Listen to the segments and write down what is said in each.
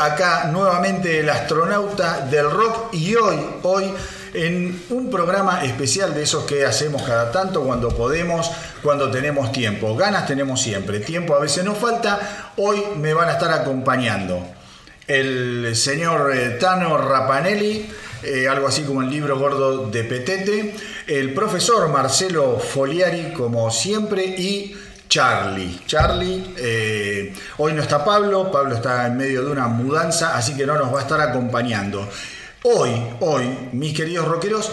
Acá nuevamente el astronauta del rock y hoy, hoy en un programa especial de esos que hacemos cada tanto cuando podemos, cuando tenemos tiempo. Ganas tenemos siempre, tiempo a veces nos falta. Hoy me van a estar acompañando el señor eh, Tano Rapanelli, eh, algo así como el libro gordo de Petete, el profesor Marcelo Foliari, como siempre, y Charlie. Charlie, eh, hoy no está Pablo, Pablo está en medio de una mudanza, así que no nos va a estar acompañando. Hoy, hoy, mis queridos rockeros,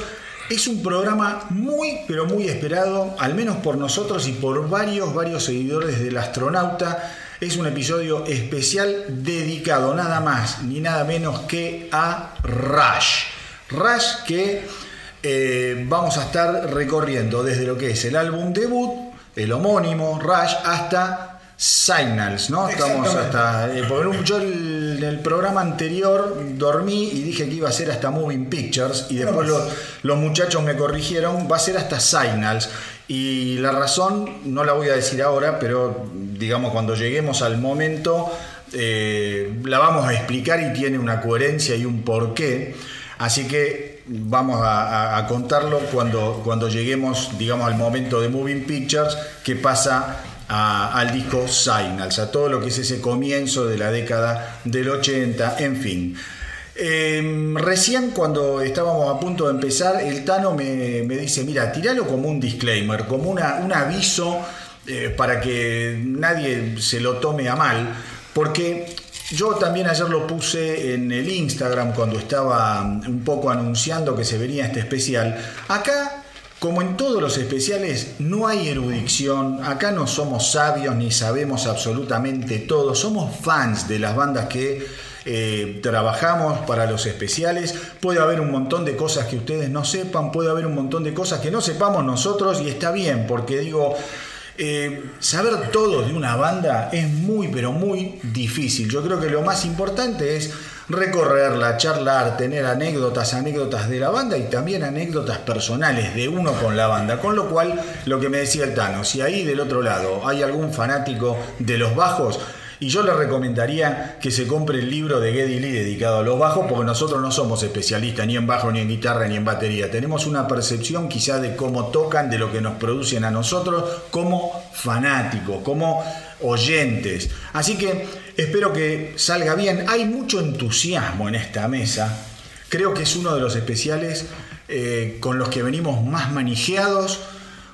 es un programa muy, pero muy esperado, al menos por nosotros y por varios, varios seguidores del astronauta. Es un episodio especial dedicado nada más ni nada menos que a Rush. Rush que eh, vamos a estar recorriendo desde lo que es el álbum debut, el homónimo Rush, hasta Signals, ¿no? Estamos hasta. Eh, yo en el programa anterior dormí y dije que iba a ser hasta Moving Pictures y después los, los, muchachos me corrigieron, va a ser hasta Signals. Y la razón no la voy a decir ahora, pero digamos cuando lleguemos al momento eh, la vamos a explicar y tiene una coherencia y un porqué. Así que vamos a, contarlo cuando, cuando lleguemos, digamos, al momento de Moving Pictures, que pasa al disco Signals, a todo lo que es ese comienzo de la década del 80, en fin. Em, recién cuando estábamos a punto de empezar, el Tano me, dice, mira, tiralo como un disclaimer, como una, un aviso eh, para que nadie se lo tome a mal, porque yo también ayer lo puse en el Instagram cuando estaba un poco anunciando que se venía este especial. Acá como en todos los especiales, no hay erudición, acá no somos sabios ni sabemos absolutamente todo, somos fans de las bandas que eh, trabajamos para los especiales, puede haber un montón de cosas que ustedes no sepan, puede haber un montón de cosas que no sepamos nosotros y está bien, porque digo, eh, saber todo de una banda es muy, pero muy difícil. Yo creo que lo más importante es recorrerla, charlar, tener anécdotas, anécdotas de la banda y también anécdotas personales de uno con la banda. Con lo cual, lo que me decía el Tano, si ahí del otro lado hay algún fanático de los bajos, y yo le recomendaría que se compre el libro de Geddy Lee dedicado a los bajos, porque nosotros no somos especialistas ni en bajo, ni en guitarra, ni en batería. Tenemos una percepción quizá de cómo tocan, de lo que nos producen a nosotros como fanáticos, como oyentes. Así que espero que salga bien. Hay mucho entusiasmo en esta mesa. Creo que es uno de los especiales eh, con los que venimos más manijeados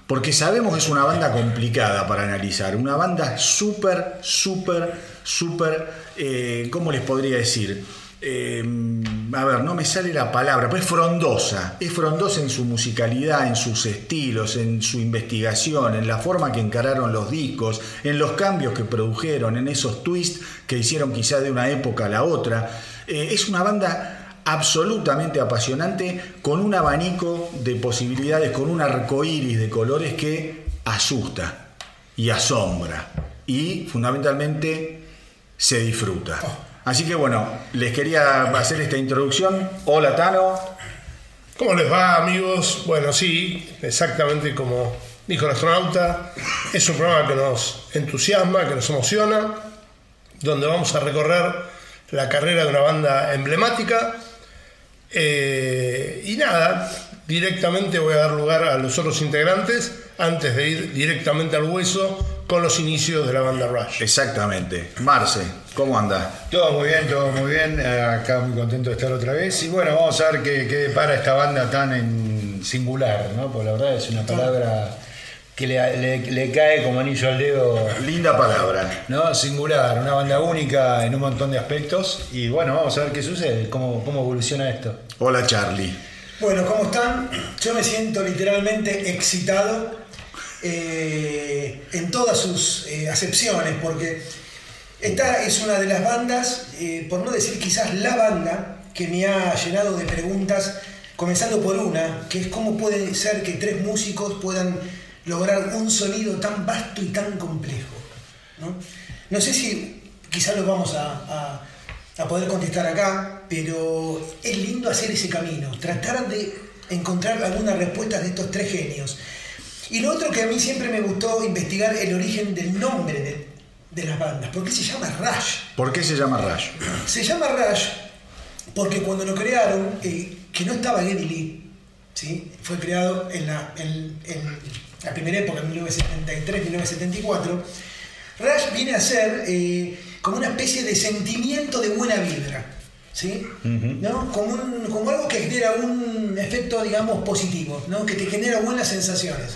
porque sabemos que es una banda complicada para analizar, una banda súper, súper, súper, eh, ¿cómo les podría decir? Eh, a ver, no me sale la palabra, pero es frondosa, es frondosa en su musicalidad, en sus estilos, en su investigación, en la forma que encararon los discos, en los cambios que produjeron, en esos twists que hicieron quizá de una época a la otra. Eh, es una banda absolutamente apasionante, con un abanico de posibilidades, con un arco iris de colores que asusta y asombra y fundamentalmente se disfruta. Así que bueno, les quería hacer esta introducción. Hola Tano. ¿Cómo les va amigos? Bueno, sí, exactamente como dijo el astronauta, es un programa que nos entusiasma, que nos emociona, donde vamos a recorrer la carrera de una banda emblemática eh, y nada, directamente voy a dar lugar a los otros integrantes antes de ir directamente al hueso con los inicios de la banda Rush. Exactamente. Marce, ¿cómo anda? Todo muy bien, todo muy bien. Acá muy contento de estar otra vez. Y bueno, vamos a ver qué, qué para esta banda tan en singular, ¿no? Porque la verdad es una palabra que le, cae como anillo al dedo. Linda palabra. ¿No? Singular, una banda única en un montón de aspectos. Y bueno, vamos a ver qué sucede, cómo, cómo evoluciona esto. Hola Charlie. Bueno, ¿cómo están? Yo me siento literalmente excitado eh, en todas sus eh, acepciones, porque esta es una de las bandas, eh, por no decir quizás la banda, que me ha llenado de preguntas, comenzando por una, que es cómo puede ser que tres músicos puedan lograr un sonido tan vasto y tan complejo. No, sé si quizás lo vamos a, poder contestar acá, pero es lindo hacer ese camino, tratar de encontrar algunas respuestas de estos tres genios. Y lo otro que a mí siempre me gustó investigar el origen del nombre de las bandas. ¿Por qué se llama Rush? ¿Por qué se llama Rush? Se llama Rush porque cuando lo crearon, eh, que no estaba Geddy Lee, ¿sí? fue creado en la, en- en la primera época, en 1973-1974, Rush viene a ser eh, como una especie de sentimiento de buena vibra. ¿Sí? ¿No? Como, un- como algo que genera un efecto, digamos, positivo, ¿no? que te genera buenas sensaciones.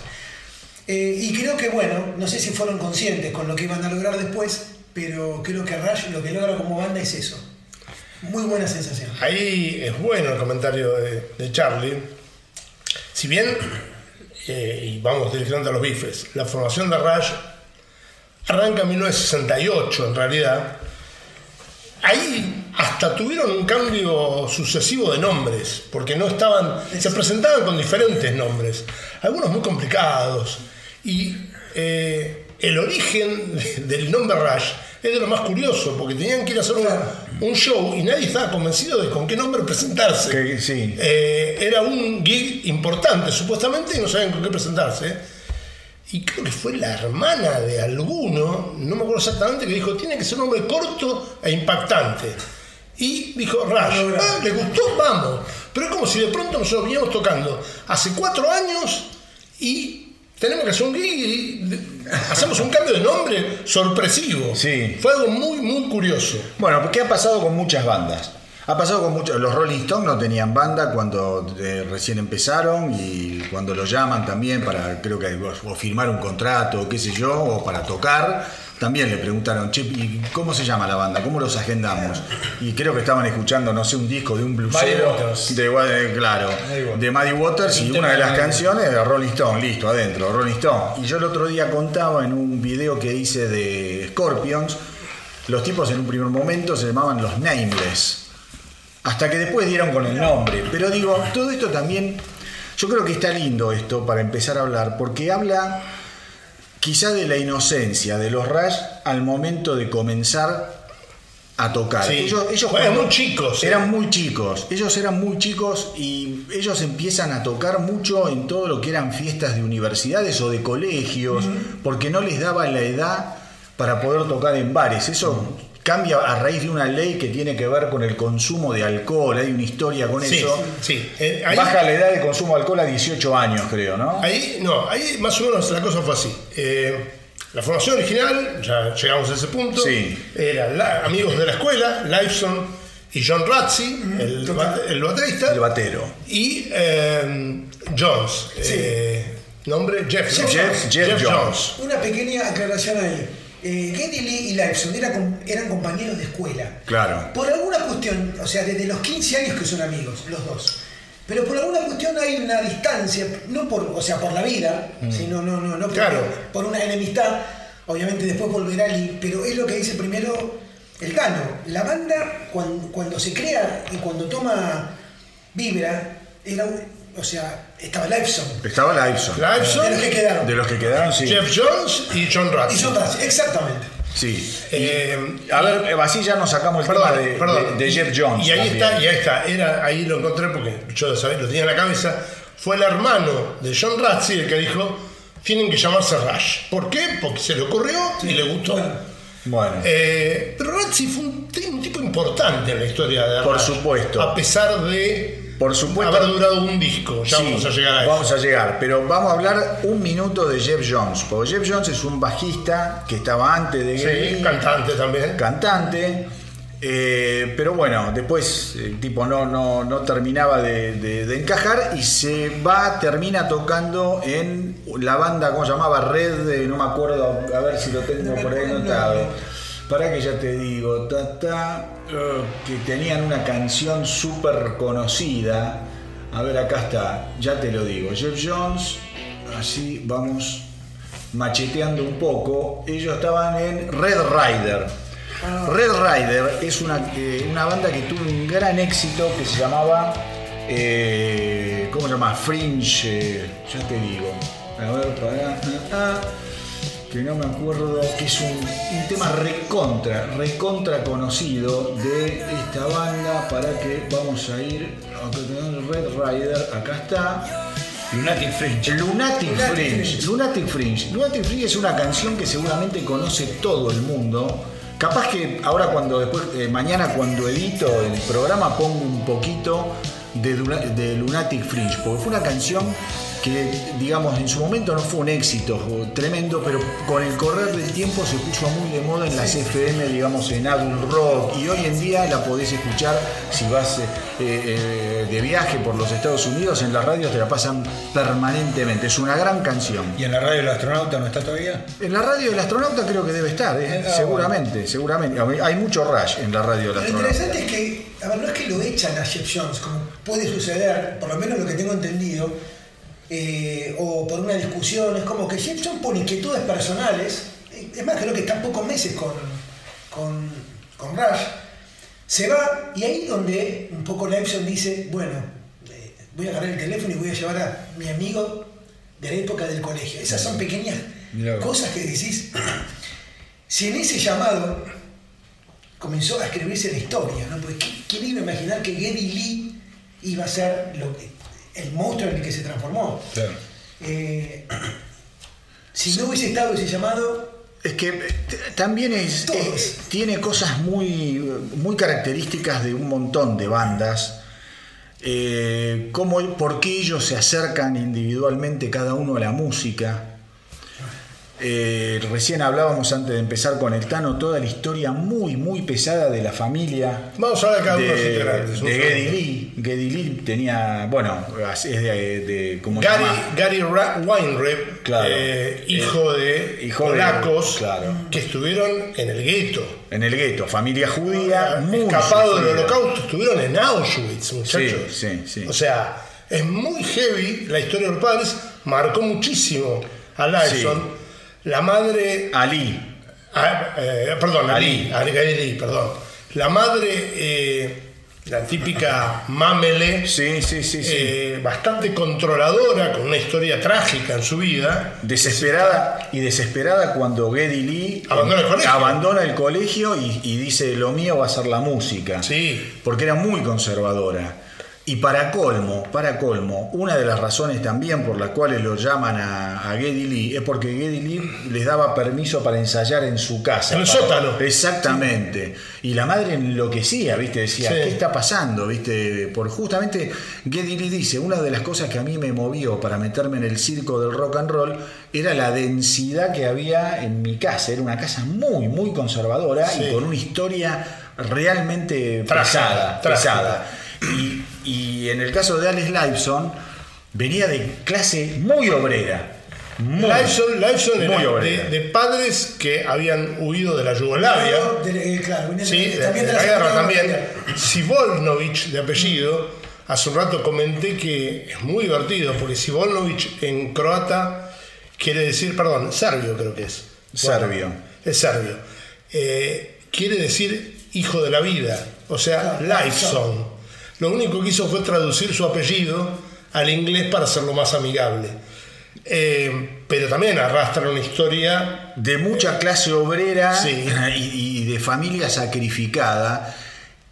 Eh, y creo que, bueno, no sé si fueron conscientes con lo que iban a lograr después, pero creo que Rush lo que logra como banda es eso. Muy buena sensación. Ahí es bueno el comentario de, de Charlie. Si bien, eh, y vamos directamente a los bifes, la formación de Rush arranca en 1968 en realidad. Ahí hasta tuvieron un cambio sucesivo de nombres, porque no estaban, se presentaban con diferentes nombres, algunos muy complicados. Y eh, el origen de- del nombre Rush es de lo más curioso, porque tenían que ir a hacer un, un show y nadie estaba convencido de con qué nombre presentarse. Que- sí. Eh, era un gig importante, supuestamente, y no sabían con qué presentarse. Y creo que fue la hermana de alguno, no me acuerdo exactamente, que dijo, tiene que ser un nombre corto e impactante. Y dijo, Rush, ah, ¿le gustó? Vamos. Pero es como si de pronto nosotros veníamos tocando hace cuatro años y tenemos que hacer un y hacemos un cambio de nombre sorpresivo. Sí. Fue algo muy, muy curioso. Bueno, ¿qué ha pasado con muchas bandas? Ha pasado con muchos. Los Rolling Stones no tenían banda cuando eh, recién empezaron y cuando los llaman también para, creo que, o firmar un contrato, qué sé yo, o para tocar. También le preguntaron, che, ¿y cómo se llama la banda? ¿Cómo los agendamos? Y creo que estaban escuchando, no sé, un disco de un bluesero. De, claro, de Muddy Waters y una de las canciones de Rolling Stone, listo, adentro, Rolling Stone. Y yo el otro día contaba en un video que hice de Scorpions, los tipos en un primer momento se llamaban los Nameless. Hasta que después dieron con el nombre. Pero digo, todo esto también, yo creo que está lindo esto para empezar a hablar, porque habla quizá de la inocencia de los Rush al momento de comenzar a tocar. Sí. Ellos, ellos Eran muy chicos, ¿eh? Eran muy chicos. Ellos eran muy chicos y ellos empiezan a tocar mucho en todo lo que eran fiestas de universidades o de colegios, porque no les daba la edad para poder tocar en bares. Eso cambia a raíz de una ley que tiene que ver con el consumo de alcohol. Hay una historia con Sí, eso. sí. Eh, ahí- Baja la edad de consumo de alcohol a 18 años, creo, ¿no? Ahí, no, ahí más o menos la cosa fue así. Eh, la formación original, ya llegamos a ese punto, Sí. eran la- amigos de la escuela, Liveson y John Razzi, el, el baterista, El batero. y eh, Jones. eh, nombre Jeff. Jeff- Jeff Jones. Una pequeña aclaración ahí. Eh, Geddy Lee y Liveson eran, com- eran compañeros de escuela. Claro. Por alguna cuestión, o sea, desde los 15 años que son amigos, los dos. Pero por alguna cuestión hay una distancia, no por, o sea, por la vida, sino no, no, no por, Claro. por una enemistad. Obviamente después volverá Lee, pero es lo que dice primero el Cano. La banda cuando, cuando se crea y cuando toma vibra, era, un- o sea, estaba Liveson. Estaba Liveson. Liveson, De los que quedaron. De los que quedaron, sí. Jeff Jones y John Razzi. Y Razzi, exactamente. Sí. Eh, A ver, así ya nos sacamos el Perdón, tema de, perdón. de- de Jeff Jones. Y ahí también. está, y ahí está. Era, ahí lo encontré porque yo sabía, lo tenía en la cabeza. Fue el hermano de John Razzi el que dijo, tienen que llamarse Rush. ¿Por qué? Porque se le ocurrió y le gustó. Bueno. Eh, pero Razzi fue un, ti- un tipo importante en la historia de Por Rush, supuesto. A pesar de Por supuesto. haber durado un disco. Ya Sí, vamos a llegar a eso. Vamos a llegar, pero vamos a hablar un minuto de Jeff Jones. Porque Jeff Jones es un bajista que estaba antes de Sí, cantante también. cantante. eh, pero bueno, después el tipo no, no, no terminaba de, de- de encajar y se va, termina tocando en la banda, ¿cómo se llamaba? Red, no me acuerdo, a ver si lo tengo por ahí anotado. Para que ya te digo, ta, ta, eh, que tenían una canción súper conocida. A ver, acá está, ya te lo digo. Jeff Jones, así vamos macheteando un poco. Ellos estaban en Red Rider. Red Rider es una, eh, una banda que tuvo un gran éxito que se llamaba. eh, ¿Cómo se llama? Fringe. eh, ya te digo. A ver, para. ah, que no me acuerdo. Que es un, un tema recontra, recontra conocido de esta banda. Para que vamos a ir. Acá tenemos Red Rider, acá está. Lunatic Fringe. Lunatic, Lunatic Fringe. Fringe. Lunatic Fringe. Lunatic Fringe es una canción que seguramente conoce todo el mundo. Capaz que ahora cuando después, eh, mañana cuando edito el programa pongo un poquito de Lunatic Fringe, porque fue una canción que, digamos, en su momento no fue un éxito tremendo, pero con el correr del tiempo se puso muy de moda en las FM, digamos, en adult rock, y hoy en día la podés escuchar si vas eh, eh, de viaje por los Estados Unidos, en las radios te la pasan permanentemente, es una gran canción. ¿Y en la radio del astronauta no está todavía? En la radio del astronauta creo que debe estar, ¿eh? Ah, seguramente, seguramente. Hay mucho rush en la radio del Lo astronauta. interesante es que, a ver, no es que lo echan a Jeff Jones, como puede suceder, por lo menos lo que tengo entendido, eh, o por una discusión, es como que Jones por inquietudes personales, eh, es más, creo que está pocos meses con, con, con Rush, se va y ahí donde un poco Lifeson dice, bueno, eh, voy a agarrar el teléfono y voy a llevar a mi amigo de la época del colegio. Esas son pequeñas Mirá cosas que decís. Si en ese llamado comenzó a escribirse la historia, ¿no? Porque ¿qui- ¿quién iba a imaginar que Geddy Lee iba a ser lo que- el monstruo en el que se transformó? Claro. Eh, si no hubiese estado ese llamado, Es que eh, también es, eh, tiene cosas muy, muy características de un montón de bandas. Eh, cómo, por qué ellos se acercan individualmente cada uno a la música. Eh, recién hablábamos antes de empezar con el Tano toda la historia muy, muy pesada de la familia Vamos a de cada uno de de, de. Geddy Lee. Geddy Lee tenía, bueno, es de, de ¿cómo Gary? Gary Weinreb, Claro. eh, hijo de hijo de- polacos claro. que estuvieron en el gueto. En el gueto, familia judía, muy Escapado del holocausto, estuvieron en Auschwitz, muchachos. Sí, sí, sí. O sea, es muy heavy la historia de los padres, marcó muchísimo a Lyson. La madre Ali, Ah, eh, perdón, Ali, Ali. Ali, perdón. La madre, eh, la típica Mamele, sí, sí, sí, sí. eh, bastante controladora, con una historia trágica en su vida. desesperada y desesperada cuando Geddy Lee Abandona el colegio. abandona el colegio y, y dice lo mío va a ser la música. Sí. Porque era muy conservadora. Y para colmo, para colmo, una de las razones también por las cuales lo llaman a, a Geddy Lee es porque Geddy Lee les daba permiso para ensayar en su casa. En el sótano. Exactamente. Y la madre enloquecía, ¿viste? Decía, Sí. ¿qué está pasando? ¿Viste? Por justamente Geddy Lee dice, una de las cosas que a mí me movió para meterme en el circo del rock and roll era la densidad que había en mi casa. Era una casa muy, muy conservadora Sí. y con una historia realmente Trágica, pesada. trágica. pesada. Y, y en el caso de Alice Lifeson, venía de clase muy obrera. Muy, muy era de, obrera. de padres que habían huido de la Yugoslavia. de- eh, claro, viene Sí, también de de la guerra también. Sivolnovich, de apellido, hace un rato comenté que es muy divertido, porque Sivolnovich en croata quiere decir, perdón, serbio creo que es. Serbio. es serbio. Eh, quiere decir hijo de la vida, o sea, Claro, Lifeson. Lo único que hizo fue traducir su apellido al inglés para hacerlo más amigable. Eh, pero también arrastra una historia de mucha clase obrera Sí. y, y de familia sacrificada.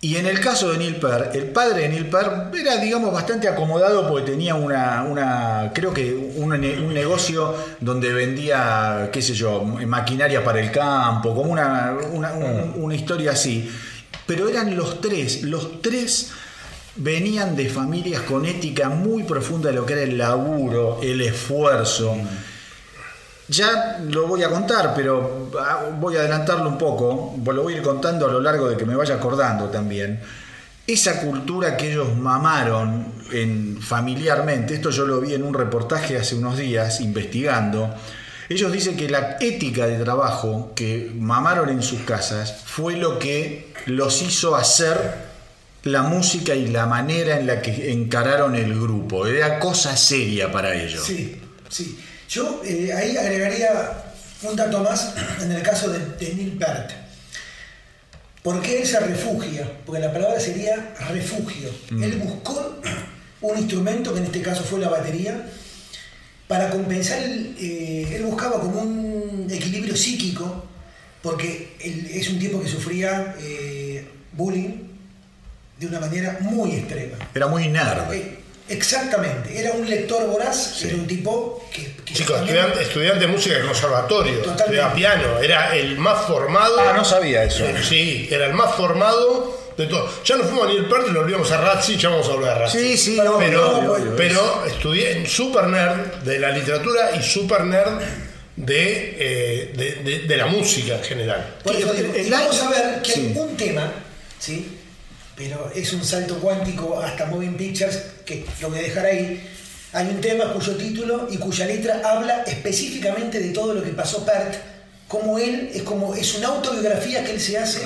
Y en el caso de Neil Peart, el padre de Neil Peart era, digamos, bastante acomodado porque tenía una, una creo que un, ne- un negocio donde vendía, qué sé yo, maquinaria para el campo, como una, una, un- una historia así. Pero eran los tres, los tres venían de familias con ética muy profunda de lo que era el laburo, el esfuerzo. Ya lo voy a contar, pero ah, voy a adelantarlo un poco, lo voy a ir contando a lo largo de que me vaya acordando también. Esa cultura que ellos mamaron en, familiarmente, esto yo lo vi en un reportaje hace unos días investigando, ellos dicen que la ética de trabajo que mamaron en sus casas fue lo que los hizo hacer la música y la manera en la que encararon el grupo. Era cosa seria para ellos. Sí, sí. Yo eh, ahí agregaría un dato más en el caso de, de Neil Peart. ¿Por qué él se refugia? Porque la palabra sería refugio. Él buscó un instrumento, que en este caso fue la batería, para compensar, el, eh, él buscaba como un equilibrio psíquico, porque él es un tipo que sufría eh, bullying de una manera muy extrema. Era muy nerd. Eh, Exactamente, era un lector voraz, era un tipo que... que Chicos, también- estudiante, estudiante de música de conservatorio, Totalmente. estudiaba piano, era el más formado. Ah, no sabía eso. Sí, era el más formado de todo. Ya nos fuimos a Neil Peart y lo olvidamos a Razzi, ya vamos a volver a Razzi. Sí, sí, Pero- obvio, pero, obvio, obvio. pero estudié en super nerd de la literatura y super nerd de, eh, de, de- de la música en general. Por eso vamos a ver que sí. hay un tema, ¿sí? Pero es un salto cuántico hasta Moving Pictures, que lo voy a dejar ahí. Hay un tema cuyo título y cuya letra habla específicamente de todo lo que pasó Pert, como él, es como es una autobiografía que él se hace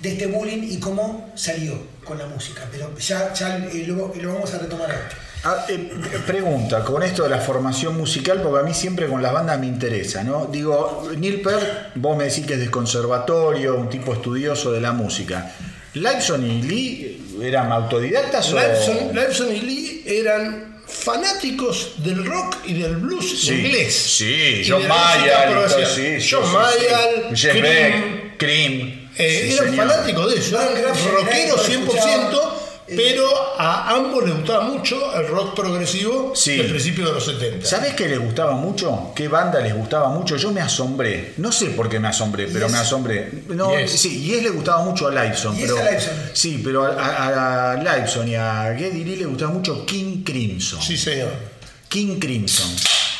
de este bullying y cómo salió con la música. Pero ya, ya eh, lo, lo vamos a retomar ahora. Ah, eh, pregunta, con esto de la formación musical, porque a mí siempre con las bandas me interesa, ¿no? Digo, Neil Peart, vos me decís que es de conservatorio, un tipo estudioso de la música. ¿Lifeson y Lee eran autodidactas o...? Lifeson, Lifeson y Lee eran fanáticos del rock y del blues Sí, inglés. Sí, Y John sí, sí, John sí, Mayall, sí. Jeff Cream, Beck, Cream. Eh, Sí, eran señor. fanáticos de eso, eran rockeros Néstor, 100%, escuchaba, eh, pero a ambos les gustaba mucho el rock progresivo Sí. del principio de los 70. ¿Sabés qué les gustaba mucho? ¿Qué banda les gustaba mucho? Yo me asombré. No sé por qué me asombré, pero Yes. me asombré. No, Yes. sí, Yes le gustaba mucho a Lifeson. Yes pero, a Lifeson. Sí, pero a, a, a Lifeson y a Geddy Lee le gustaba mucho King Crimson. Sí, señor. King Crimson.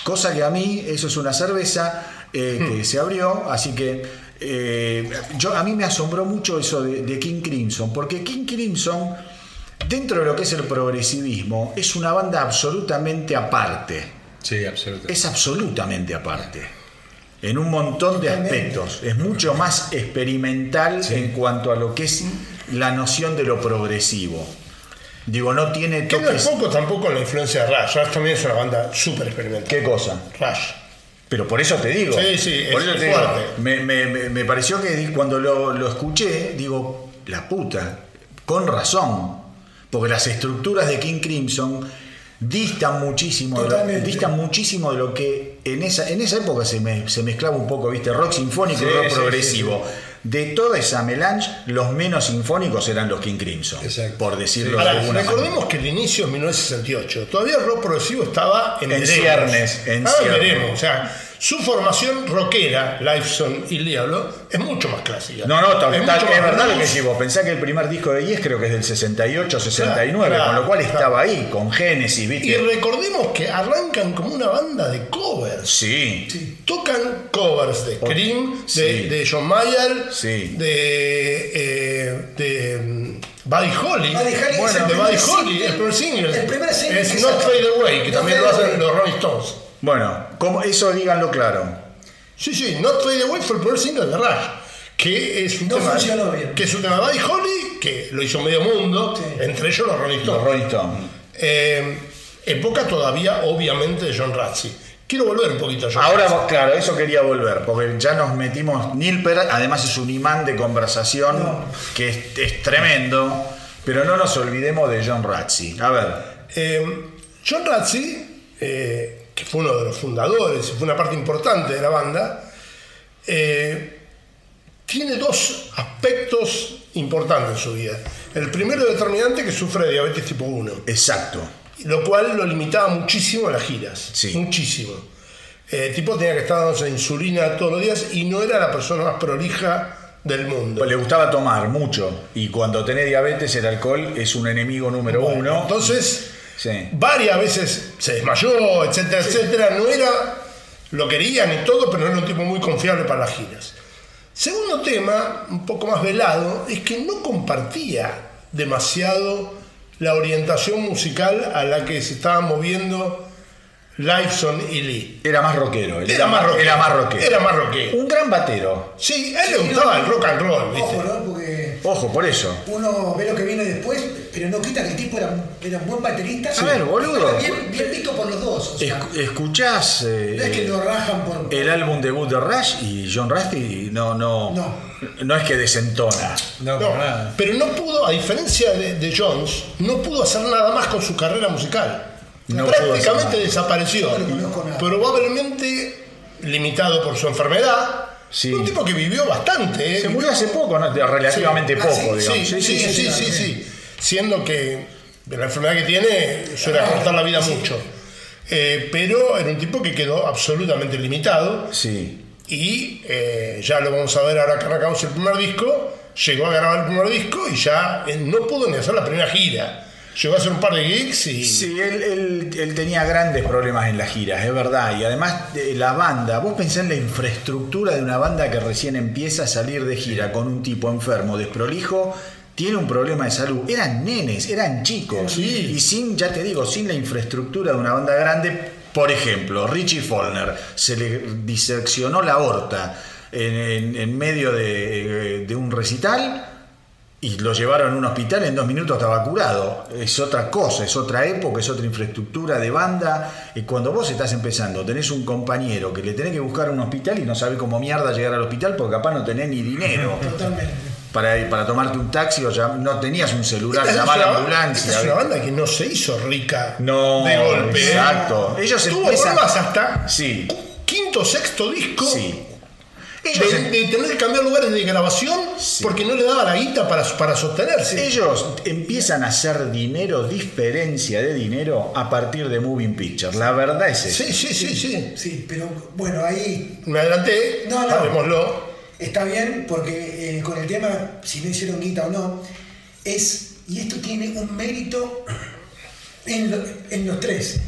Cosa que a mí, eso es una cerveza eh, Hmm. que se abrió, así que eh, yo, a mí me asombró mucho eso de, de King Crimson, porque King Crimson, dentro de lo que es el progresivismo, es una banda absolutamente aparte. Sí, absolutamente. Es absolutamente aparte. En un montón de aspectos. Es mucho más experimental en cuanto a lo que es la noción de lo progresivo. Digo, no tiene toques. poco tampoco la influencia de Rush. Rush también es una banda súper experimental. ¿Qué cosa? Rush. Pero por eso te digo. Sí, sí, por es eso te fuerte. Me, me- me- me pareció que cuando lo, lo escuché, digo, la puta, con razón. Porque las estructuras de King Crimson distan muchísimo, de lo, distan muchísimo de lo que en esa, en esa época se, me- se mezclaba un poco, ¿viste? Rock sinfónico y rock sí, progresivo. De toda esa melange, los menos sinfónicos eran los King Crimson. Exacto. Por decirlo de Ahora, alguna recordemos manera. que el inicio es 1968. Todavía el rock progresivo estaba en, En ciernes, en ciernes. veremos. O sea, su formación rockera, Lifeson y Diablo, es mucho más clásica. No, no, tal- es, verdad lo que decís vos. Pensá que el primer disco de Yes creo que es del 68, 69, Claro, con lo cual claro. estaba ahí, con Genesis, Y ¿viste? recordemos que arrancan como una banda de covers. Sí. Tocan covers de Cream, sí. de, John Mayer, Sí. de, eh, de mm, Buddy Holly. Buddy Holly es bueno, el de Buddy single. Holly, el primer single. El primer single, Es. Not Fade Away, que también lo hacen los Rolling Stones. Bueno, como eso díganlo claro. Sí, sí, Not Fade Away fue el primer single de Rush. Que es un No tema. funcionó bien. Que es un tema de Buddy Holly, que lo hizo medio mundo, Sí. entre ellos los Rolling Los Stones. Rolling Stones. Eh, época todavía, obviamente, de John Razzi. Quiero volver un poquito a John Ahora, claro, eso quería volver, porque ya nos metimos. Neil Peart, además, es un imán de conversación No. que es, es tremendo, pero no nos olvidemos de John Ratzi. A ver, Eh, John Razzi, eh, que fue uno de los fundadores fue una parte importante de la banda, eh, tiene dos aspectos importantes en su vida. El primero determinante que sufre de diabetes tipo 1, exacto. lo cual lo limitaba muchísimo a las giras. Sí. Muchísimo. Eh, el tipo tenía que estar dándose insulina todos los días y no era la persona más prolija del mundo. Le gustaba tomar mucho, y cuando tenés diabetes, el alcohol es un enemigo número Bueno, uno. Entonces, Sí. varias veces se desmayó, etcétera, etcétera. No era, lo querían y todo, pero no era un tipo muy confiable para las giras. Segundo tema, un poco más velado, es que no compartía demasiado la orientación musical a la que se estaban moviendo Lifeson y Lee. Era más rockero. él Era más rockero. Era más rockero. Era más rockero. Un gran batero. Sí, a él le gustaba el rock and roll, ¿viste? Ojo, por eso. uno ve lo que viene después, pero no quita que el tipo era, era un buen baterista. A ver, boludo. Bien, bien visto por los dos. O sea, escuchás eh, no es que lo rajan por. el álbum debut de Rush y John Rusty no, no, No. no es que desentona. No, No, nada. pero no pudo, a diferencia de, de Jones, no pudo hacer nada más con su carrera musical. No Prácticamente desapareció. No. Probablemente limitado por su enfermedad. Sí. Un tipo que vivió bastante. ¿eh? Se murió hace poco, ¿no? Relativamente Sí. poco, Ah, sí, digamos. Sí, sí, sí, sí, sí. Siendo que de la enfermedad que tiene suele cortar la vida mucho. Eh, pero era un tipo que quedó absolutamente limitado. Sí. Y eh, ya lo vamos a ver ahora que arrancamos el primer disco. Llegó a grabar el primer disco y ya eh, no pudo ni hacer la primera gira. Llegó a hacer un par de gigs y. Sí, él, él- él tenía grandes problemas en las giras, es verdad. Y además de la banda, vos pensás en la infraestructura de una banda que recién empieza a salir de gira con un tipo enfermo, desprolijo, tiene un problema de salud. Eran nenes, eran chicos. Y sin, ya te digo, sin la infraestructura de una banda grande, por ejemplo, Richie Follner se le diseccionó la aorta en, en- en medio de, de un recital. Y lo llevaron a un hospital, en dos minutos estaba curado. Es otra cosa, es otra época, es otra infraestructura de banda. Y cuando vos estás empezando, tenés un compañero que le tenés que buscar un hospital y no sabés cómo mierda llegar al hospital porque capaz no tenés ni dinero Totalmente. para, para tomarte un taxi o ya no tenías un celular, llamar a la ambulancia. es una banda que no se hizo rica No, de golpe. ¿eh? exacto. Ellos Tuvo empiezan- hasta Sí, quinto sexto disco sí. Ellos, de, de tener que cambiar lugares de grabación Sí. porque no le daba la guita para, para sostenerse. ellos empiezan a hacer dinero, diferencia de dinero, a partir de Moving Pictures. La verdad es esa. Sí, sí, sí, sí. Sí, pero bueno, ahí Me adelanté, No, no. está bien porque eh, con el tema, si no hicieron guita o no, es, y esto tiene un mérito en, lo- en los tres.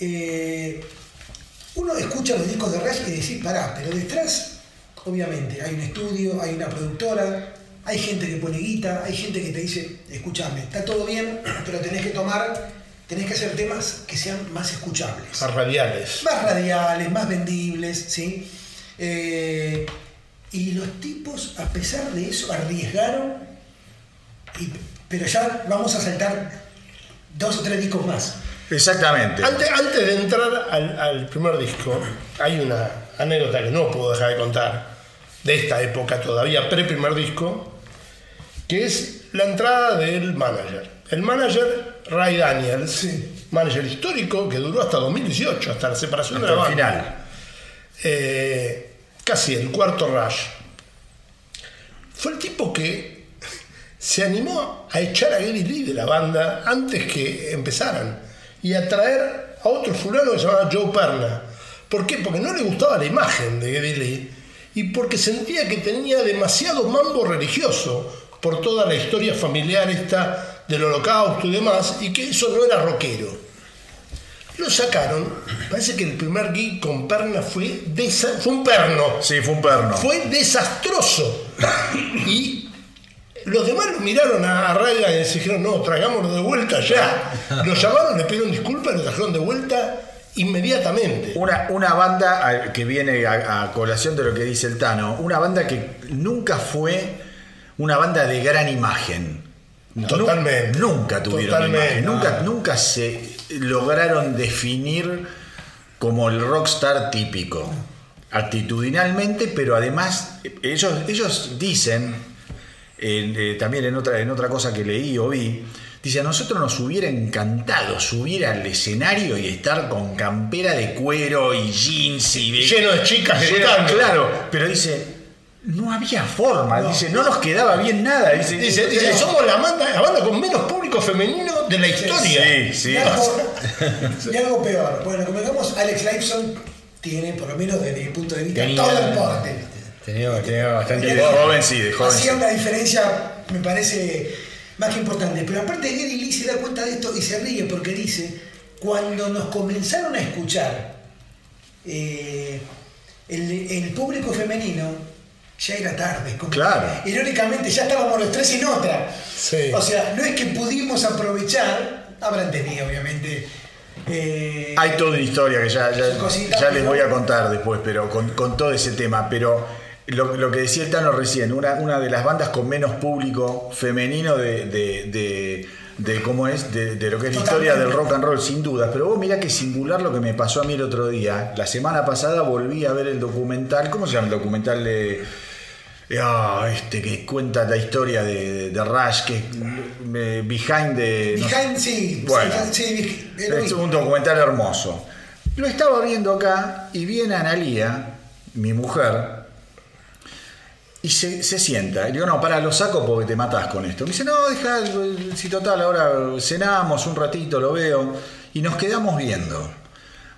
Eh, uno escucha los discos de Rush y dice, pará, pero detrás, obviamente, hay un estudio, hay una productora, hay gente que pone guita, hay gente que te dice, escúchame, está todo bien, pero tenés que tomar, tenés que hacer temas que sean más escuchables A radiales. más radiales, más vendibles, ¿sí? Eh, y los tipos, a pesar de eso, arriesgaron, y- pero ya vamos a saltar dos o tres discos más. Exactamente. Antes, antes de entrar al, al primer disco, hay una anécdota que no puedo dejar de contar de esta época todavía, pre-primer disco, que es la entrada del manager. El manager Ray Daniels, Sí. manager histórico que duró hasta 2018, hasta la separación Hasta de la banda. final. Eh, casi el cuarto rush. Fue el tipo que se animó a echar a Gary Lee de la banda antes que empezaran y a traer a otro fulano que se llamaba Joe Perna. ¿Por qué? Porque no le gustaba la imagen de Gary Lee y porque sentía que tenía demasiado mambo religioso por toda la historia familiar esta del holocausto y demás y que eso no era rockero. Lo sacaron, parece que el primer gig con Perna fue, desa- fue un perno. Sí, fue un perno. Fue desastroso. Y los demás lo miraron a, a Ryan y les dijeron, no, traigámoslo de vuelta ya. Lo llamaron, le pidieron disculpas lo trajeron de vuelta inmediatamente. Una, una banda que viene a, a colación de lo que dice el Tano, una banda que nunca fue una banda de gran imagen. Totalmente. nunca tuvieron Totalmente. imagen, nunca, nunca se lograron definir como el rockstar típico. Actitudinalmente, pero además ellos, ellos dicen, en, eh, también en otra, en otra cosa que leí o vi, dice, a nosotros nos hubiera encantado subir al escenario y estar con campera de cuero y jeans y... Lleno de chicas Lleno- gritando. Claro, pero dice, no había forma, dice, no nos quedaba bien nada. Dice, Dice, dice, somos la banda, la banda con menos público femenino de la historia. Sí, sí. Y algo, y algo peor. Bueno, como digamos, Alex Lifeson tiene, por lo menos desde mi punto de vista, Tenía- todo el porte. Tenía, tenía Y bastante. de joven sí, de joven sí. Hacía una diferencia, me parece, más que importante. Pero aparte, Gary Lee se da cuenta de esto y se ríe porque dice: cuando nos comenzaron a escuchar eh, el, el público femenino, ya era tarde. Como Claro. irónicamente, ya estábamos los tres en otra. Sí. O sea, no es que pudimos aprovechar, habrán tenido, obviamente. eh, Hay toda una historia que ya, ya, ya les voy a contar después, pero con, con todo ese tema. Pero lo, lo que decía el Tano recién, una, una de las bandas con menos público femenino de, de, de- de cómo es, de, de lo que es la historia del rock and roll, sin dudas. Pero vos mirá que singular lo que me pasó a mí el otro día. La semana pasada volví a ver el documental, ¿cómo se llama el documental de... Ah, este que cuenta la historia de, de Rush, que es eh, Behind the... no sé- Behind, sí, Bueno. sí, vi. es un documental hermoso. Lo estaba viendo acá y viene Analía, mi mujer, Y se, se sienta. Y digo, no, para, lo saco porque te matás con esto. Me dice, no, deja, si total, ahora cenamos un ratito, lo veo. Y nos quedamos viendo.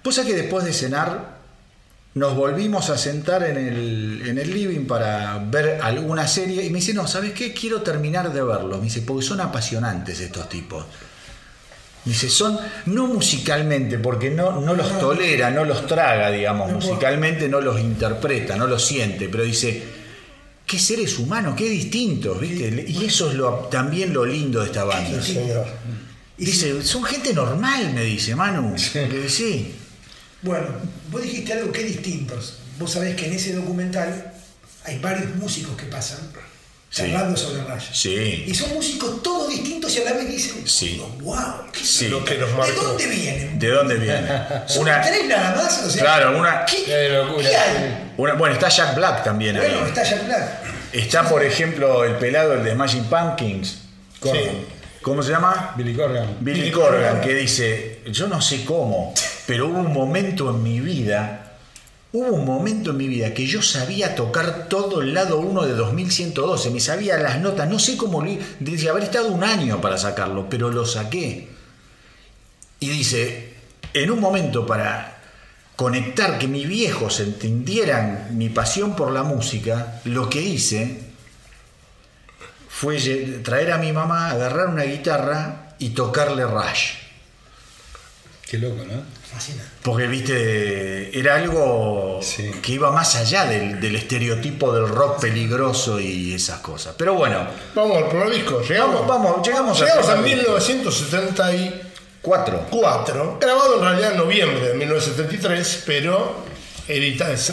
Vos sabés que después de cenar nos volvimos a sentar en el, en el living para ver alguna serie y me dice, no, ¿sabes qué? Quiero terminar de verlo. Me dice, porque son apasionantes estos tipos. Me dice, son, no musicalmente, porque no, no los tolera, no los traga, digamos, musicalmente no los interpreta, no los siente, pero dice, qué seres humanos, qué distintos, ¿viste? Y eso es lo, también lo lindo de esta banda. Sí, señor. Y Dice, son gente normal, me dice, Manu. Digo, sí. Bueno, vos dijiste algo que distintos. Vos sabés que en ese documental hay varios músicos que pasan Sí. charlando sobre Rush. Sí. Y son músicos todos distintos y a la vez dicen, Sí. wow, ¿qué Sí. Lo que nos ¿De marcó. dónde vienen? ¿De dónde viene? ¿Son Una, tres nada más? O sea, claro, una, ¿qué, Qué locura. qué hay? una- bueno, está Jack Black también ahí. Bueno, está Jack Black. Está, por ejemplo, el pelado, el de Smashing Pumpkins. Corgan. ¿Cómo se llama? Billy Corgan. Billy Billy Corgan, Corgan. que dice, yo no sé cómo, pero hubo un momento en mi vida, hubo un momento en mi vida que yo sabía tocar todo el lado 1 de 2112, me sabía las notas, no sé cómo, lo dice, haber estado un año para sacarlo, pero lo saqué. Y dice, en un momento para conectar, que mis viejos entendieran mi pasión por la música, lo que hice fue traer a mi mamá, agarrar una guitarra y tocarle Rush. Qué loco, ¿no? Fascinante. Porque, viste, era algo Sí. que iba más allá del, del estereotipo del rock peligroso y esas cosas. Pero bueno, Vamos al primer disco. Llegamos, Vamos, vamos, llegamos llegamos a primer disco. 1974, cuatro. grabado en realidad en noviembre de 1973, pero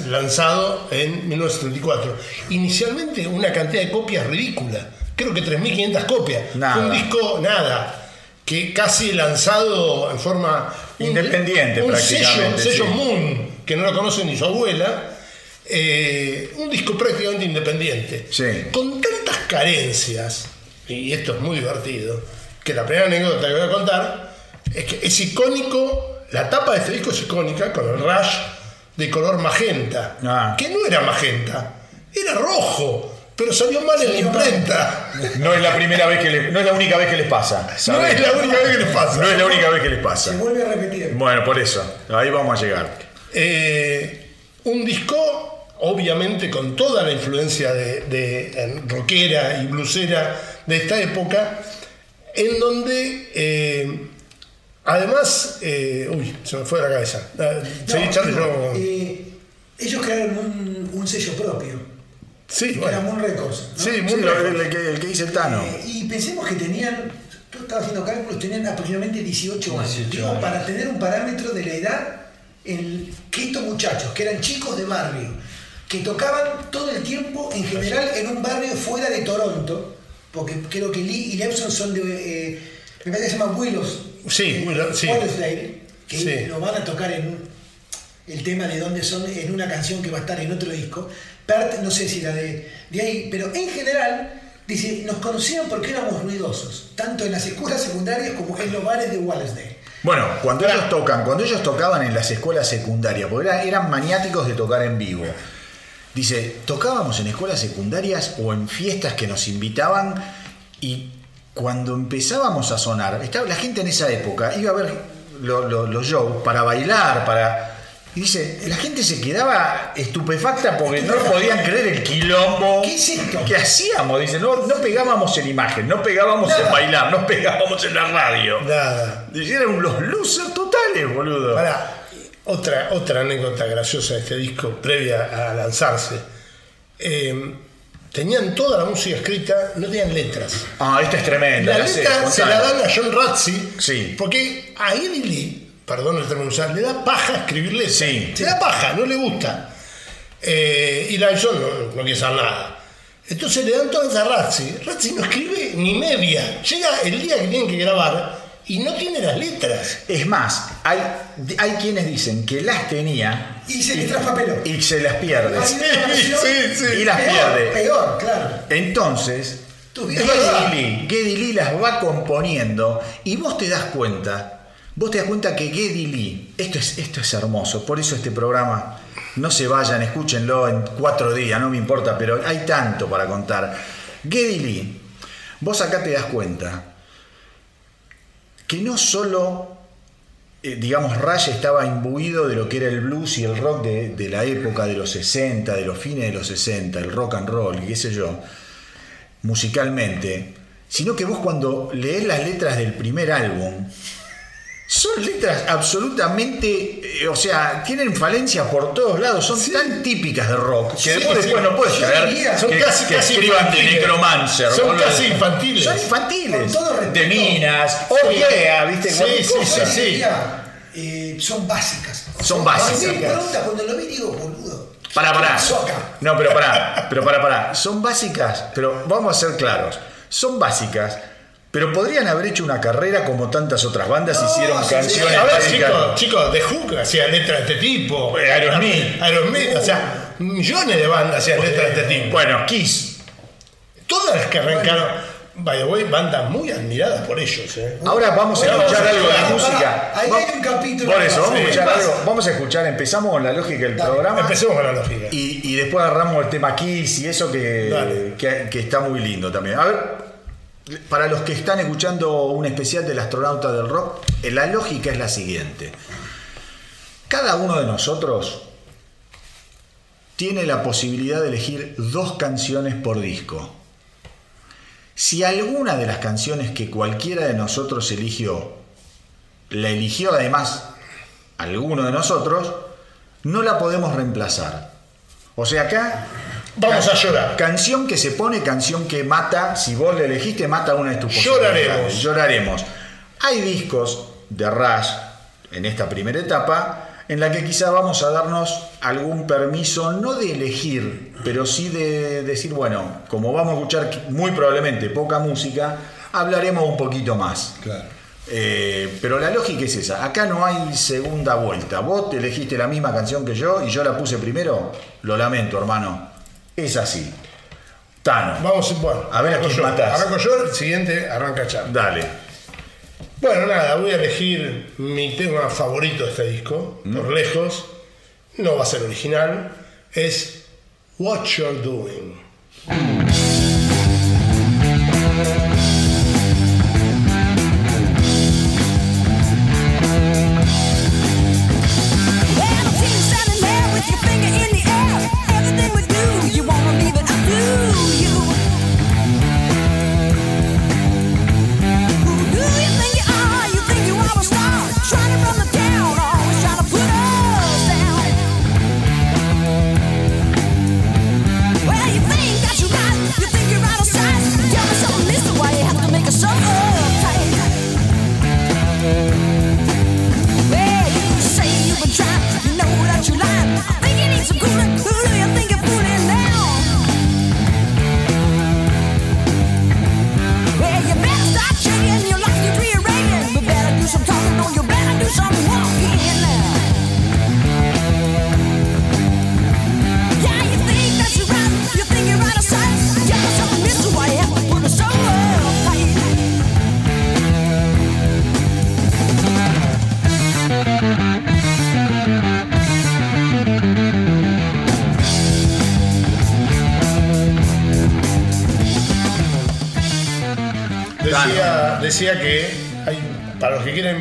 lanzado en 1974. Inicialmente una cantidad de copias ridícula, creo que 3.500 copias. Nada. Fue un disco nada, que casi lanzado en forma Independiente, un prácticamente, sello, un sello sí. Moon, que no lo conoce ni su abuela. eh, un disco prácticamente independiente Sí. con tantas carencias, y esto es muy divertido, que la primera anécdota que voy a contar es que es icónico, la tapa de este disco es icónica con el rush de color magenta, Ah. que no era magenta, era rojo, pero salió mal en la imprenta. No es la primera vez que le- no es la única vez que les pasa. No es la única vez que les pasa. No es la única vez que les Se pasa. vuelve a repetir. Bueno, por eso, ahí vamos a llegar. Eh, un disco, obviamente, con toda la influencia de, rockera y blusera de esta época, en donde, eh, además, eh, uy, se me fue de la cabeza. Ah, seguí, No, Charlie, digo, yo- eh, ellos crearon un, un sello propio, sí, que era bueno. Moon Records. ¿no? Sí, Sí, muy lo- lejos. el, que, el que dice el Tano. Eh, y pensemos que tenían, tú estabas haciendo cálculos, tenían aproximadamente 18 años. 18 Digo, años. para tener un parámetro de la edad en que estos muchachos, que eran chicos de barrio, que tocaban todo el tiempo, en general, en un barrio fuera de Toronto, porque creo que Lee y Lewson son de, eh, me parece que se llama Willows. Sí, eh, Willow- sí. Willowsdale, que Sí. lo van a tocar en el tema de dónde son en una canción que va a estar en otro disco. No sé si la de, de ahí, pero en general, dice, nos conocían porque éramos ruidosos, tanto en las escuelas secundarias como en los bares de Wallsdale. Bueno, cuando ellos tocan, cuando ellos tocaban en las escuelas secundarias, porque era- eran maniáticos de tocar en vivo. Dice, tocábamos en escuelas secundarias o en fiestas que nos invitaban y cuando empezábamos a sonar, estaba la gente en esa época iba a ver lo- lo- los shows para bailar, para y dice, la gente se quedaba estupefacta porque no podían creer el quilombo ¿Qué es esto? que hacíamos. Dice, no, no pegábamos en imagen, no pegábamos en bailar, no pegábamos en la radio. Nada. Eran los losers totales, boludo. Pará, otra, otra anécdota graciosa de este disco, previa a lanzarse. Eh, tenían toda la música escrita, no tenían letras. Ah, esta es tremenda. La la sé, letra se la dan a John Ratzi, Sí. porque a Eddie Lee, perdón el término usar, le da paja escribir letras. Sí. Le da paja, no le gusta. Eh, y la John no, no quiere saber nada. Entonces le dan todas a Ratzi. Ratzi no escribe ni media. Llega el día que tienen que grabar y no tiene las letras. Es más, hay, hay quienes dicen que las tenía Y se les traspapeló. y se las pierde. Sí, sí. Y las peor, pierde. Peor, claro. Entonces, Lee, Geddy Lee las va componiendo y vos te das cuenta, vos te das cuenta que Geddy Lee, esto es, esto es hermoso, por eso este programa No se vayan, escúchenlo en cuatro días, no me importa, pero hay tanto para contar. Geddy Lee, vos acá te das cuenta que no solo, eh, digamos, Rush estaba imbuido de lo que era el blues y el rock de, de la época de los 60, de los fines de los 60, el rock and roll, y qué sé yo, musicalmente, sino que vos cuando lees las letras del primer álbum, son letras absolutamente, eh, o sea, tienen falencias por todos lados, son tan típicas de rock que Sí, después, sí. después no puedes diría, son que, casi- que casi escriban de infantiles. Necromancer. Son casi infantiles. Son infantiles. Con todo respeto. de minas, viste, Sí, sí, sí, sí. Eh, son básicas. Son básicas. A mí me pregunta, cuando lo vi digo, boludo. Pará, ¿qué pará. No, pero pará, pero pará, pará. Son básicas, pero vamos a ser claros. Son básicas, pero podrían haber hecho una carrera como tantas otras bandas No, hicieron sí, canciones A ver, chicos, chicos, The Hook hacía letras de este tipo. Aerosmith. Aerosmith, o sea, millones de bandas hacían letras de este tipo. Bueno, Kiss. Todas las que arrancaron, by the way, bandas muy admiradas por ellos. ¿eh? Ahora vamos a Bueno, escuchar vamos a algo de escuchar. música. Ahí hay un capítulo. Por eso, vamos a Sí, escuchar algo. Vamos a escuchar, empezamos con la lógica del Dale. programa. Empecemos con la lógica. Y, y después agarramos el tema Kiss y eso que, que, que está muy lindo también. A ver, para los que están escuchando un especial del astronauta del rock, la lógica es la siguiente. Cada uno de nosotros tiene la posibilidad de elegir dos canciones por disco. Si alguna de las canciones que cualquiera de nosotros eligió, la eligió además alguno de nosotros, no la podemos reemplazar. O sea, acá... Vamos a llorar. Canción que se pone, canción que mata, si vos la elegiste, mata una de tus Lloraremos. Lloraremos. Hay discos de Rush en esta primera etapa en la que quizá vamos a darnos algún permiso, no de elegir, pero sí de decir, bueno, como vamos a escuchar muy probablemente poca música, hablaremos un poquito más. Claro. Eh, pero la lógica es esa. Acá no hay segunda vuelta. Vos te elegiste la misma canción que yo y yo la puse primero. Lo lamento, hermano. Es así. Tano. Vamos, bueno. A ver a quién yo. matás. Arranco yo, el siguiente arranca Char. Dale. Bueno, nada, voy a elegir mi tema favorito de este disco, Mm. por lejos. No va a ser original. Es What You're Doing.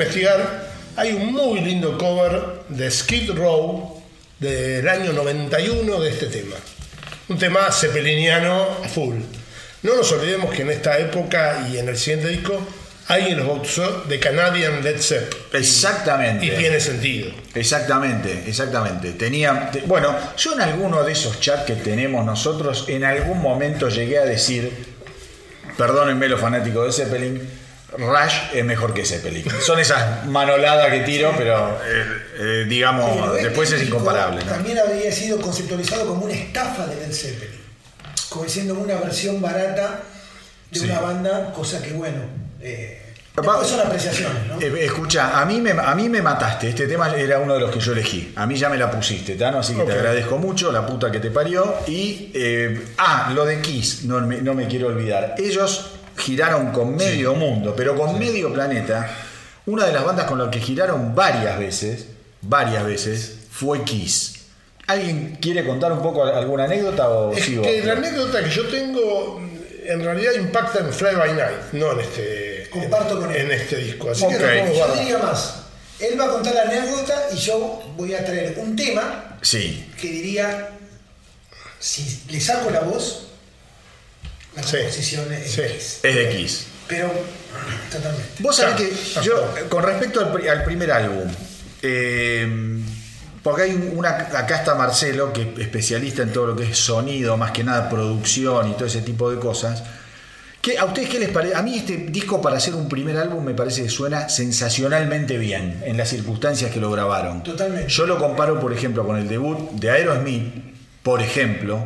Investigar, hay un muy lindo cover de Skid Row del año 91 de este tema. Un tema cepeliniano a full. No nos olvidemos que en esta época y en el siguiente disco, alguien los bautizó de Canadian Led Zepp. Exactamente. Y tiene sentido. Exactamente, exactamente. Tenía, te- bueno, yo en alguno de esos chats que tenemos nosotros, en algún momento llegué a decir, perdónenme los fanáticos de Zeppelin, Rush es mejor que Zeppelin. Son esas manoladas que tiro, pero eh, eh, digamos, Pero este después es incomparable. ¿no? También había sido conceptualizado como una estafa de Led Zeppelin. Como siendo una versión barata de Sí. una banda, cosa que bueno. eh, después son apreciaciones, ¿no? Eh, escucha, a mí, me, a mí me mataste. Este tema era uno de los que yo elegí. A mí ya me la pusiste, Tano, así que te agradezco mucho, la puta que te parió. Y, eh, ah, lo de Kiss, no me, no me quiero olvidar. Ellos giraron con medio mundo, pero con medio planeta. Una de las bandas con las que giraron varias veces, varias veces, fue Kiss. ¿Alguien quiere contar un poco alguna anécdota o Es sigo? que la anécdota que yo tengo en realidad impacta en Fly by Night, no en este, Comparto con él. en este disco. Así Ok. que Yo guardar. diría más. Él va a contar la anécdota y yo voy a traer un tema Sí. que diría, si le saco la voz, la Sí. composición es Sí. X. Es de Kiss. Pero totalmente. Vos sabés Claro. que yo, eh, con respecto al, al primer álbum, eh, porque hay un- una, acá está Marcelo, que es especialista en todo lo que es sonido, más que nada producción y todo ese tipo de cosas. ¿Qué- ¿A ustedes qué les parece? A mí este disco para hacer un primer álbum me parece que suena sensacionalmente bien en las circunstancias que lo grabaron. Totalmente. Yo lo comparo, por ejemplo, con el debut de Aerosmith, por ejemplo,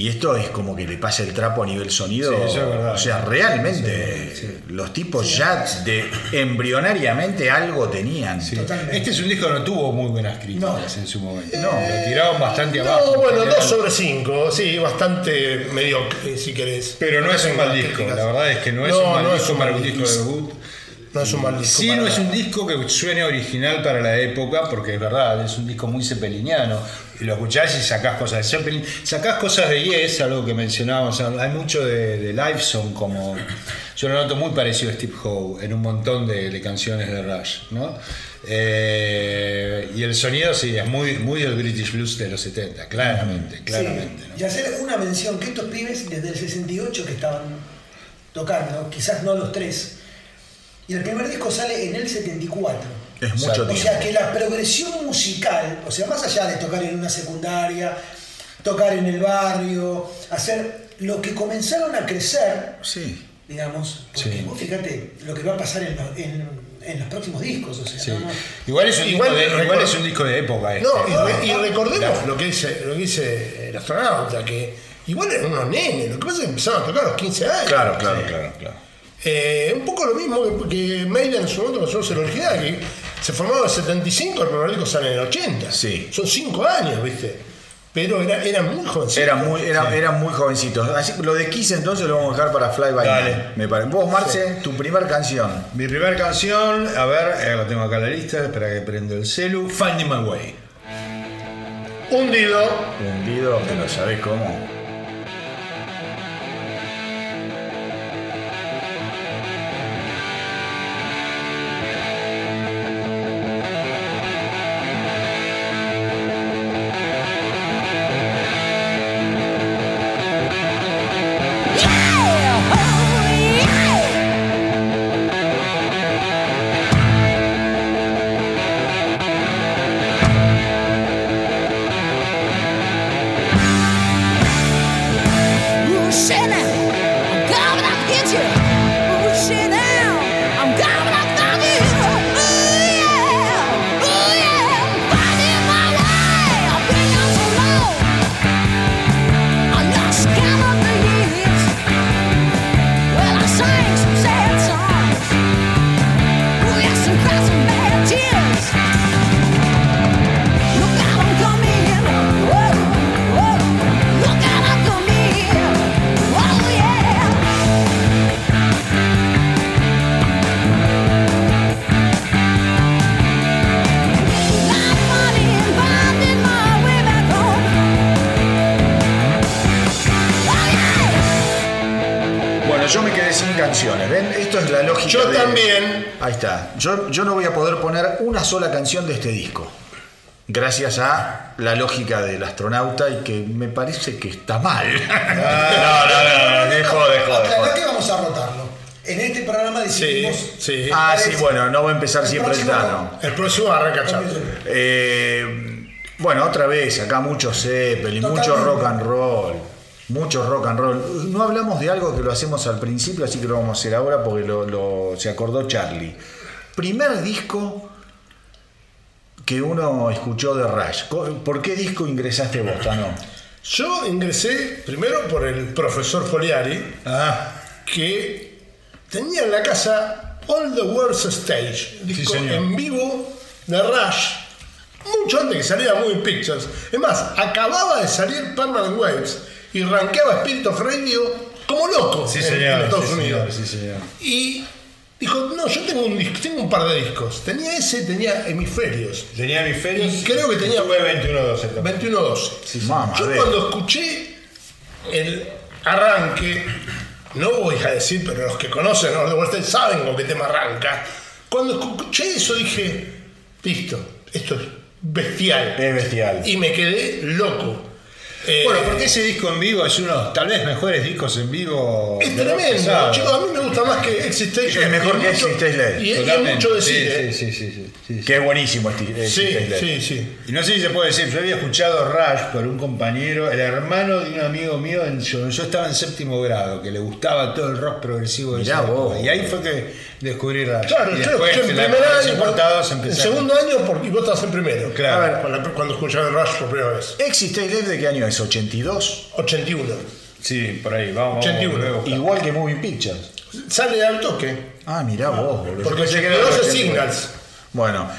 y esto es como que le pasa el trapo a nivel sonido. Sí, eso es verdad. O sea, realmente los tipos ya de embrionariamente algo tenían. Este es un disco que no tuvo muy buenas críticas No. en su momento. No. Lo tiraron bastante abajo. No, bueno, en 2 general. sobre 5, sí, bastante mediocre, si querés. Pero no es un mal disco. críticas. La verdad es que no es No, un mal no es disco un para mal un disco disco. de debut. No es un mal disco. Sí, para no es un disco que suene original para la época, porque es verdad, es un disco muy cepeliniano. Y lo escuchás y sacás cosas de Zeppelin. Sacás cosas de Yes, algo que mencionábamos. Hay mucho de, de Liveson, como. Yo lo noto muy parecido a Steve Howe en un montón de, de canciones de Rush, ¿no? Eh, y el sonido, sí, es muy, muy del British Blues de los 70, claramente, claramente. Sí, ¿no? Y hacer una mención que estos pibes desde el 68 que estaban tocando, quizás no los tres, y el primer disco sale en el 74. Es mucho. O tiempo. sea que la progresión musical, o sea, más allá de tocar en una secundaria, tocar en el barrio, hacer lo que comenzaron a crecer, Sí. digamos, porque Sí. vos fíjate lo que va a pasar en, los- en- en los próximos discos, o sea, Sí. no. Igual, es un Igual disco de, igual es un disco de época. Este, No, y, recordemos lo que dice, lo que dice el astronauta, que igual eran unos nenes, lo que pasa es que empezaron a tocar a los 15 años. Claro, claro, claro, claro. Eh, un poco lo mismo que, que Maiden en su momento pasó a ser original, que se formaba en el 75, el primer disco sale en el 80. Sí. Son 5 años, ¿viste? Pero era, era muy jovencito. Era muy, era, eran muy jovencitos. Así lo de Kiss entonces lo vamos a dejar para Fly by Dale. Night, Me parece. Vos, Marce, tu primer canción. Mi primera canción, a ver, eh, la tengo acá en la lista, espera que prendo el celu. Finding My Way. Hundido. Hundido, pero ¿sabés cómo? Yo, yo no voy a poder poner una sola canción de este disco. Gracias a la lógica del astronauta y que me parece que está mal. no, no, no, no, dejó, dejó, Aclará que vamos a rotarlo. En este programa decidimos. sí. Ah, sí, bueno, no va a empezar El siempre el Tano. El próximo arranca. Eh, bueno, otra vez, acá mucho Zeppelin, mucho rock and roll. Mucho rock and roll. No hablamos de algo que lo hacemos al principio, así que lo vamos a hacer ahora porque lo, lo- se acordó Charlie. Primer disco que uno escuchó de Rush. ¿Por qué disco ingresaste vos, Tano? Yo ingresé primero por el profesor Foliari, Ah, que tenía en la casa All the World's Stage, disco en vivo de Rush, mucho antes que saliera Moving Pictures. Es más, acababa de salir Permanent Waves y rankeaba Spirit of Radio como loco sí en- señor. en Estados sí, Unidos. señor, sí señor. Y Dijo, no, yo tengo un, tengo un par de discos. Tenía ese, tenía hemisferios. Tenía hemisferios. Y creo que tenía- Tuve 21-12 también. 21-12. Mamá, Yo de- cuando escuché el arranque, no voy a decir, pero los que conocen a Orlando Western saben con qué tema arranca. Cuando escuché eso dije, listo, esto es bestial. Es bestial. Y me quedé loco. Eh, Bueno, porque ese disco en vivo es uno de los tal vez mejores discos en vivo. es tremendo, chicos. A mí me gusta más que Existation. Es mejor que Exit Late. Y, es mucho decir, Sí, ¿eh? sí, sí, sí. Que es buenísimo este, este Sí, sí, sí. Y no sé si se puede decir, yo había escuchado Rush por un compañero, el hermano de un amigo mío, en, yo, yo estaba en séptimo grado, que le gustaba todo el rock progresivo de Mirá vos. Y ahí fue que descubrí Rush. Claro, y yo después escuché en la- primer año, en segundo año porque y vos estabas en primero. Claro. A ver, cuando, cuando escuché el Rush por primera vez. Exit Taylor de qué año es? 82. 81. Sí, por ahí, vamos. 81. vamos. Igual que Moving Pictures. Sale al toque. Ah, mirá vos, boludo. Porque Yo pensé que era 82 es 82. Signals. Bueno,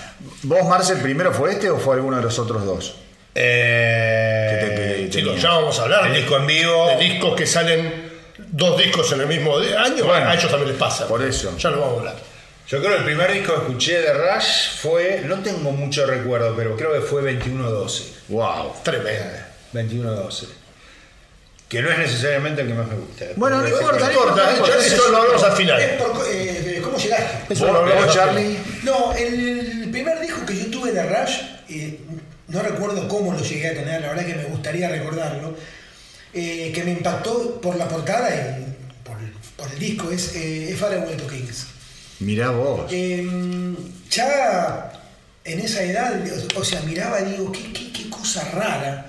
¿vos, Marcel, primero fue este o fue alguno de los otros dos? Eh, Chicos, ya vamos a hablar. El de- disco en vivo. De discos que salen dos discos en el mismo año. Bueno, a ellos también les pasa. por eso. Ya lo vamos a hablar. Yo creo que el primer disco que escuché de Rush fue, no tengo mucho recuerdo, pero creo que fue 21-12. Wow. Tremendo. 21-12. Que no es necesariamente el que más me gusta. Bueno, no importa, No importa, eso es lo hablamos al Es final. por- eh, ¿Cómo llegaste? Eso ¿Vos, lo hablamos Charlie? No, el primer disco que yo tuve de Rush, eh, no recuerdo cómo lo llegué a tener, la verdad que me gustaría recordarlo, eh, que me impactó por la portada y por, por el disco, es eh, Farewell to Kings. Mirá vos. Eh, ya en esa edad, o sea, miraba y digo, qué, qué- qué cosa rara.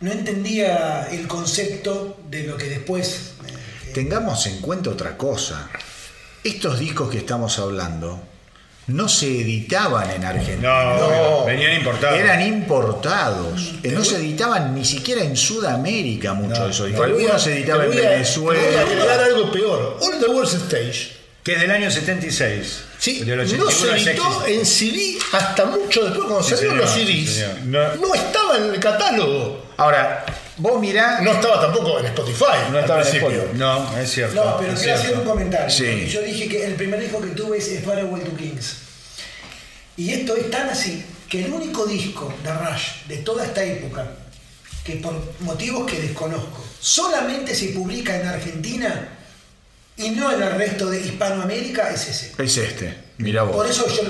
No entendía el concepto de lo que después... eh, Tengamos en cuenta otra cosa. Estos discos que estamos hablando no se editaban en Argentina. No, venían importados. Eran importados. Eh, No se editaban ni siquiera en Sudamérica muchos No. de esos discos. Algunos se editaban en voy a- Te voy a Venezuela. agregar algo peor. All the World's Stage. Que es del año 76. Sí, Del no 81 se editó 66. en CD hasta mucho después, cuando Sí, salieron los sí, CDs. no, No- estaba en el catálogo. Ahora, vos mirá. No estaba tampoco en Spotify. No estaba en. Spotify. No, es cierto. No, pero quiero cierto. hacer un comentario. Sí. Yo dije que el primer disco que tuve es Farewell to Kings. Y esto es tan así que el único disco de Rush de toda esta época, que por motivos que desconozco, solamente se publica en Argentina y no en el resto de Hispanoamérica, es ese. Es este. Mirá Por vos. eso yo,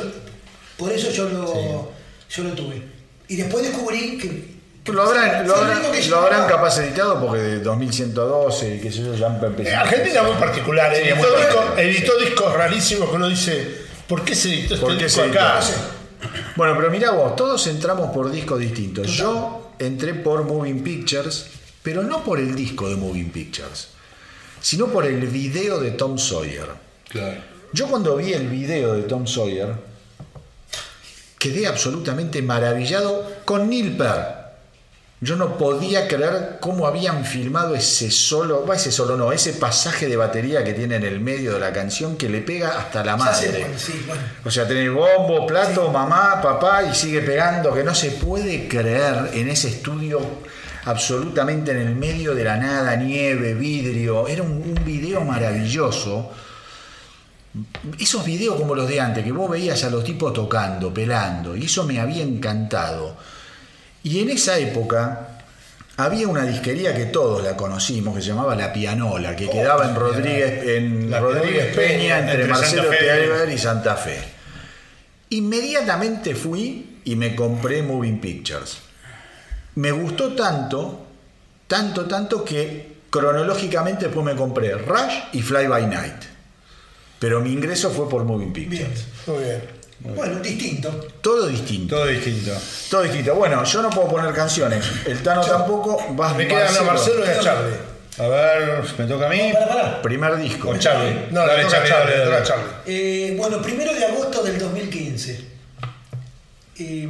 por eso yo, lo, yo lo tuve. Y después descubrí que... que Lo habrán, lo habrán, lo capaz editado porque de 2112 y qué sé yo, ya empezó. Eh, Argentina es muy particular. Sí, es editó, muy discos, rarísimos que uno dice, ¿por qué se editó este ¿Por qué disco se acá? Bueno, pero mirá vos, todos entramos por discos distintos. Yo entré por Moving Pictures, pero no por el disco de Moving Pictures, sino por el video de Tom Sawyer. Claro. Yo cuando vi el video de Tom Sawyer, quedé absolutamente maravillado con Neil Peart. Yo no podía creer cómo habían filmado ese solo, va, ese solo no, ese pasaje de batería que tiene en el medio de la canción que le pega hasta la madre. cuál, sí, bueno. O sea, tenés bombo, plato, mamá, papá y sigue pegando, que no se puede creer en ese estudio absolutamente en el medio de la nada, nieve, vidrio. Era un, un video maravilloso. Esos videos como los de antes, que vos veías a los tipos tocando, pelando, y eso me había encantado. Y en esa época había una disquería que todos la conocimos, que se llamaba La Pianola, que quedaba en Rodríguez, en Rodríguez Peña, entre, entre Marcelo. Tealver y Santa Fe. Inmediatamente fui y me compré Moving Pictures. Me gustó tanto, tanto, tanto que cronológicamente después me compré Rush y Fly By Night. Pero mi ingreso fue por Moving Bien. Pictures. Muy bien. Bueno, distinto. Todo distinto. Todo distinto. Todo distinto. Bueno, yo no puedo poner canciones. El Tano tampoco. Vas Me quedan a Marcelo y a Charlie. A ver, me toca a mí. Para, para. Primer disco. Con Charlie. No, Dale, a Charlie, Charlie, dale. Charlie. Eh, bueno, primero de agosto del 2015. Eh,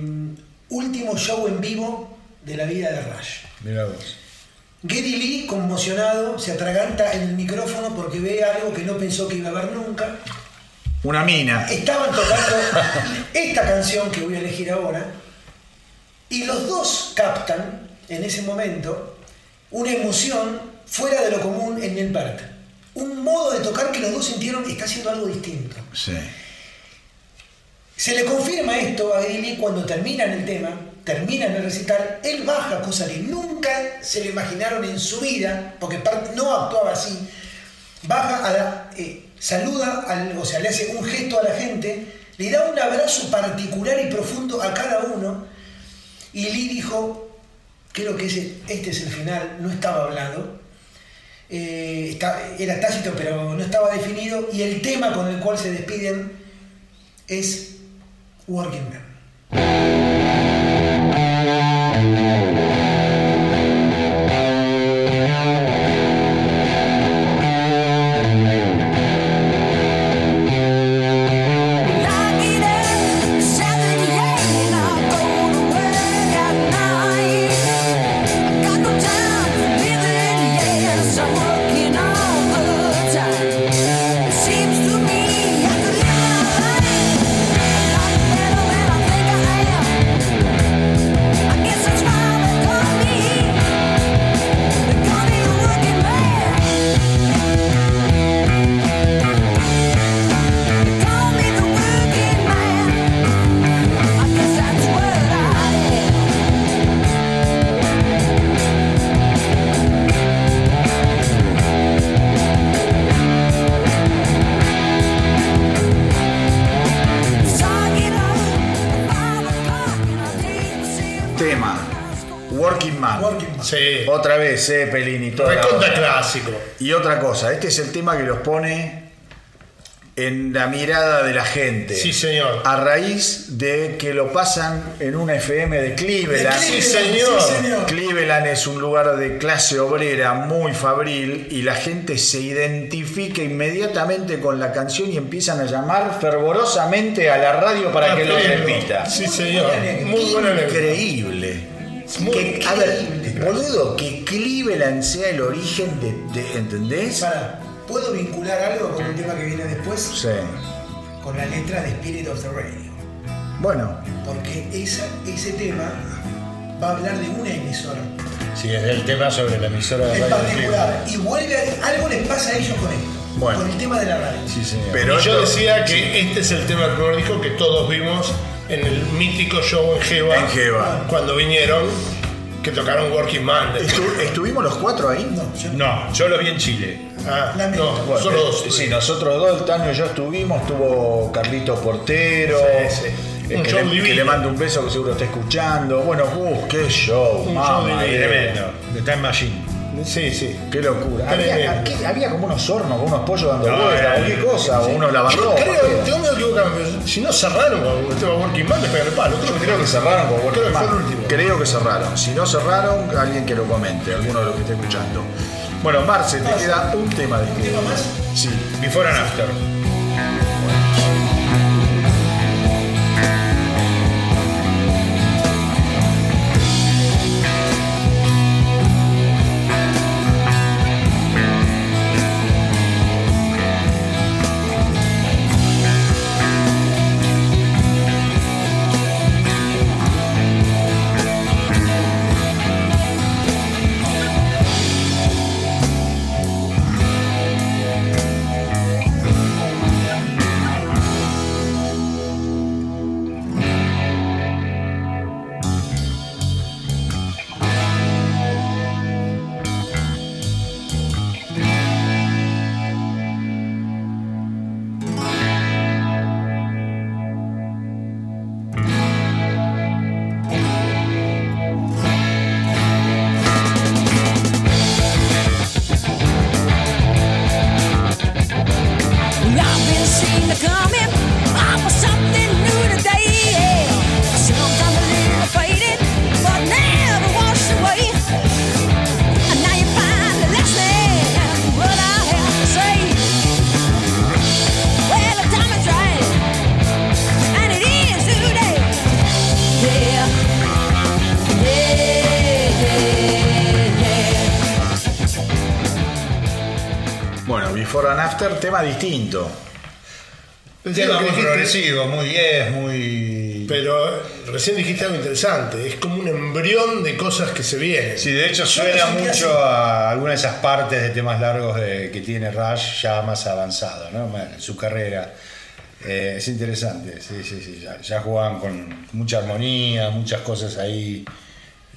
último show en vivo de la vida de Rush. Mirá vos. Geddy Lee, conmocionado, se atraganta en el micrófono porque ve algo que no pensó que iba a ver nunca. Una mina. Estaban tocando esta canción que voy a elegir ahora y los dos captan en ese momento una emoción fuera de lo común en Neil Peart. un modo de tocar que los dos sintieron está haciendo algo distinto. Sí. Se le confirma esto a Eddie Lee cuando terminan el tema, terminan el recital, él baja, cosa que nunca se lo imaginaron en su vida, porque no actuaba así, baja, eh, saluda, al- o sea, le hace un gesto a la gente, le da un abrazo particular y profundo a cada uno, y Lee dijo, creo que ese- este es el final, no estaba hablando, eh, era tácito pero no estaba definido, y el tema con el cual se despiden es Working Man. Zeppelin y Recontra onda. clásico. Y otra cosa, este es el tema que los pone en la mirada de la gente. Sí, señor. A raíz de que lo pasan en una FM de Cleveland. Sí, señor. Sí, señor. Cleveland es un lugar de clase obrera muy fabril y la gente se identifica inmediatamente con la canción y empiezan a llamar fervorosamente a la radio para que lo repita. Sí, señor. Muy buena. Increíble. Muy Que- a ver, increíble. Boludo, que Cleveland sea el origen de, de- ¿entendés? Para, ¿puedo vincular algo con el tema que viene después? Sí. Con la letra de Spirit of the Radio. Bueno, Porque esa, ese tema va a hablar de una emisora Sí, es el tema sobre la emisora de en radio. particular. Y vuelve a, algo les pasa a ellos con esto. Bueno. Con el tema de la radio. Sí, señor. pero Y yo decía que este es el tema del primer disco que todos vimos en el mítico show en Jeva. En Jeva. Cuando vinieron, que tocaron Working Man. Estu- ¿Estuvimos los cuatro ahí? No, yo No, yo lo vi en Chile. Ah, Lamento. no, Bueno, solo eh, dos. Sí, nosotros dos, el Tano y yo estuvimos, estuvo Carlito Portero, Sí, sí. eh, Un que, show le, divino. que le mando un beso que seguro está escuchando. Bueno, uh, qué show, Un mamá, show divino. eh, Tremendo. De Time Machine. Sí, sí. Qué locura. Había, Tremendo. ¿qué? había como unos hornos unos pollos dando No, vueltas, o qué cosa, o unos lavarropas. creo, tengo miedo equivocarme, si no cerraron con el tema Working Man, me pegan el palo. Yo creo que cerraron con Working Creo que fue Man. el último. Creo que cerraron. Si no cerraron, alguien que lo comente, alguno de los que esté escuchando. Bueno, Marce, te queda un tema de ¿Un tema más? Sí. Before and After. Distinto. El Tema muy progresivo, muy yes, muy. Pero recién dijiste algo interesante, es como un embrión de cosas que se vienen. Sí, de hecho suena mucho a algunas de esas partes de temas largos de- que tiene Rush ya más avanzado, ¿no? En su carrera. Eh, es interesante, sí, sí, sí. Ya, ya jugaban con mucha armonía, muchas cosas ahí.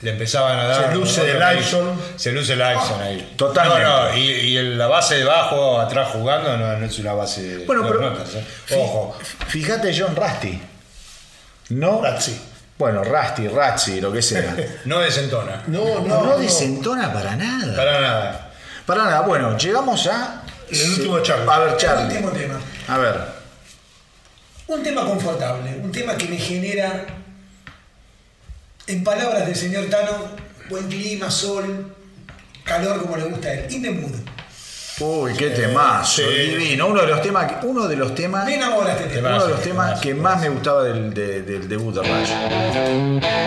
Le empezaban a dar. Se luce el. Lifeson. Se luce el Lifeson ahí. Totalmente. No, no, y, y el- la base de bajo atrás jugando no, no es una base de Bueno, pero- notas, ¿eh? Ojo. Fíjate John Rusty. ¿No? Razzi. Bueno, Rusty, Razzi, lo que sea. No desentona. No, No, no, no. desentona para nada. Para nada. Para nada. Bueno, llegamos a. El último Charlie. A ver, El Charlie. último tema. A ver. Un tema confortable, un tema que me genera, en palabras del señor Tano, buen clima, sol, calor como le gusta a él. In the mood. Uy, qué temazo, sí. divino. Uno de los temas, que- uno de los temas, Me enamora este tema. uno de los temas que más me gustaba del, de- del debut de Rush.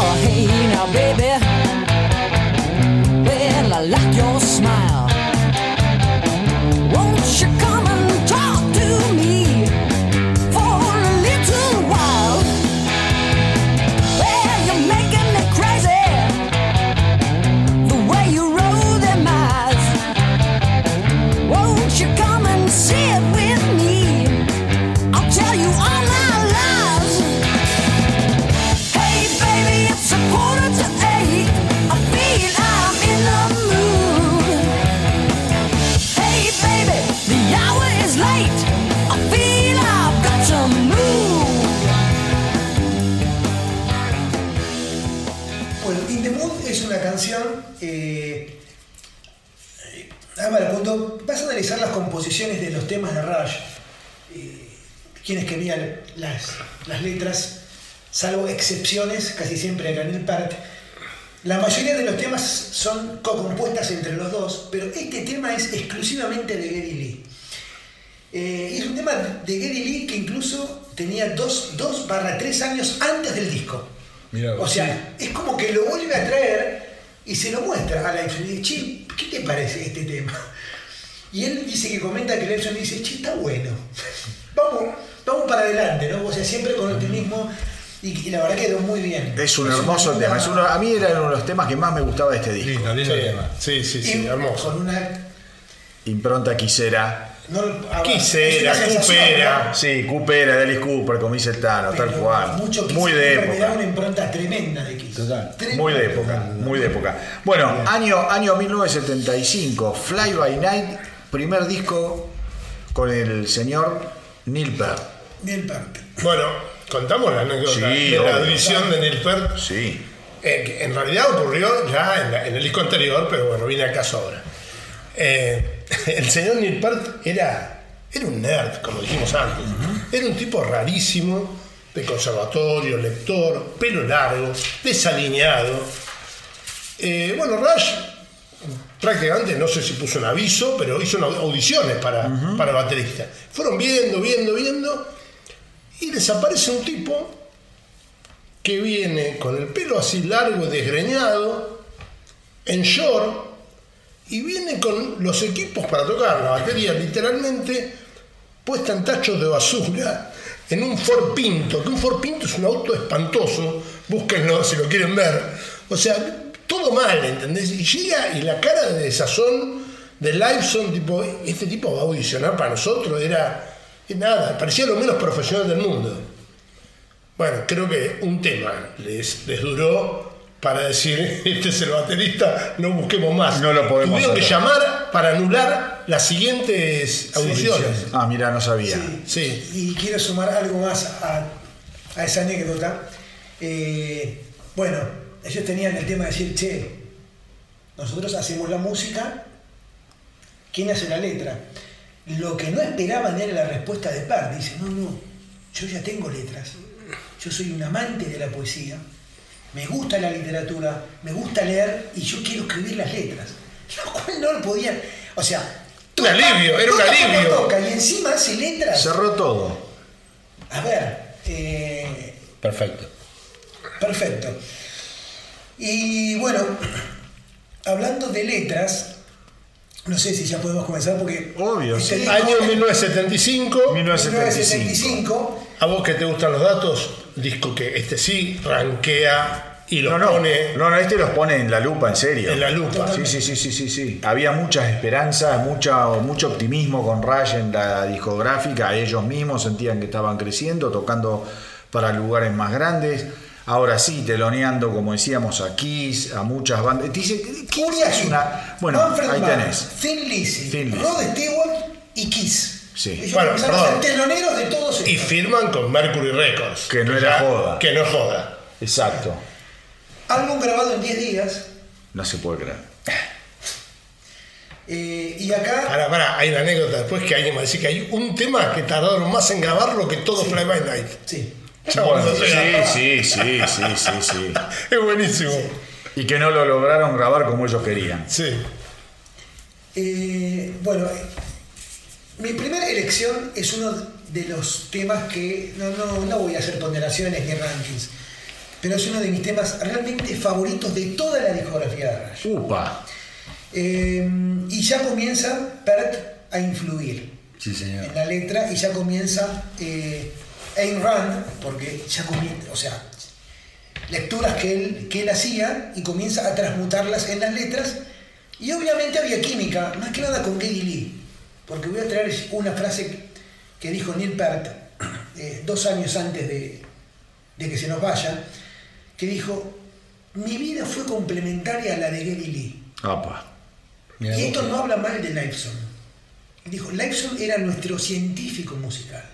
Oh, hey now, baby. Well, I like your smile. Composiciones de los temas de Rush, eh, quienes que vean las, las letras, salvo excepciones, casi siempre en el part, la mayoría de los temas son co-compuestas entre los dos, pero este tema es exclusivamente de Geddy Lee. Eh, es un tema de Geddy Lee que incluso tenía 2 barra 3 años antes del disco. Mirá o sea, es como que lo vuelve a traer y se lo muestra a y dice, che, ¿qué te parece este tema? Y él dice que comenta que Lifeson le dice, che, está bueno. vamos, vamos para adelante, ¿no? O sea, siempre con optimismo y, y la verdad quedó muy bien. Es un una hermoso tema. Es uno- a mí era uno de los temas que más me gustaba de este disco. Lindo, lindo tema. Sí, sí, sí, y hermoso. Con una... Impronta quisera. No, a- Quisera, Cupera. ¿no? Sí, Cooper, Alice Cooper, como dice el Tano, tal cual. Mucho Muy de siempre me da época. una impronta tremenda de Kiss. Total. Tremenda. Muy de época, muy de época. Bueno, año, año 1975, Fly by Night, primer disco con el señor Neil Peart. Bien parte. Bueno, contamos la anécdota Sí, de la audición de Neil Peart. Sí. Eh, en realidad ocurrió ya en, la- en el disco anterior, pero bueno, viene al caso ahora. Eh, el señor Neil Peart era, era un nerd, como dijimos antes. Era un tipo rarísimo, de conservatorio, lector, pelo largo, desalineado. Eh, bueno, Rush prácticamente, no sé si puso un aviso, pero hizo audiciones para, para baterista. Fueron viendo, viendo, viendo, y les aparece un tipo que viene con el pelo así largo y desgreñado, en short, y viene con los equipos para tocar la batería literalmente puesta en tachos de basura en un Ford Pinto, que un Ford Pinto es un auto espantoso, búsquenlo si lo quieren ver. O sea, todo mal, ¿entendés? Y llega y la cara de desazón de Liveson, tipo, este tipo va a audicionar para nosotros, era, nada, parecía lo menos profesional del mundo. Bueno, creo que un tema les, les duró para decir, este es el baterista, no busquemos más. No lo podemos Tuvieron que llamar para anular las siguientes audiciones. Ah, mira, no sabía. Sí. Sí. Y quiero sumar algo más a, a esa anécdota. Eh, bueno, ellos tenían el tema de decir, che, nosotros hacemos la música, ¿quién hace la letra? Lo que no esperaban era la respuesta de Part. Dice, no, no, yo ya tengo letras. Yo soy un amante de la poesía. Me gusta la literatura, me gusta leer y yo quiero escribir las letras. Lo cual no lo podían. O sea, Un alivio, era un alivio. toca y encima hace letras. Cerró todo. A ver, eh, Perfecto. perfecto. Y bueno, hablando de letras, no sé si ya podemos comenzar porque. Obvio, este sí. disco- Año 1975. 1975. 1975. A vos que te gustan los datos, disco que este sí rankea y lo No, no, pone no, no, este los pone en la lupa, en serio. en la lupa. Sí, sí, sí, sí, sí, sí. Había muchas esperanzas, mucha, mucho optimismo con Rush en la discográfica. Ellos mismos sentían que estaban creciendo, tocando para lugares más grandes. Ahora sí, teloneando, como decíamos, a Kiss, a muchas bandas. Dice, es una... Bueno, Manfred ahí Mann, tenés. Thin Lizzy, Thin Lizzy. Rod Stewart y Kiss. Sí. Ellos Bueno, empezaron a ser perdón. teloneros de todos Y firman con Mercury Records. Que no era ya- joda. Que no es joda. Exacto. Álbum grabado en 10 días. No se puede creer. eh, y acá. Pará, pará, hay una anécdota después que alguien me dice que hay un tema que tardaron más en grabarlo que todo Fly By Night. Sí. Bueno, sí, sí, sí, sí, sí, sí. Es buenísimo. Y que no lo lograron grabar como ellos querían. Sí. Eh, bueno, mi primera elección es uno de los temas que no, no, no voy a hacer ponderaciones ni rankings, pero es uno de mis temas realmente favoritos de toda la discografía de Rush. Upa. Eh, y ya comienza Pert a influir Sí, señor. en la letra y ya comienza eh, Ayn Rand, porque ya comienza, o sea, lecturas que él, que él hacía y comienza a transmutarlas en las letras. Y obviamente había química, más que nada con Geddy Lee, porque voy a traer una frase que dijo Neil Peart eh, dos años antes de, de que se nos vaya, que dijo, mi vida fue complementaria a la de Geddy Lee. Apa. Y esto no habla mal de Lifeson. Dijo, Lifeson era nuestro científico musical,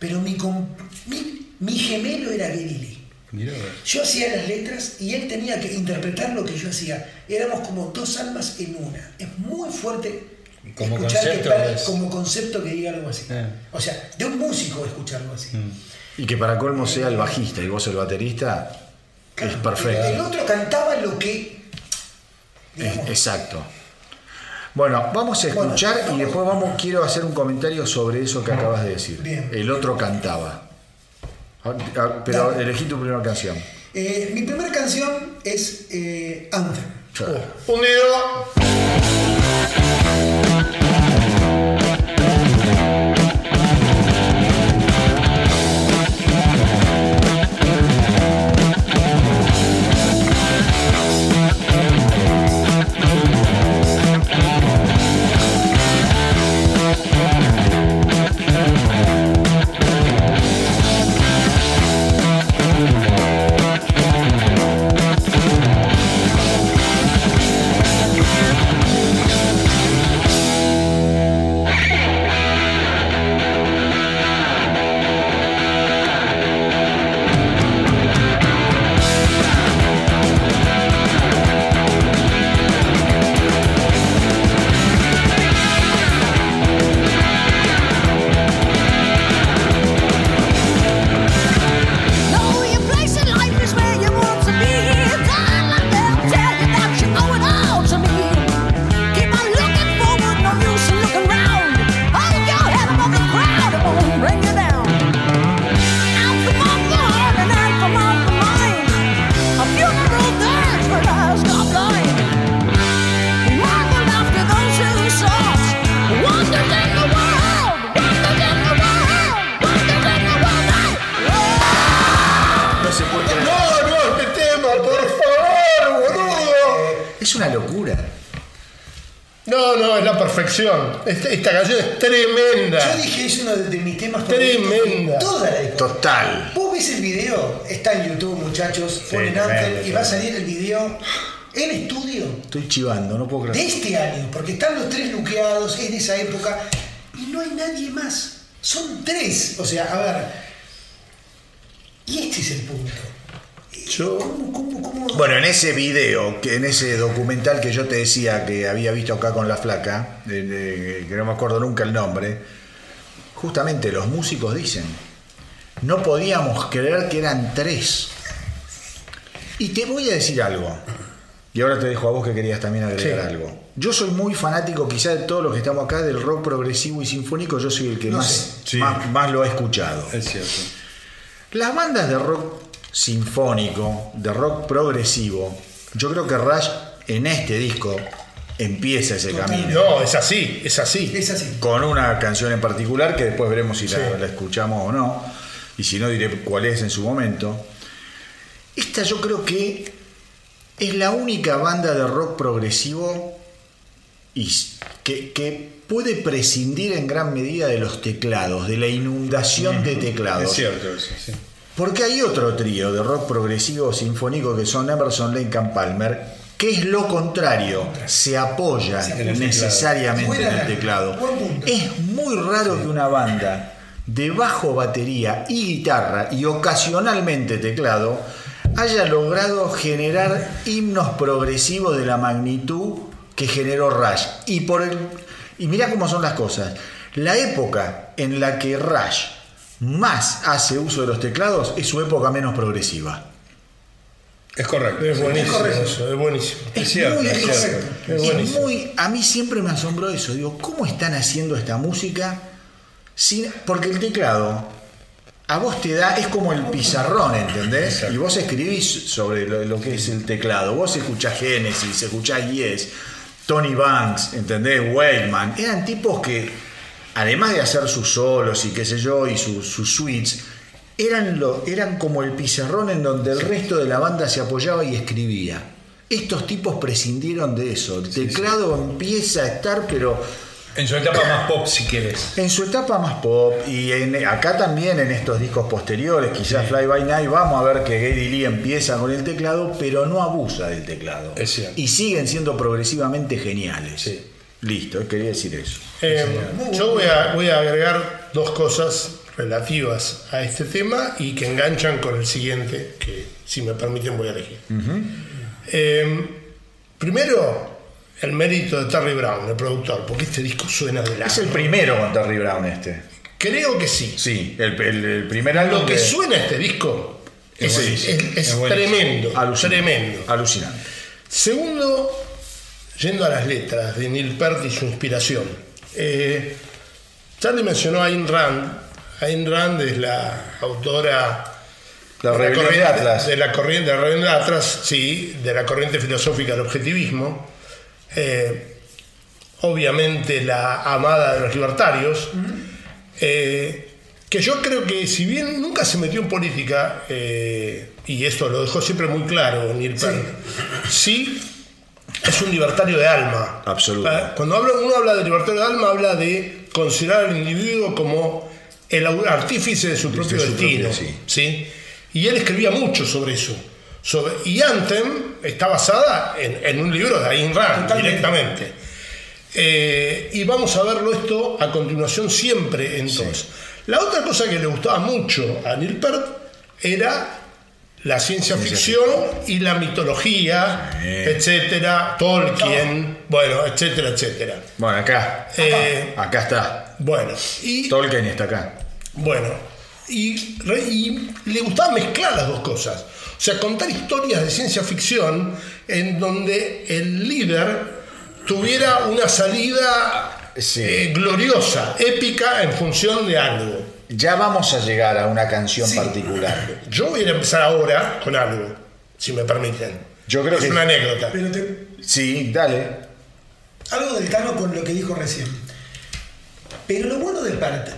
pero mi, com- mi, mi gemelo era Geddy Lee. mirá vos. Yo hacía las letras y él tenía que interpretar lo que yo hacía. Éramos como dos almas en una. Es muy fuerte Como escuchar que concepto para- es- como concepto que diga algo así. Eh. O sea, de un músico escucharlo así. Y que para colmo sea el bajista y vos el baterista, es perfecto. El otro cantaba lo que... digamos, Exacto. Bueno, vamos a escuchar Bueno, y después vamos, quiero hacer un comentario sobre eso que acabas de decir. Bien. El otro cantaba. Ah, ah, Pero Dale. elegí tu primera canción. eh, mi primera canción es eh, Anthem. Hundido. Know Esta, canción es Yo tremenda. dije, es uno de, de mis temas Tremenda. de toda la discografía. Total. Vos ves el video, está en YouTube, muchachos, ponen tremendo, Anthem y va a salir el video en estudio Estoy chivando, no puedo de creer. este año, porque están los tres luqueados, es de esa época, y no hay nadie más. Son tres. O sea, a ver. Y este es el punto. Yo- ¿Cómo, cómo, cómo? Bueno, en ese video, que en ese documental que yo te decía que había visto acá con la flaca, de- de- que no me acuerdo nunca el nombre, justamente los músicos dicen, no podíamos creer que eran tres. Y te voy a decir algo, y ahora te dejo a vos que querías también agregar Sí. algo. Yo soy muy fanático, quizá de todos los que estamos acá, del rock progresivo y sinfónico, yo soy el que No más. Sí. más, más lo ha escuchado. Es cierto. Las bandas de rock sinfónico, de rock progresivo, yo creo que Rush en este disco empieza ese Totalmente. camino. No, es así, es así. Es así. Con una canción en particular que después veremos si la, Sí. la escuchamos o no. Y si no, diré cuál es en su momento. Esta yo creo que es la única banda de rock progresivo y que, que puede prescindir en gran medida de los teclados, de la inundación de teclados. Es cierto eso, sí. Porque hay otro trío de rock progresivo sinfónico que son Emerson, and Palmer, que es lo contrario, se apoya necesariamente en el teclado. Es muy raro que una banda de bajo batería y guitarra y ocasionalmente teclado haya logrado generar himnos progresivos de la magnitud que generó Rush. Y por el y mirá cómo son las cosas. La época en la que Rush más hace uso de los teclados es su época menos progresiva. Es correcto. Es buenísimo correcto. eso, es buenísimo. Es cierto, muy, es cierto. Es es buenísimo. muy- a mí siempre me asombró eso. Digo, ¿cómo están haciendo esta música? sin- porque el teclado a vos te da, es como el pizarrón, ¿entendés? Y vos escribís sobre lo, lo que es el teclado. Vos escuchás Genesis, escuchás Yes, Tony Banks, ¿entendés? Wakeman. Eran tipos que, además de hacer sus solos y qué sé yo, y sus, sus suites, eran, lo, eran como el pizarrón en donde el resto de la banda se apoyaba y escribía. Estos tipos prescindieron de eso. El teclado empieza a estar, pero En su etapa más pop, si quieres. en su etapa más pop y en- acá también en estos discos posteriores, quizás Fly By Night, vamos a ver que Geddy Lee empieza con el teclado, pero no abusa del teclado. Es cierto. Y siguen siendo progresivamente geniales. Sí. Listo, quería decir eso. Eh, yo voy a, voy a agregar dos cosas relativas a este tema y que enganchan con el siguiente, que si me permiten voy a elegir. Eh, primero, el mérito de Terry Brown, el productor, porque este disco suena de la... Es el primero con Terry Brown este. Creo que sí. Sí, el, el- el primer álbum Lo que suena este disco es, tremendo, alucinante. tremendo. Alucinante. Segundo, yendo a las letras de Neil Peart y su inspiración. Eh, Charlie mencionó a Ayn Rand. Ayn Rand es la autora La de de corriente, Atlas. de la corriente de la rebelión de Atlas, sí, de la corriente filosófica del objetivismo. Eh, obviamente la amada de los libertarios. eh, que yo creo que si bien nunca se metió en política, eh, y esto lo dejó siempre muy claro Neil Peart, sí es un libertario de alma. Absoluto. Ah, Cuando habla- uno habla de libertario de alma, habla de considerar al individuo como el artífice de su propio su destino. propio, sí. ¿sí? Y él escribía mucho sobre eso. Sobre, y Anthem está basada en, en un libro de Ayn Rand Totalmente. directamente. Eh, y vamos a verlo esto a continuación siempre entonces. La otra cosa que le gustaba mucho a Neil Peart era la ciencia, ficción y la mitología, etcétera, Tolkien, bueno, etcétera, etcétera. Bueno, acá. Eh, Acá está. bueno, y Tolkien está acá. bueno, y, le gustaba mezclar las dos cosas. O sea, contar historias de ciencia ficción en donde el líder tuviera una salida Sí. eh, gloriosa, épica en función de algo. Ya vamos a llegar a una canción Sí. particular. Yo voy a empezar ahora con algo, si me permiten. Yo creo es que- una anécdota. Pero te- Sí, dale. algo del Tano con lo que dijo recién. Pero lo bueno de Parta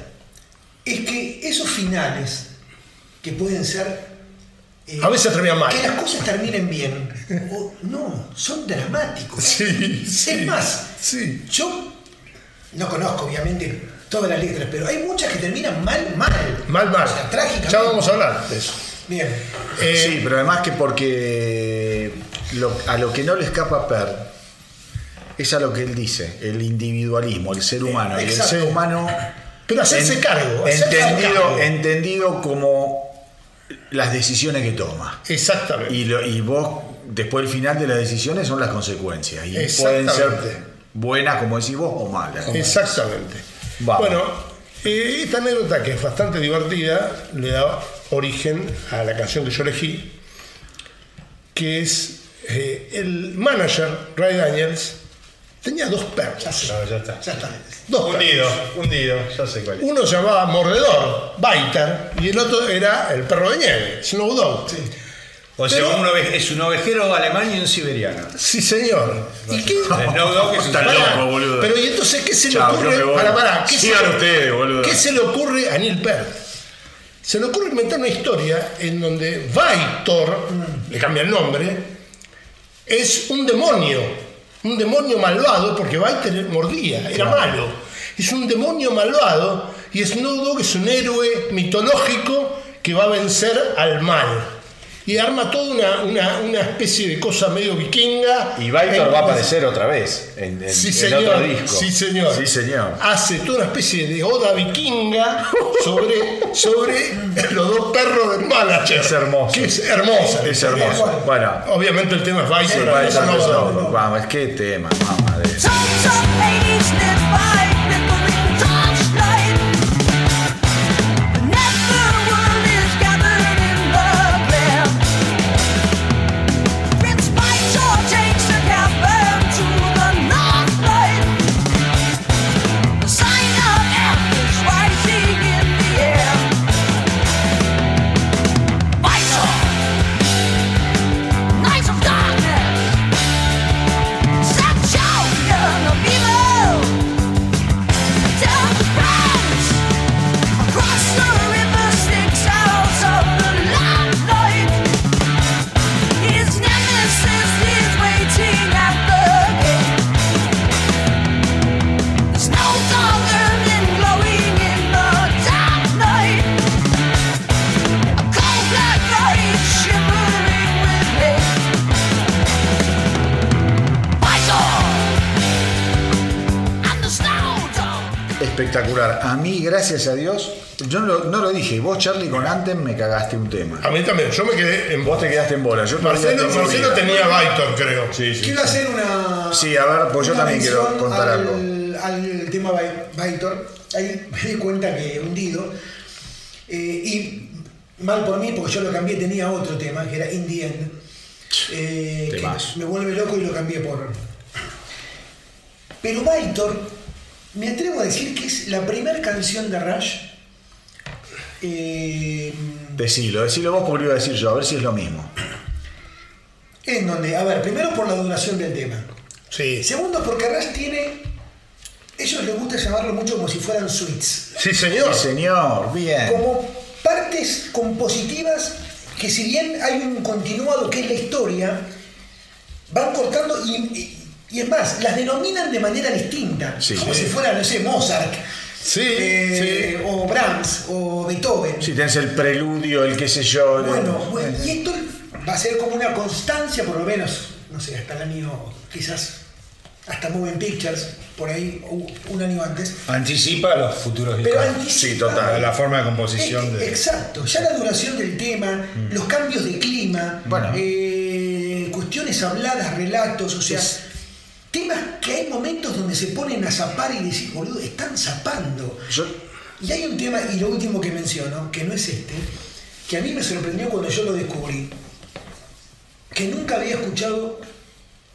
es que esos finales que pueden ser. eh, A veces terminan mal. Que las cosas terminen bien. o no, son dramáticos. Sí, sí, es más, sí. yo no conozco obviamente todas las letras, pero hay muchas que terminan mal, mal. Mal, mal. O sea, trágicamente. Ya vamos a hablar de eso. Bien. Eh, sí, pero además que porque lo- a lo que no le escapa a Per es a lo que él dice, el individualismo, el ser humano. y el ser humano Pero hacerse en- cargo, hacerse entendido, cargo. entendido como las decisiones que toma. Exactamente. Y, lo- y vos, después del final de las decisiones, son las consecuencias. Y pueden ser buenas, como decís vos, o malas. Exactamente. Vamos. Bueno, eh, esta anécdota que es bastante divertida le da origen a la canción que yo elegí, que es eh, el manager, Ray Daniels, tenía dos perros. No, ya está. Ya está. Dos Hundido, perros. hundido, ya sé cuál es. Uno se llamaba Mordedor, Biter, y el otro era el perro de nieve, Snow Dog. O sea, Pero- un ove- es un ovejero alemán y un siberiano. Sí, señor. ¿Y qué? Es un Está loco, boludo. Pero ¿y entonces qué se le Chao, ocurre? Para, para, ¿qué, se, ustedes, boludo. ¿Qué se le ocurre a Neil Peart? Se le ocurre inventar una historia en donde Vaitor, le cambia el nombre, es un demonio, un demonio malvado, porque Vaitor mordía, era malo. Es un demonio malvado y Snow Dogg es un héroe mitológico que va a vencer al mal. Y arma toda una, una, una especie de cosa medio vikinga. Y Vitor En- va a aparecer otra vez en, en- Sí, en señor. otro disco. Sí, señor. Sí, señor. Hace toda una especie de oda vikinga sobre, sobre los dos perros del manager. Es hermoso. Que es hermosa. Es hermoso. Bueno, Obviamente el tema es Vice. Sí, no vamos, es que tema, mamá espectacular. A mí, gracias a Dios, yo no lo, no lo dije. Vos, Charlie, con Anthem me cagaste un tema. A mí también. Yo me quedé en Vos te quedaste en bola. Yo todavía Marcelo, tengo Marcelo vida. tenía Vitor, creo. Sí, sí. Quiero hacer una. Sí, a ver, pues yo una también quiero mención contar al, algo. Al tema Vitor. Ahí me di cuenta que hundido. Eh, y mal por mí, porque yo lo cambié, tenía otro tema que era In the End. eh, que me vuelve loco y lo cambié por. Pero Vitor, me atrevo a decir que es la primera canción de Rush. eh, Decilo, decilo vos porque lo iba a decir yo, a ver si es lo mismo. en donde, a ver, primero por la duración del tema. Sí. Segundo, porque Rush tiene. Ellos les gusta llamarlo mucho como si fueran suites. Sí, señor. Sí, señor, bien. Como partes compositivas que, si bien hay un continuado que es la historia, van cortando y, y- y es más, las denominan de manera distinta. Sí, como sí. si fuera, no sé, Mozart. Sí, eh, O Brahms o Beethoven. Si tenés el preludio, el qué sé yo. Bueno, bueno, y esto va a ser como una constancia, por lo menos, no sé, hasta el año, quizás, hasta Moving Pictures, por ahí, un año antes. Anticipa los futuros Pero anticipa- Sí, total, la forma de composición Eh, de- Exacto, ya la duración del tema, los cambios de clima, Bueno. eh, cuestiones habladas, relatos, o sea, Es- temas que hay momentos donde se ponen a zapar y decir, boludo, están zapando. Yo, Y hay un tema, y lo último que menciono, que no es este, que a mí me sorprendió cuando yo lo descubrí, que nunca había escuchado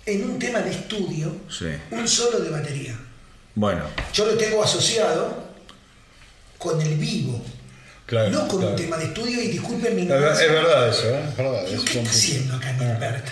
en un tema de estudio Sí. un solo de batería. bueno, Yo lo tengo asociado con el vivo, Claro, no con claro. un tema de estudio, y disculpen mi Es ver- ignorancia. es verdad eso, ¿eh? Es verdad. ¿Qué está haciendo acá Nilbert?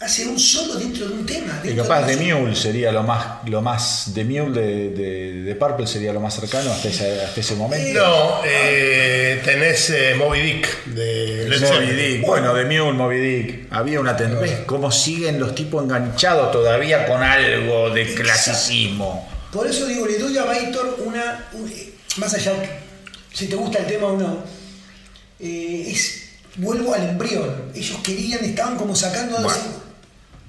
Hace un solo dentro de un tema. y capaz de de Mule sería lo más, lo más, de Mule de, de, de Purple sería lo más cercano hasta ese, hasta ese momento. No, eh, tenés eh, Moby Dick de Led Moby Zeppelin. Dick, bueno, de Mule, Moby Dick. Había una ten- ¿Ves cómo siguen los tipos enganchados todavía con algo de clasicismo? Por eso digo, le doy a Vitor una. un- eh, más allá, si te gusta el tema o no, eh, es. Vuelvo al embrión. Ellos querían, estaban como sacando. Bueno.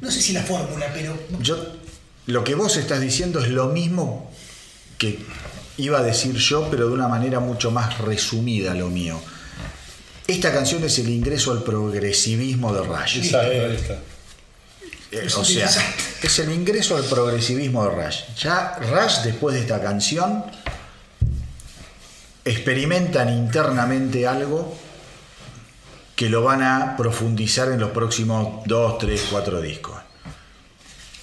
No sé si la fórmula, pero. Yo, lo que vos estás diciendo es lo mismo que iba a decir yo, pero de una manera mucho más resumida lo mío. Esta canción es el ingreso al progresivismo de Rush. Exacto, ahí está. Eh, o sea, es el ingreso al progresivismo de Rush. Ya Rush, después de esta canción, experimentan internamente algo que lo van a profundizar en los próximos 2, 3, 4 discos.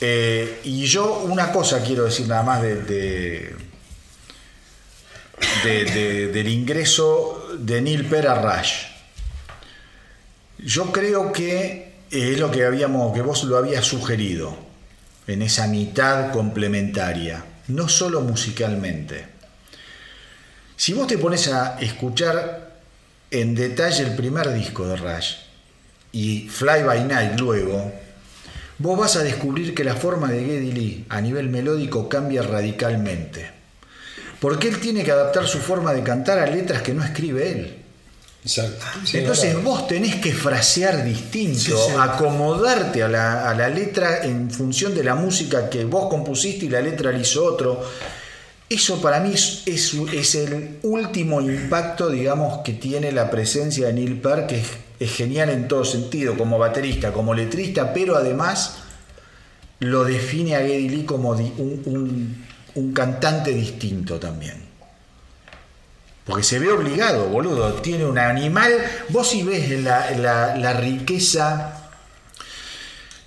Eh, y yo una cosa quiero decir nada más de, de- de- de- del ingreso de Neil Peart a Rush. Yo creo que es lo que habíamos, que vos lo habías sugerido en esa mitad complementaria, no solo musicalmente. Si vos te pones a escuchar en detalle el primer disco de Rush y Fly by Night luego, vos vas a descubrir que la forma de Geddy Lee a nivel melódico cambia radicalmente. Porque él tiene que adaptar su forma de cantar a letras que no escribe él. Exacto. Sí, Entonces claro. vos tenés que frasear distinto, Sí, sí. acomodarte a la, a la letra en función de la música que vos compusiste y la letra la hizo otro. Eso para mí es, el último impacto, digamos, que tiene la presencia de Neil Peart, que es, genial en todo sentido, como baterista, como letrista, pero además lo define a Geddy Lee como un, cantante distinto también. Porque se ve obligado, boludo. Tiene un animal. Vos si ves la riqueza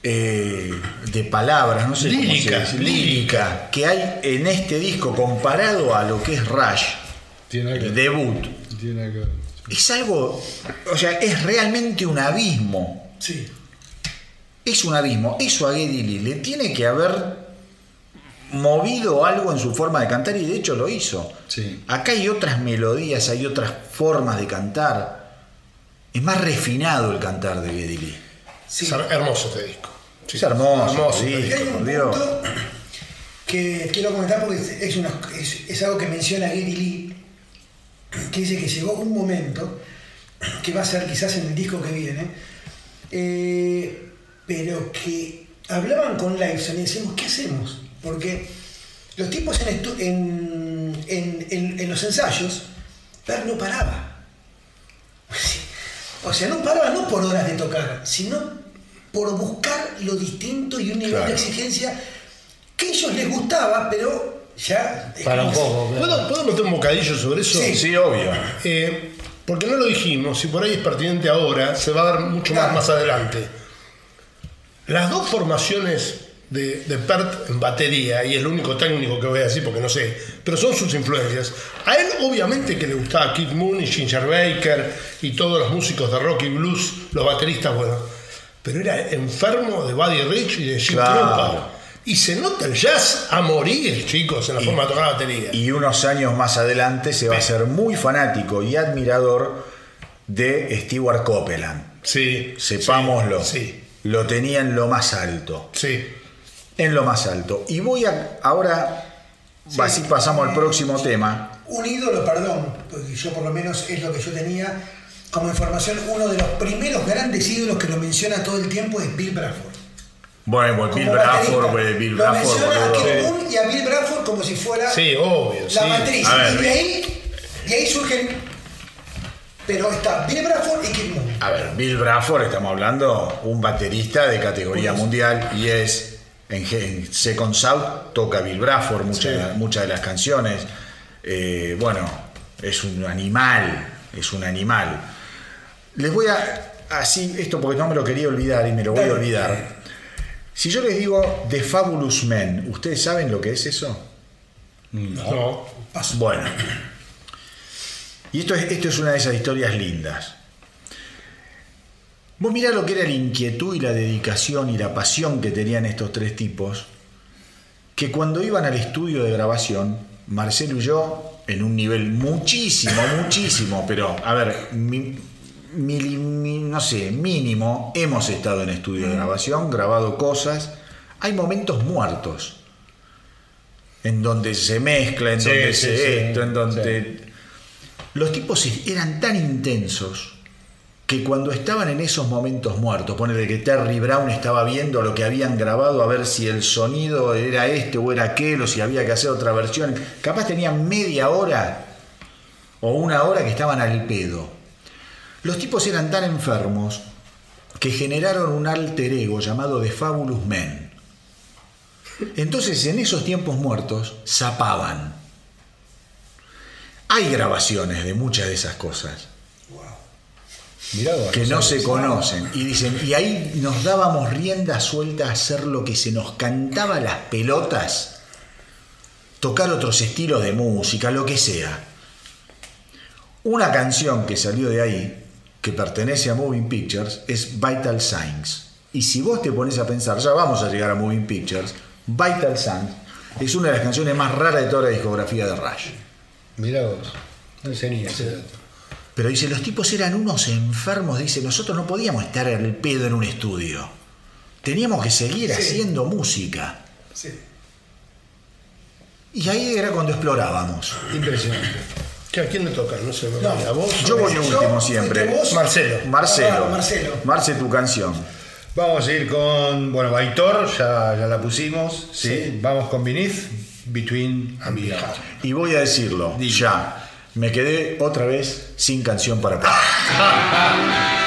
eh, de palabras, no sé Lírica, cómo se dice, lírica, que hay en este disco comparado a lo que es Rush, Tiene el que debut. Tiene que ver. Es algo, o sea, es realmente un abismo. Sí. Es un abismo. Eso a Geddy Lee le tiene que haber movido algo en su forma de cantar y de hecho lo hizo. Sí. Acá hay otras melodías, hay otras formas de cantar. Es más refinado el cantar de Geddy Lee. sí. Es hermoso este disco. Sí. Es hermoso, Hermoso. sí. Y hay un punto que quiero comentar porque es, es una- es- es algo que menciona Geddy Lee, que dice que llegó un momento, que va a ser quizás en el disco que viene, eh, pero que hablaban con Liveson y decíamos, ¿qué hacemos? Porque los tipos en, en- en- en los ensayos, Per no paraba. O sea, no paraba no por horas de tocar, sino por buscar lo distinto y un nivel Claro. de exigencia que a ellos les gustaba, pero ya... Para un poco. ¿Puedo, ¿Puedo meter un bocadillo sobre eso? Sí. Sí, obvio. Eh, porque no lo dijimos, y por ahí es pertinente ahora, se va a dar mucho Claro. más más adelante. Las dos formaciones de, de Pert en batería, y es lo único técnico que voy a decir porque no sé, pero son sus influencias. A él obviamente que le gustaba Keith Moon y Ginger Baker y todos los músicos de rock y blues, los bateristas, bueno, pero era enfermo de Buddy Rich y de Jim Claro. Y se nota el jazz a morir, chicos, en la forma de tocar la batería. Y unos años más adelante se va a ser muy fanático y admirador de Stewart Copeland. sí, Sepámoslo. Sí, Lo tenía en lo más alto. sí. En lo más alto. Y voy a. Ahora. Así pasamos al próximo tema. Un ídolo, perdón, porque yo por lo menos es lo que yo tenía como información, uno de los primeros grandes ídolos que lo menciona todo el tiempo es Bill Bradford. Bueno, pues Bill Bradford, pues, Bill lo Bradford, menciona a. Keith Moon y a Bill Bradford como si fuera Sí, obvio. la sí. matriz. Ver, y, de ahí, y ahí surgen. Pero está Bill Bradford y Keith Moon. A ver, Bill Bradford, estamos hablando, un baterista de categoría Pues- mundial y es en, en Second South toca Bill Bradford muchas, muchas de las canciones. Eh, bueno, es un animal, es un animal. Les voy a así esto porque no me lo quería olvidar y me lo voy a olvidar. Si yo les digo The Fabulous Men, ¿ustedes saben lo que es eso? No. Paso. Bueno. Y esto es, esto es una de esas historias lindas. Vos mirá lo que era la inquietud y la dedicación y la pasión que tenían estos tres tipos, que cuando iban al estudio de grabación, Marcelo y yo, en un nivel muchísimo, muchísimo, pero a ver, mi- no sé, mínimo, hemos estado en estudio de grabación, grabado cosas, hay momentos muertos, en donde se mezcla, en Sí, donde sí, se sí, esto, en donde... Los tipos eran tan intensos que cuando estaban en esos momentos muertos, ponele que Terry Brown estaba viendo lo que habían grabado a ver si el sonido era este o era aquel o si había que hacer otra versión, capaz tenían media hora o una hora que estaban al pedo. Los tipos eran tan enfermos que generaron un alter ego llamado The Fabulous Men. Entonces en esos tiempos muertos zapaban. Hay grabaciones de muchas de esas cosas Mirá que no se conocen. Y dicen, y ahí nos dábamos rienda suelta a hacer lo que se nos cantaba las pelotas, tocar otros estilos de música, lo que sea. Una canción que salió de ahí que pertenece a Moving Pictures, es Vital Signs. Y si vos te pones a pensar, ya vamos a llegar a Moving Pictures, Vital Signs es una de las canciones más raras de toda la discografía de Rush. Mirá vos. No tenía ese dato. Pero dice, los tipos eran unos enfermos, dice, nosotros no podíamos estar al pedo en un estudio. Teníamos que seguir Sí. haciendo música. Sí. Y ahí era cuando explorábamos. Impresionante. ¿Que ¿A quién le toca? No sé, No. ¿a vos? Yo voy último siempre. vos. Marcelo. Marcelo. Ah, Marcelo. Marce, tu canción. Vamos a ir con, bueno, Baitor, ya, ya la pusimos. ¿sí? Sí. Vamos con Beneath, Between and Beyond. Y voy a decirlo, Dime. ya. Me quedé otra vez sin canción para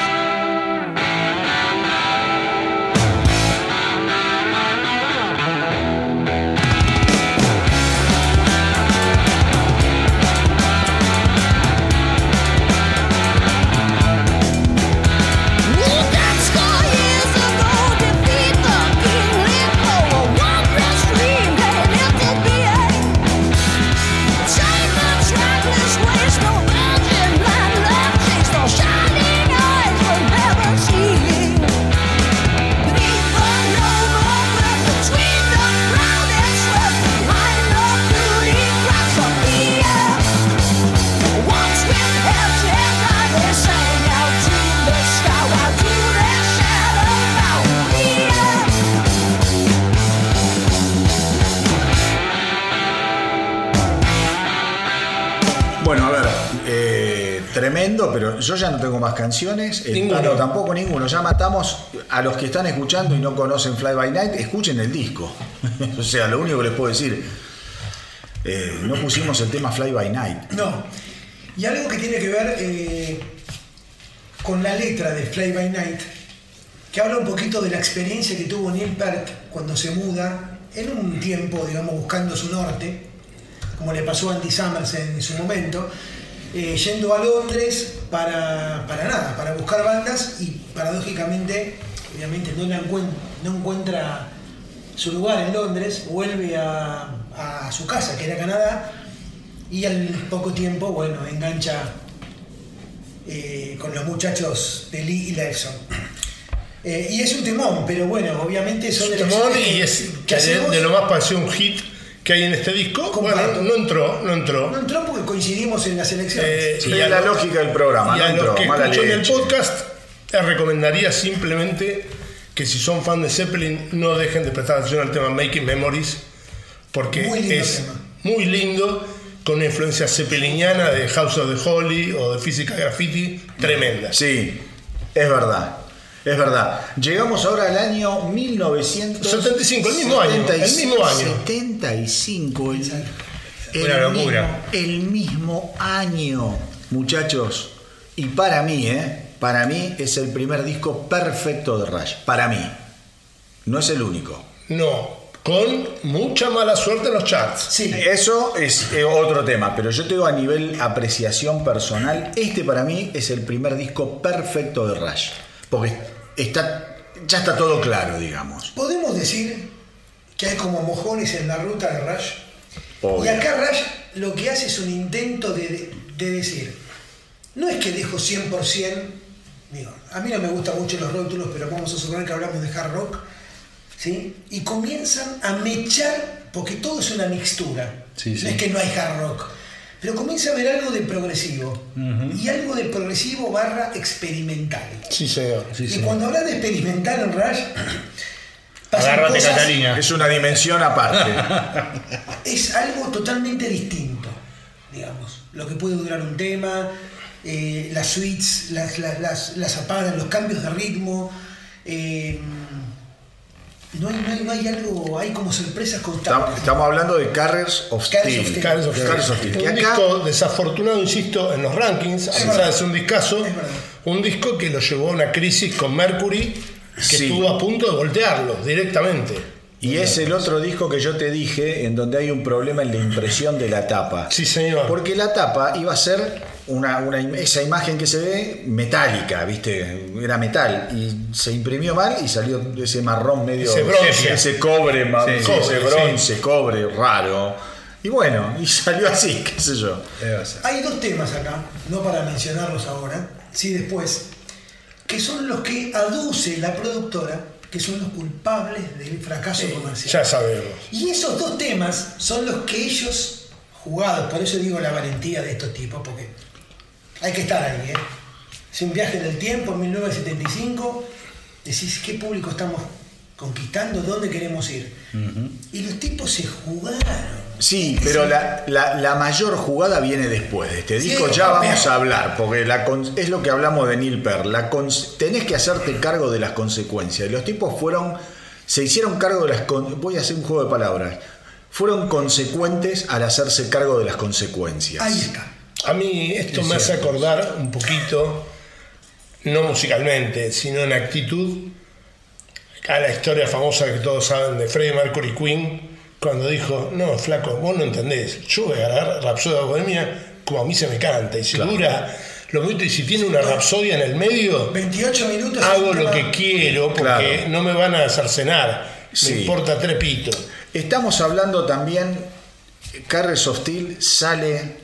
yo ya no tengo más canciones. Ninguno. tampoco ninguno. Ya matamos a los que están escuchando y no conocen Fly By Night, escuchen el disco. o sea, lo único que les puedo decir, eh, no pusimos el tema Fly By Night. No. Y algo que tiene que ver eh, con la letra de Fly By Night, que habla un poquito de la experiencia que tuvo Neil Peart cuando se muda en un tiempo, digamos, buscando su norte, como le pasó a Andy Summers en su momento, eh, yendo a Londres para, para nada, para buscar bandas y paradójicamente, obviamente no, la encuent- no encuentra su lugar en Londres, vuelve a, a su casa, que era Canadá, y al poco tiempo, bueno, engancha eh, con los muchachos de Lee y Lexon. Eh, y es un temón, pero bueno, obviamente son de las Temón y es que de, de lo más pareció un hit que hay en este disco. Bueno, no entró, no entró. No entró porque coincidimos en las elecciones. Eh, Sí, y a la lo- lógica del programa, y no a los entró, que mala escuchan el podcast, les recomendaría simplemente que si son fan de Zeppelin no dejen de prestar atención al tema Making Memories, porque Muy es tema. muy lindo, con una influencia zeppeliniana de House of the Holy o de Física Graffiti, tremenda. Sí, es verdad. Es verdad. Llegamos ahora al año 1975, 75, el mismo año, el mismo año. 75, el, el Una locura. Mismo, el mismo año, muchachos. Y para mí, ¿eh? Para mí es el primer disco perfecto de Rush. Para mí. No es el único. No, con mucha mala suerte en los charts. Sí, Eso es eh, otro tema, pero yo te digo a nivel apreciación personal, este para mí es el primer disco perfecto de Rush. Porque está, ya está todo claro, digamos. podemos decir que hay como mojones en la ruta de Rush. Obvio. Y acá Rush lo que hace es un intento de, de decir, no es que dejo 100%, digo, a mí no me gustan mucho los rótulos, pero vamos a suponer que hablamos de hard rock, ¿sí? Y comienzan a mechar, porque todo es una mixtura, Sí, no es que no hay hard rock, pero comienza a haber algo de progresivo, y algo de progresivo barra experimental. Sí, señor. Sí, y sí. cuando hablas de experimental en Rush, Agárrate, cosas- Catalina. Es una dimensión aparte. es algo totalmente distinto, digamos. Lo que puede durar un tema, eh, las suites, las, las, las, las apagas, los cambios de ritmo. eh, no, hay, no, hay, no hay algo, hay como sorpresas constantes. estamos hablando de Carriers of Carriers Steel. Carlos of Steel. Carriers of Steel. Un acá- disco desafortunado, insisto, en los rankings, a Es pesar verdad. de ser un discazo. Un disco que lo llevó a una crisis con Mercury, que Sí. estuvo a punto de voltearlo directamente. Y es el otro disco que yo te dije en donde hay un problema en la impresión de la tapa. Sí, señor. Porque la tapa iba a ser una, esa imagen que se ve metálica, ¿viste? Era metal. Y se imprimió mal y salió ese marrón medio. Ese bronce. Ese cobre, Sí, ese cobre, bronce, cobre raro. Y bueno, y salió así, qué sé yo. Hay dos temas acá, no para mencionarlos ahora, sí, después, que son los que aduce la productora, que son los culpables del fracaso comercial. Ya sabemos. Y esos dos temas son los que ellos jugados, por eso digo la valentía de estos tipos, porque hay que estar ahí, ¿eh? Es un viaje en el tiempo, en 1975, decís qué público estamos conquistando, dónde queremos ir. Y los tipos se jugaron. Sí, pero la, la- la mayor jugada viene después de este Sí, disco. Ya vamos a hablar, porque la es lo que hablamos de Neil Peart. La tenés que hacerte cargo de las consecuencias. Los tipos fueron, se hicieron cargo de las. con- voy a hacer un juego de palabras. Fueron consecuentes al hacerse cargo de las consecuencias. Ahí está. A mí esto me hace acordar un poquito, no musicalmente, sino en actitud, a la historia famosa que todos saben de Freddie Mercury Queen, cuando dijo, no, flaco, vos no entendés, yo voy a agarrar Rapsodia Bohemia como a mí se me canta, y si dura lo mismo, y si tiene una rapsodia en el medio, 28 minutos. hago lo que quiero porque Claro. no me van a cercenar, Sí. me importa tres pitos. Estamos hablando también, Carres Steel sale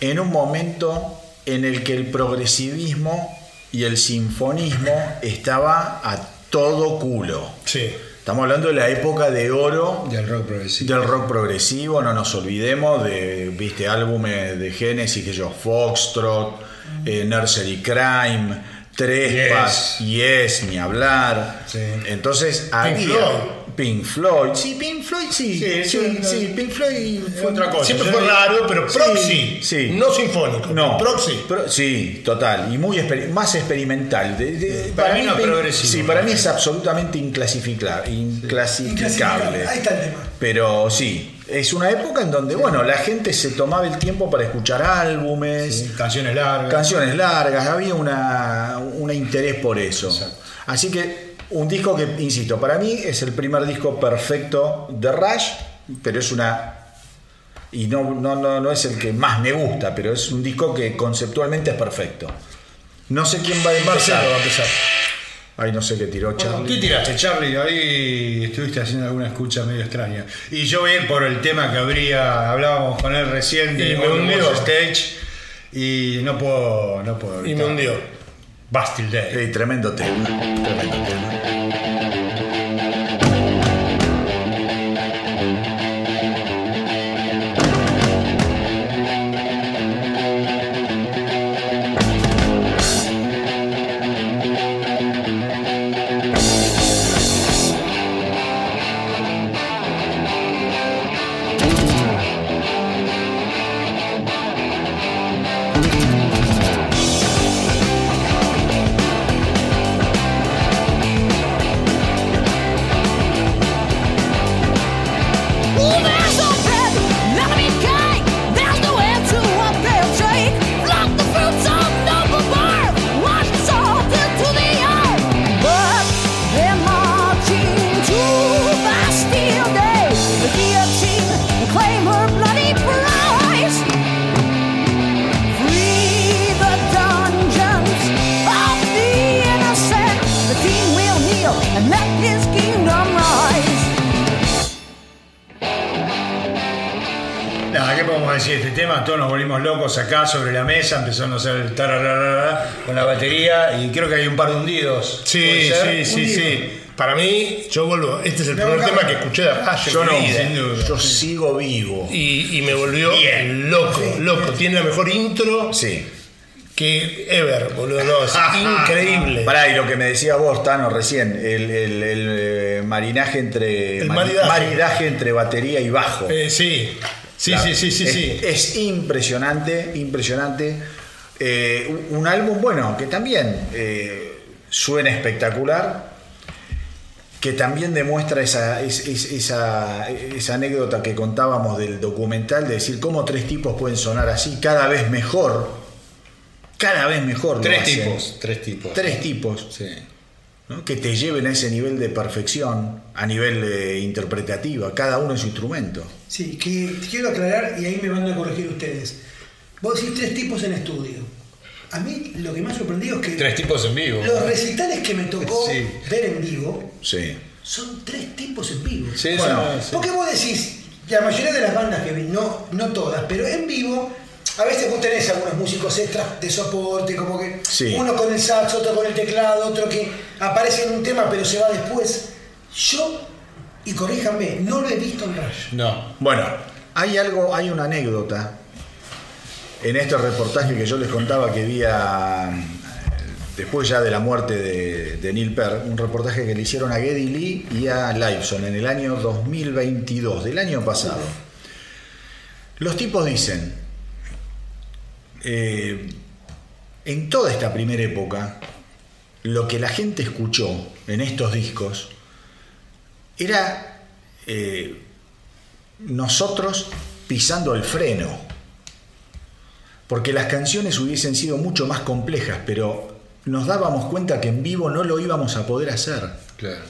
en un momento en el que el progresivismo y el sinfonismo estaba a todo culo. Sí. Estamos hablando de la época de oro Del rock progresivo. del rock progresivo, no nos olvidemos de, viste, álbumes de Genesis, que yo, Foxtrot, eh, Nursery Crime, Trespass, yes. ni hablar. Sí. Entonces, había. Pink Floyd, sí, Pink Floyd, sí, sí, Sí, Pink Floyd fue otra cosa. Siempre fue raro, pero proxy, sí. no sinfónico, No, proxy. pro- sí, total. Y muy exper- más experimental. De- de- Para mí no progresivo. Sí, para mí es absolutamente inclasificable. Inclasificable. Ahí está el tema. Pero sí, es una época en donde, bueno, la gente se tomaba el tiempo para escuchar álbumes, Sí, canciones largas. canciones largas, había una, un interés por eso. Exacto. Así que un disco que, insisto, para mí es el primer disco perfecto de Rush, pero es una... Y no, no, no, no es el que más me gusta, pero es un disco que conceptualmente es perfecto. No sé quién va a empezar. Va a empezar. Ay, no sé qué tiró Bueno, Charlie. ¿Qué tiraste, Charlie? Ahí estuviste haciendo alguna escucha medio extraña. Y yo voy a ir por el tema que habría, hablábamos con él recién de Y me hundió. Stage. Y no puedo, no puedo. Y me hundió. Bastille Day. Sí, tremendo tema. Tremendo tema. Y creo que hay un par de hundidos. Sí, sí, sí, sí. Para mí, yo vuelvo. Este es el primer tema que escuché de en Yo no, sin duda. yo sigo vivo. Y, y me volvió loco, loco. Tiene la mejor intro Sí. que ever, boludo. No, es increíble. Pará, y lo que me decía vos, Tano, recién, el, el- el, eh, marinaje entre. El mari- maridaje. maridaje entre batería y bajo. Eh, sí, sí, Claro. sí, sí, sí, es, sí. es impresionante, impresionante. Eh, un, álbum, bueno, que también eh, suena espectacular, que también demuestra esa, es- es- esa, esa anécdota que contábamos del documental, de decir cómo tres tipos pueden sonar así, cada vez mejor, cada vez mejor. Tres tipos, tres tipos. Tres tipos. Sí. ¿no? que te lleven a ese nivel de perfección, a nivel eh, interpretativo, cada uno en su instrumento. Sí, que quiero aclarar y ahí me van a corregir ustedes. Vos decís tres tipos en estudio. A mí lo que me ha sorprendido es que Tres tipos en vivo. los recitales que me tocó Sí. ver en vivo Sí. son tres tipos en vivo. Sí, Bueno, sí. Porque vos decís, la mayoría de las bandas que vi, no, no todas, pero en vivo a veces vos tenés algunos músicos extras de soporte, como que Sí. uno con el sax, otro con el teclado, otro que aparece en un tema pero se va después. Yo, y corríjanme, no lo he visto en Rush. No. Bueno, hay algo, hay una anécdota en este reportaje que yo les contaba que vi después ya de la muerte de, de Neil Peart, un reportaje que le hicieron a Geddy Lee y a Liveson en el año 2022, del año pasado. Los tipos dicen, eh, en toda esta primera época, lo que la gente escuchó en estos discos era eh, nosotros pisando el freno. Porque las canciones hubiesen sido mucho más complejas, pero nos dábamos cuenta que en vivo no lo íbamos a poder hacer. Claro.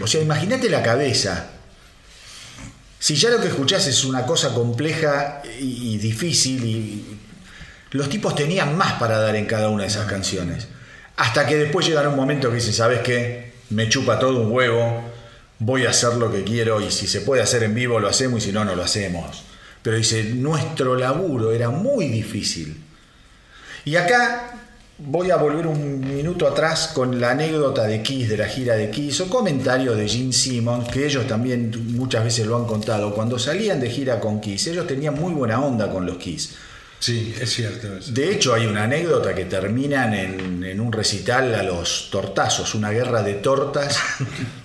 O sea, imagínate la cabeza. Si ya lo que escuchás es una cosa compleja y, difícil, y los tipos tenían más para dar en cada una de esas canciones. Hasta que después llegará un momento que dicen, ¿sabes qué? Me chupa todo un huevo, voy a hacer lo que quiero y si se puede hacer en vivo lo hacemos y si no, no lo hacemos. Pero dice, nuestro laburo era muy difícil. Y acá voy a volver un minuto atrás con la anécdota de Kiss, de la gira de Kiss, o comentario de Gene Simmons, que ellos también muchas veces lo han contado. Cuando salían de gira con Kiss, ellos tenían muy buena onda con los Kiss. Sí, es cierto eso. De hecho, hay una anécdota que terminan en, en un recital a los tortazos, una guerra de tortas.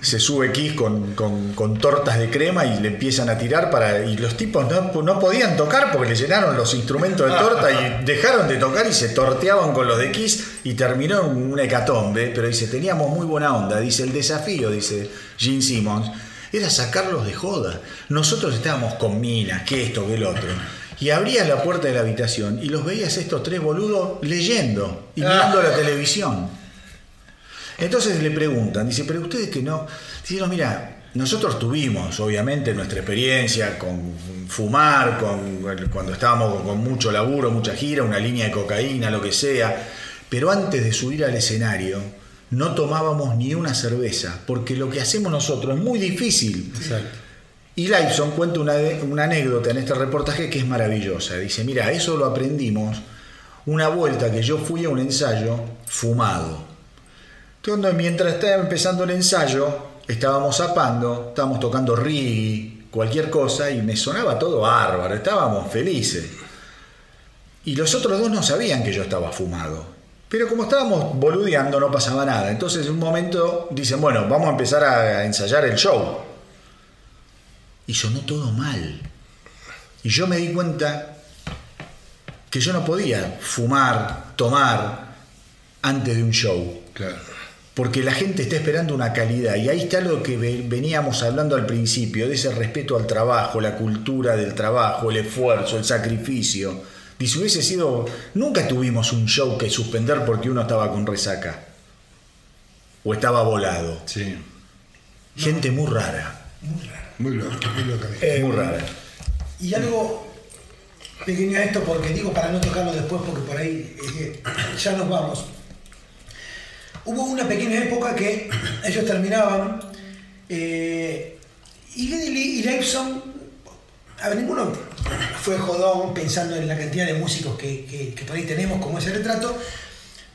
Se sube Kiss con, con- con tortas de crema y le empiezan a tirar para. Y los tipos no, no podían tocar porque le llenaron los instrumentos de torta y dejaron de tocar y se torteaban con los de Kiss y terminó en una hecatombe. Pero dice, teníamos muy buena onda. Dice, el desafío, dice Gene Simmons, era sacarlos de joda. Nosotros estábamos con minas, que esto, que el otro. Y abrías la puerta de la habitación y los veías estos tres boludos leyendo y mirando la televisión. Entonces le preguntan, dice, pero ustedes que no. Dice, no, mira, nosotros tuvimos, obviamente, nuestra experiencia con fumar, con, cuando estábamos con mucho laburo, mucha gira, una línea de cocaína, lo que sea. Pero antes de subir al escenario, no tomábamos ni una cerveza, porque lo que hacemos nosotros es muy difícil. Exacto. Y Liveson cuenta una, una anécdota en este reportaje que es maravillosa. Dice, mira, eso lo aprendimos una vuelta que yo fui a un ensayo fumado. Entonces, mientras estaba empezando el ensayo, estábamos zapando, estábamos tocando reggae, cualquier cosa, y me sonaba todo bárbaro, estábamos felices. Y los otros dos no sabían que yo estaba fumado. Pero como estábamos boludeando, no pasaba nada. Entonces, en un momento dicen, bueno, vamos a empezar a ensayar el show. Y sonó todo mal. Y yo me di cuenta que yo no podía fumar, tomar antes de un show. Claro. Porque la gente está esperando una calidad. Y ahí está lo que ve- veníamos hablando al principio, de ese respeto al trabajo, la cultura del trabajo, el esfuerzo, el sacrificio. Y si hubiese sido. Nunca tuvimos un show que suspender porque uno estaba con resaca. O estaba volado. Sí. Gente muy rara. Muy loco. Muy loca. Eh, Muy rara. Y algo pequeño a esto, porque digo para no tocarlo después, porque por ahí eh, ya nos vamos. Hubo una pequeña época que ellos terminaban eh, y Geddy y Liveson, a ver, ninguno fue jodón pensando en la cantidad de músicos que, que- que por ahí tenemos como ese retrato,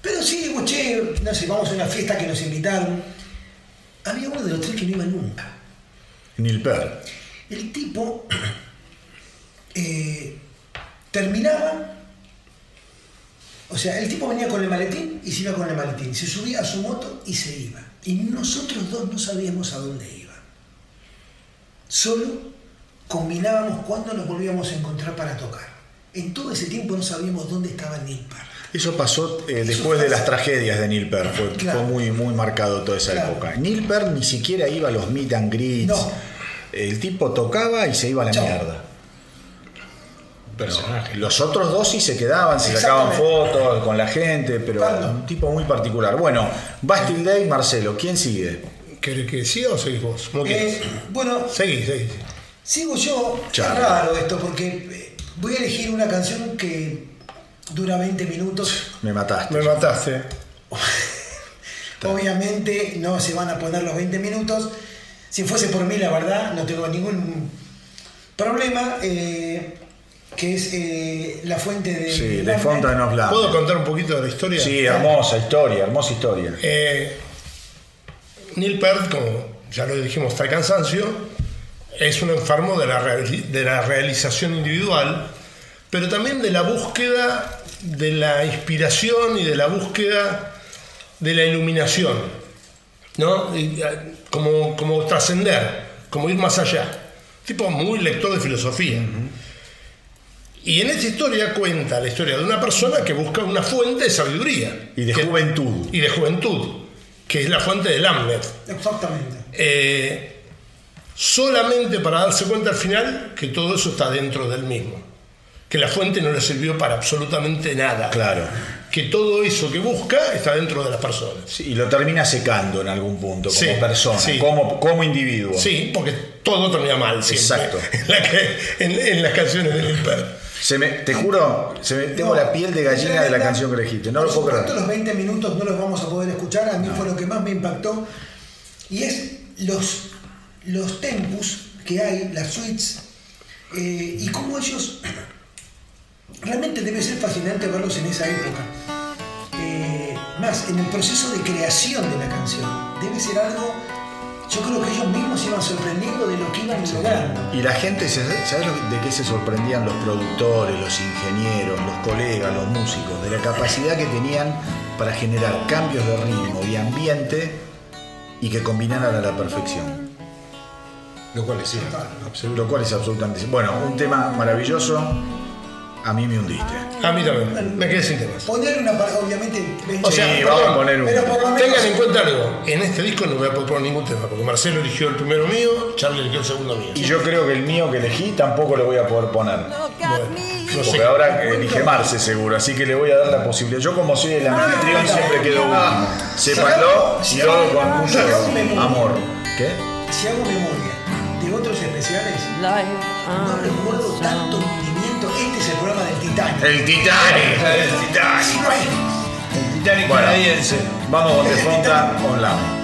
pero sí, digo, che, no sé, vamos a una fiesta que nos invitaron. Había uno de los tres que no iba nunca. Neil Peart. El tipo eh, terminaba, o sea, el tipo venía con el maletín y se iba con el maletín, se subía a su moto y se iba. Y nosotros dos no sabíamos a dónde iba. Solo combinábamos cuándo nos volvíamos a encontrar para tocar. En todo ese tiempo no sabíamos dónde estaba Neil Peart. Eso pasó eh, Eso después de las tragedias de Neil Peart. Fue, Claro. fue muy, muy marcado toda esa Claro. época. Neil Peart ni siquiera iba a los meet and greets. No. El tipo tocaba y se iba a la mierda. Personaje. Los otros dos sí se quedaban, se sacaban fotos con la gente, pero Claro. un tipo muy particular. Bueno, Bastille Day, Marcelo, ¿quién sigue? ¿Querés que siga o seguís vos? ¿Cómo Eh, bueno, Seguí, seguí. Sigo yo, es raro esto, porque eh, voy a elegir una canción que dura 20 minutos. Me mataste. Me mataste. Obviamente no se van a poner los 20 minutos. Si fuese por mí, la verdad, no tengo ningún problema eh, que es eh, la fuente de. Sí, de Fountain of Love. ¿Puedo contar un poquito de la historia? Sí, hermosa historia, hermosa historia. Eh, Neil Peart, como ya lo dijimos hasta el cansancio, es un enfermo de la, de la realización individual, pero también de la búsqueda de la inspiración y de la búsqueda de la iluminación, ¿no? Y, eh, como, como trascender, como ir más allá. Tipo muy lector de filosofía. Y en esta historia cuenta la historia de una persona que busca una fuente de sabiduría. Y de Que- juventud. y de juventud, que es la fuente del Hamlet. Exactamente. Eh, solamente para darse cuenta al final que todo eso está dentro del mismo. Que la fuente no le sirvió para absolutamente nada. Claro. Que todo eso que busca está dentro de las personas. Sí, y lo termina secando en algún punto, como Sí, persona, sí. como, como individuo. Sí, porque todo termina mal siempre. Exacto. En, la que- en- en las canciones de Lil Peart. Se me, te juro, se me- tengo No, la piel de gallina de la canción que elegiste. No Por lo puedo creer. los 20 minutos no los vamos a poder escuchar. A mí fue lo que más me impactó. Y es los, los tempus que hay, las suites, eh, y cómo ellos. Realmente debe ser fascinante verlos en esa época. Eh, más, en el proceso de creación de la canción. Debe ser algo. Yo creo que ellos mismos se iban sorprendiendo de lo que iban logrando. Y la gente, ¿sabes de qué se sorprendían los productores, los ingenieros, los colegas, los músicos? De la capacidad que tenían para generar cambios de ritmo y ambiente y que combinaran a la perfección. Lo cual es cierto. Lo cual es absolutamente... Bueno, un tema maravilloso. A mí me hundiste. A mí también. Me quedé sin temas. Poner una parte, obviamente. O sea, Sí, perdón, vamos a poner un... pero por lo menos. Tengan en cuenta algo. En este disco no voy a proponer ningún tema, porque Marcelo eligió el primero mío, Charlie eligió el segundo mío. Y yo creo que el mío que elegí tampoco lo voy a poder poner. Bueno, no Porque sé. ahora elige Marce seguro, así que le voy a dar la posibilidad. Yo como soy el anfitrión siempre quedo último. Sépanlo y todo con mucho amor. ¿Qué? Si hago memoria de otros especiales, no recuerdo tanto Titanic. El Titanic. El Titanic. El Titanic Bueno. canadiense. Vamos con The Fonta Online.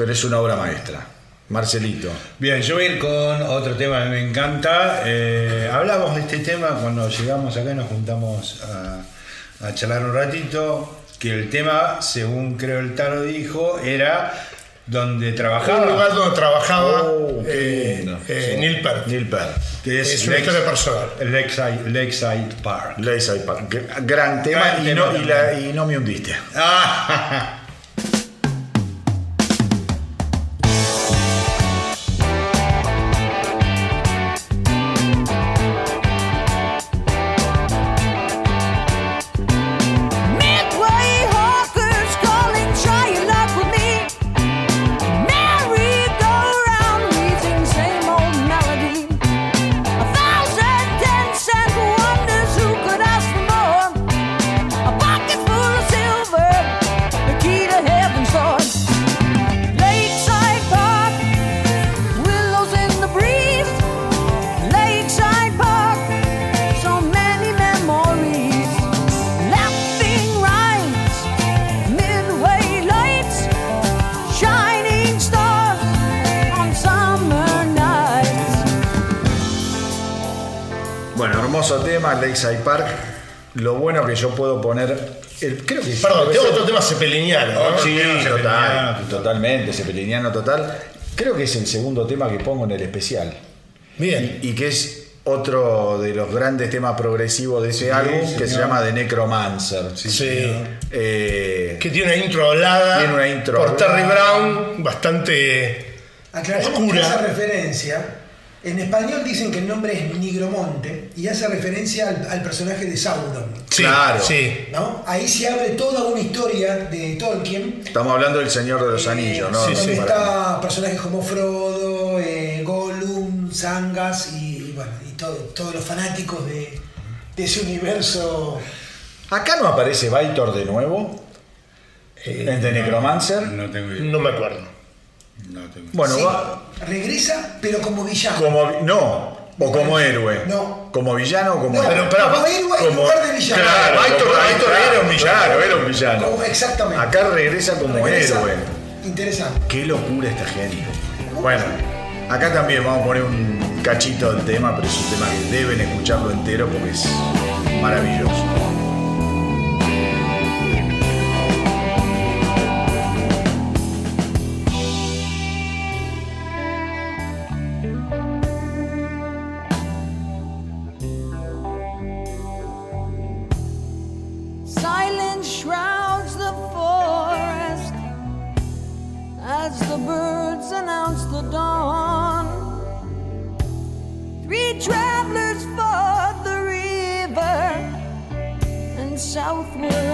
Pero es una obra maestra. Marcelito. Bien, yo voy a ir con otro tema que me encanta. Eh, hablamos de este tema cuando llegamos acá y nos juntamos a, a charlar un ratito. Que el tema, según creo el Taro dijo, era donde Un trabajaba. lugar donde trabajaba Oh, eh, eh. Neil Peart. Neil Peart. que Es una historia personal. Lakeside, Lakeside Park. Lakeside Park. Gr- Gran tema, Gran y, tema no, y, la- y no me hundiste. Ah, Lakeside Park. Lo bueno que yo puedo poner. el- creo que Perdón, tengo otro tema cepeliniano. ¿no? Sí, Cepeliniano, total, total. totalmente, cepeliniano total. Creo que es el segundo tema que pongo en el especial. Bien. Y que es otro de los grandes temas progresivos de ese álbum que se señor. llama The Necromancer. Sí. Eh, Que tiene una intro hablada Tiene una intro por Terry hablada. Brown, bastante Aclaremos oscura. hace referencia. En español dicen que el nombre es Nigromonte y hace referencia al, al personaje de Sauron. Sí, Claro. sí. ¿no? Ahí se abre toda una historia de Tolkien. estamos hablando del Señor de los Anillos, ¿no? sí, donde sí. está personajes como Frodo, eh, Gollum, Zangas y, y bueno, y todo- todos los fanáticos de, de ese universo. Acá no aparece Baitor de nuevo. en The Necromancer. No tengo idea. No me acuerdo. No tengo idea. Bueno, Sí, va- regresa, pero como villano. como. No, o como héroe. No. Como villano o como No, héroe. Pero, pero, como héroe en Como- lugar de villano. Claro, era un villano. Claro, era un villano. Como- exactamente. Acá regresa como Regresa. héroe. Interesante. Qué locura esta gente. Bueno, acá también vamos a poner un cachito del tema, pero es un tema que deben escucharlo entero porque es maravilloso. Southward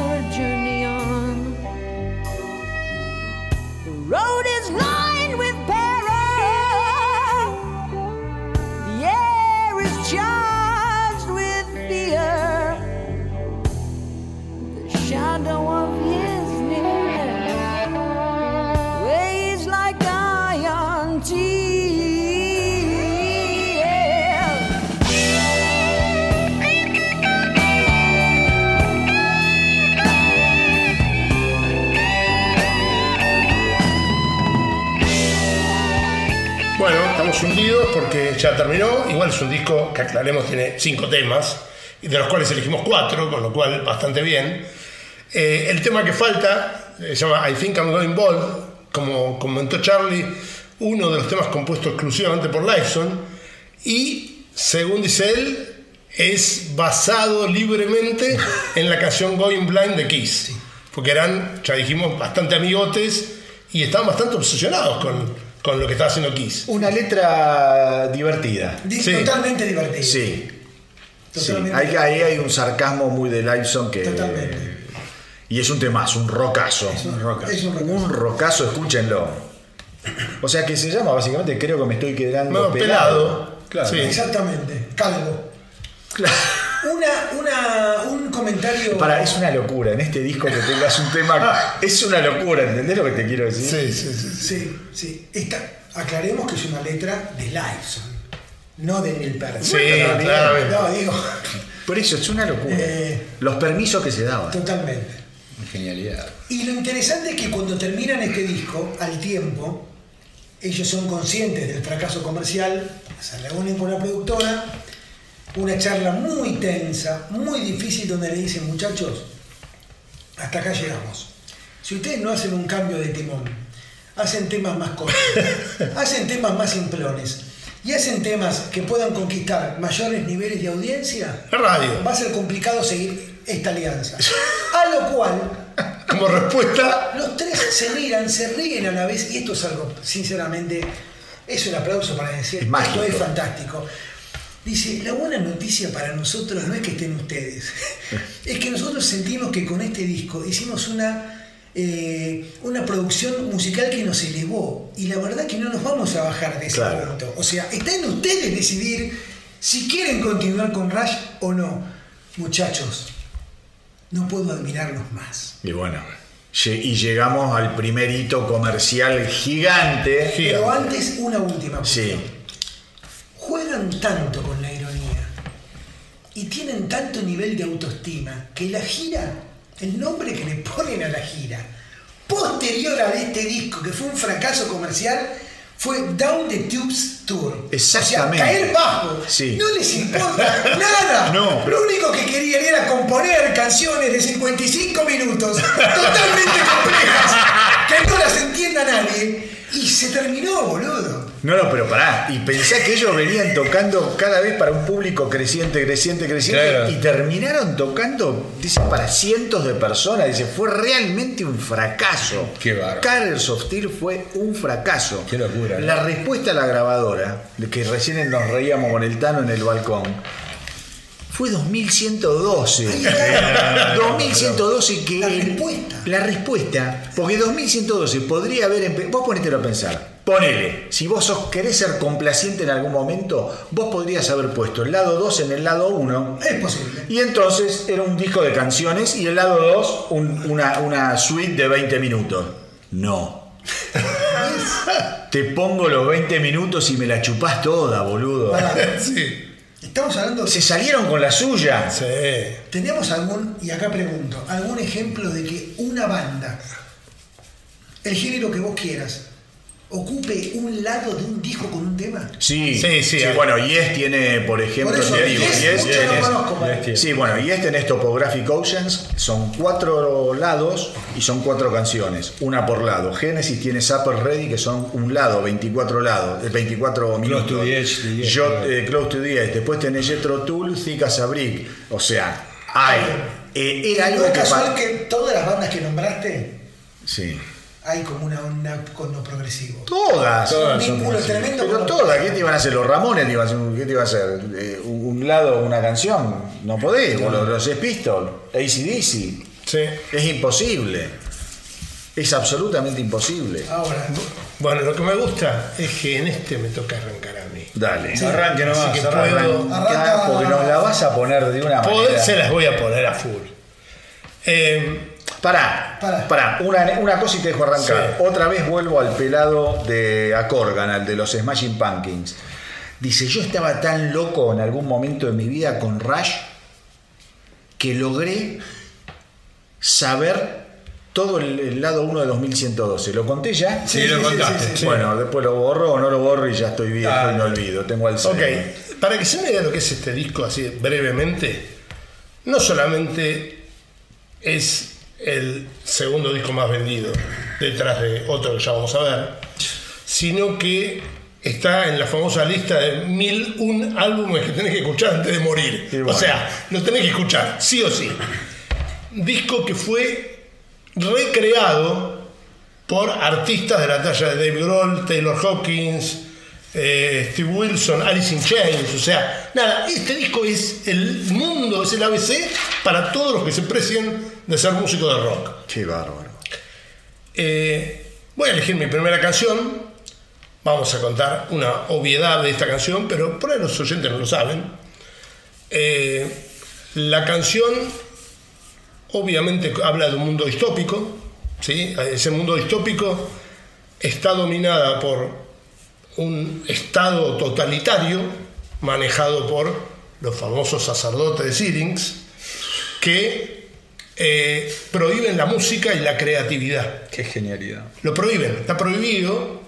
porque ya terminó. Igual es un disco que aclaremos tiene cinco temas, y de los cuales elegimos cuatro, con lo cual bastante bien. Eh, el tema que falta eh, se llama I Think I'm Going Bold. Como comentó Charlie, uno de los temas compuestos exclusivamente por Lifeson. Y según dice él, es basado libremente en la canción Going Blind de Kiss. Porque eran, ya dijimos, bastante amigotes y estaban bastante obsesionados con, con lo que estaba haciendo Kiss. Una letra divertida. Di- Sí. Totalmente. Sí. Sí, Totalmente. Ahí, ahí hay un sarcasmo muy de Liveson que. Totalmente. Y es un temazo, un rocazo. Es un rocazo. Es un rocazo. Un rocazo, escúchenlo. O sea que se llama básicamente Creo que me estoy quedando No, pelado. Claro. Sí. Exactamente. Calvo. Claro. Una, una, un comentario. Para, es una locura. En este disco que tengas un tema. Es una locura, ¿entendés lo que te quiero decir? Sí, sí, sí. Sí, sí. Esta, aclaremos que es una letra de Lifeson, no de Neil Peart. Sí, Bueno, claramente. No, digo, Por eso es una locura. Eh. Los permisos que se daban. totalmente. Genialidad. Y lo interesante es que cuando terminan este disco, al tiempo, ellos son conscientes del fracaso comercial, se reúnen con la productora, una charla muy tensa, muy difícil, donde le dicen, muchachos, hasta acá llegamos. Si ustedes no hacen un cambio de timón, hacen temas más cortos, hacen temas más simplones y hacen temas que puedan conquistar mayores niveles de audiencia, radio. va a ser complicado seguir esta alianza. A lo cual Como respuesta, los tres se miran, se ríen a la vez, y esto es algo, sinceramente, es un aplauso para decir, Es esto es fantástico. Dice, la buena noticia para nosotros no es que estén ustedes, es que nosotros sentimos que con este disco hicimos una, eh, una producción musical que nos elevó, y la verdad que no nos vamos a bajar de ese Claro. punto. O sea, está en ustedes decidir si quieren continuar con Rush o no. Muchachos, no puedo admirarlos más. Y bueno. Y llegamos al primer hito comercial gigante. Pero antes, una última cuestión. Sí. Juegan tanto con y tienen tanto nivel de autoestima que la gira, el nombre que le ponen a la gira, posterior a este disco, que fue un fracaso comercial, fue Down the Tubes Tour. Exactamente. O sea, caer bajo. Sí. No les importa nada. No. Lo único que querían era componer canciones de 55 minutos, totalmente complejas, que no las entienda nadie. Y se terminó, boludo. No, no, pero pará. Y pensá que ellos venían tocando cada vez para un público creciente, creciente, creciente. Claro. Y terminaron tocando, dice, para cientos de personas. Dice, fue realmente un fracaso. Qué bárbaro. Carers of Tears fue un fracaso. Qué locura, ¿no? La respuesta a la grabadora, de que recién nos reíamos con el Tano en el balcón, fue 2112. 2112 que... La respuesta. La respuesta, porque 2112 podría haber... empe- Vos ponételo a pensar. Ponele, si vos sos, querés ser complaciente en algún momento, vos podrías haber puesto el lado 2 en el lado 1. Es posible. Y entonces era un disco de canciones y el lado 2 una, una suite de 20 minutos. No. Te pongo los 20 minutos y me la chupás toda, boludo. Sí, Estamos hablando Se salieron con la suya. sí. ¿Tenemos algún, y acá pregunto, algún ejemplo de que una banda, el género que vos quieras, ocupe un lado de un disco con un tema? Sí, Sí, sí, hay. bueno, Yes tiene, por ejemplo, Por eso, te digo, Yes, Yes no conozco, Yes, Sí, bueno, Yes tenés Topographic Oceans, son cuatro lados y son cuatro canciones, una por lado. Genesis tiene Supper Ready, que son un lado, 24 lados, eh, 24 minutos. to the Edge, the Edge, Yo- eh, Close to the Edge. Después tenés Jetro Tool, Thick as a Brick. O sea, hay. eh, era ¿No algo es que... casual pa- que todas las bandas que nombraste Sí. Hay como una onda con lo progresivo? Todas. Todas. Son tremendo Pero todas, ¿qué te iban a hacer? Los Ramones, te iban a hacer, ¿qué te iba a hacer? Eh, un lado, una canción, no podés, o los, los Pistols, ACDC, sí. es imposible, es absolutamente imposible. Ahora, Bueno, lo que me gusta es que en este me toca arrancar a mí. Dale, Arranque nomás. Así que puedo- Arranca, porque nos la vas a poner de una Poder- manera... se las voy a poner a full. Eh, Pará, Pará. pará, una, una cosa y te dejo arrancar. Sí. Otra vez vuelvo al pelado de Acorgan, al de los Smashing Pumpkins. Dice, yo estaba tan loco en algún momento de mi vida con Rush que logré saber todo el, el lado 1 de 2112. ¿Lo conté ya? Sí, lo contaste, sí, sí. sí. Bueno, después lo borro o no lo borro y ya estoy viejo Ah. y olvido. Tengo el ok, para que se me idea lo que es este disco así brevemente, no solamente es el segundo disco más vendido detrás de otro que ya vamos a ver, sino que está en la famosa lista de mil un álbumes que tenés que escuchar antes de morir. Bueno. O sea, lo tenés que escuchar, sí o sí. Disco que fue recreado por artistas de la talla de Dave Grohl, Taylor Hawkins, eh, Steve Wilson, Alice in Chains, o sea, nada, este disco es el mundo, es el ABC para todos los que se precien de ser músicos de rock. Qué bárbaro. Eh, voy a elegir mi primera canción, vamos a contar una obviedad de esta canción, pero por ahí los oyentes no lo saben. Eh, la canción obviamente habla de un mundo distópico, ¿sí? ese mundo distópico está dominada por un estado totalitario manejado por los famosos sacerdotes de Syrinx que eh, prohíben la música y la creatividad. Qué genialidad. Lo prohíben, está prohibido.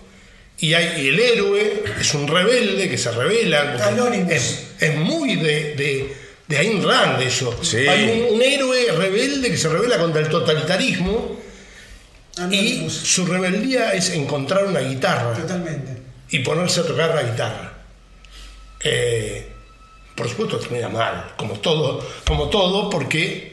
Y, hay, y el héroe es un rebelde que se revela. Es, es muy de, de, de Ayn Rand eso. Sí. Hay un, un héroe rebelde que se revela contra el totalitarismo y su rebeldía es encontrar una guitarra Totalmente. y ponerse a tocar la guitarra. Eh, por supuesto termina mal, como todo, como todo, porque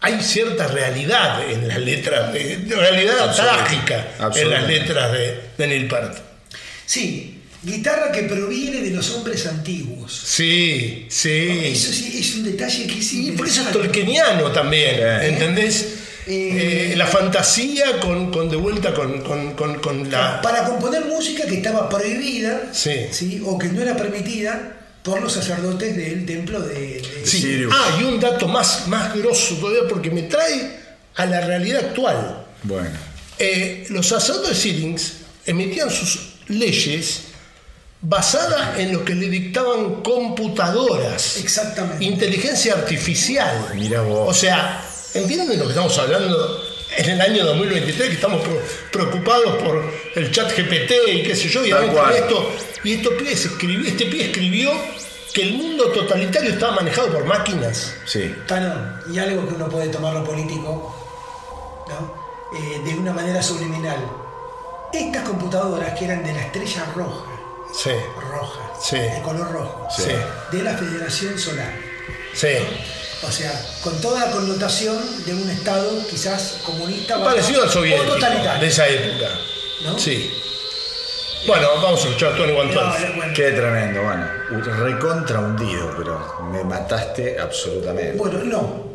hay cierta realidad en las letras, de, realidad trágica en las letras de, de Neil Peart. Sí, guitarra que proviene de los hombres antiguos. Sí, sí. Eso sí es un detalle que es Y por eso es tolkieniano también, Sí. ¿entendés? Eh, Eh, la fantasía con, con de vuelta con, con- con- con la... Para componer música que estaba prohibida Sí. o que no era permitida por los sacerdotes del templo de, de- Sí. Sirius. Ah, y un dato más, más grosso todavía porque me trae a la realidad actual. Bueno. Eh, los sacerdotes Syrinx emitían sus leyes basadas en lo que le dictaban computadoras. Exactamente. Inteligencia artificial. Mirá vos. O sea, ¿entienden de lo que estamos hablando en el año 2023? Que estamos preocupados por el chat GPT y qué sé yo, y esto, y esto pibes escribió- este pibe escribió que el mundo totalitario estaba manejado por máquinas. Sí. Tano, y algo que uno puede tomar lo político ¿no? Eh, de una manera subliminal. Estas computadoras que eran de la estrella roja, Sí, roja, Sí. de color rojo, Sí. de la Federación Solar. sí. O sea, con toda la connotación de un Estado quizás comunista Parecido al o soviético totalitario. de esa época. ¿no? Sí. Bueno, vamos a escuchar Tony One bueno, Qué tremendo, bueno. Recontra hundido, pero me mataste absolutamente. bueno, no.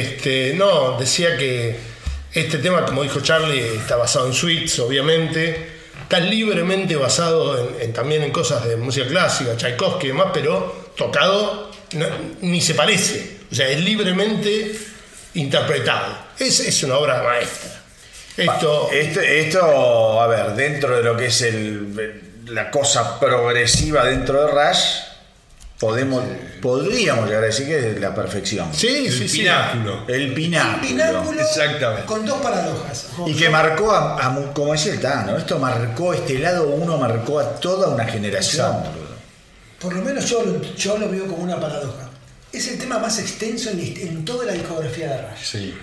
Este, no, decía que este tema, como dijo Charlie, está basado en suites, obviamente. Está libremente basado en, en- también en cosas de música clásica, Tchaikovsky y demás, pero tocado no- ni se parece. O sea, es libremente interpretado. Es, es una obra maestra. Esto. Esto, esto, a ver, dentro de lo que es el, la cosa progresiva dentro de Rush, podemos, podríamos llegar a decir que es la perfección. sí, sí. Pináculo. El pináculo. Pináculo Exactamente. con dos paradojas. Y que marcó, a, como decía el Tano, esto marcó, este lado uno marcó a toda una generación. Exacto. Por lo menos yo lo, yo lo veo como una paradoja. Es el tema más extenso en, en toda la discografía de Rush. Sí.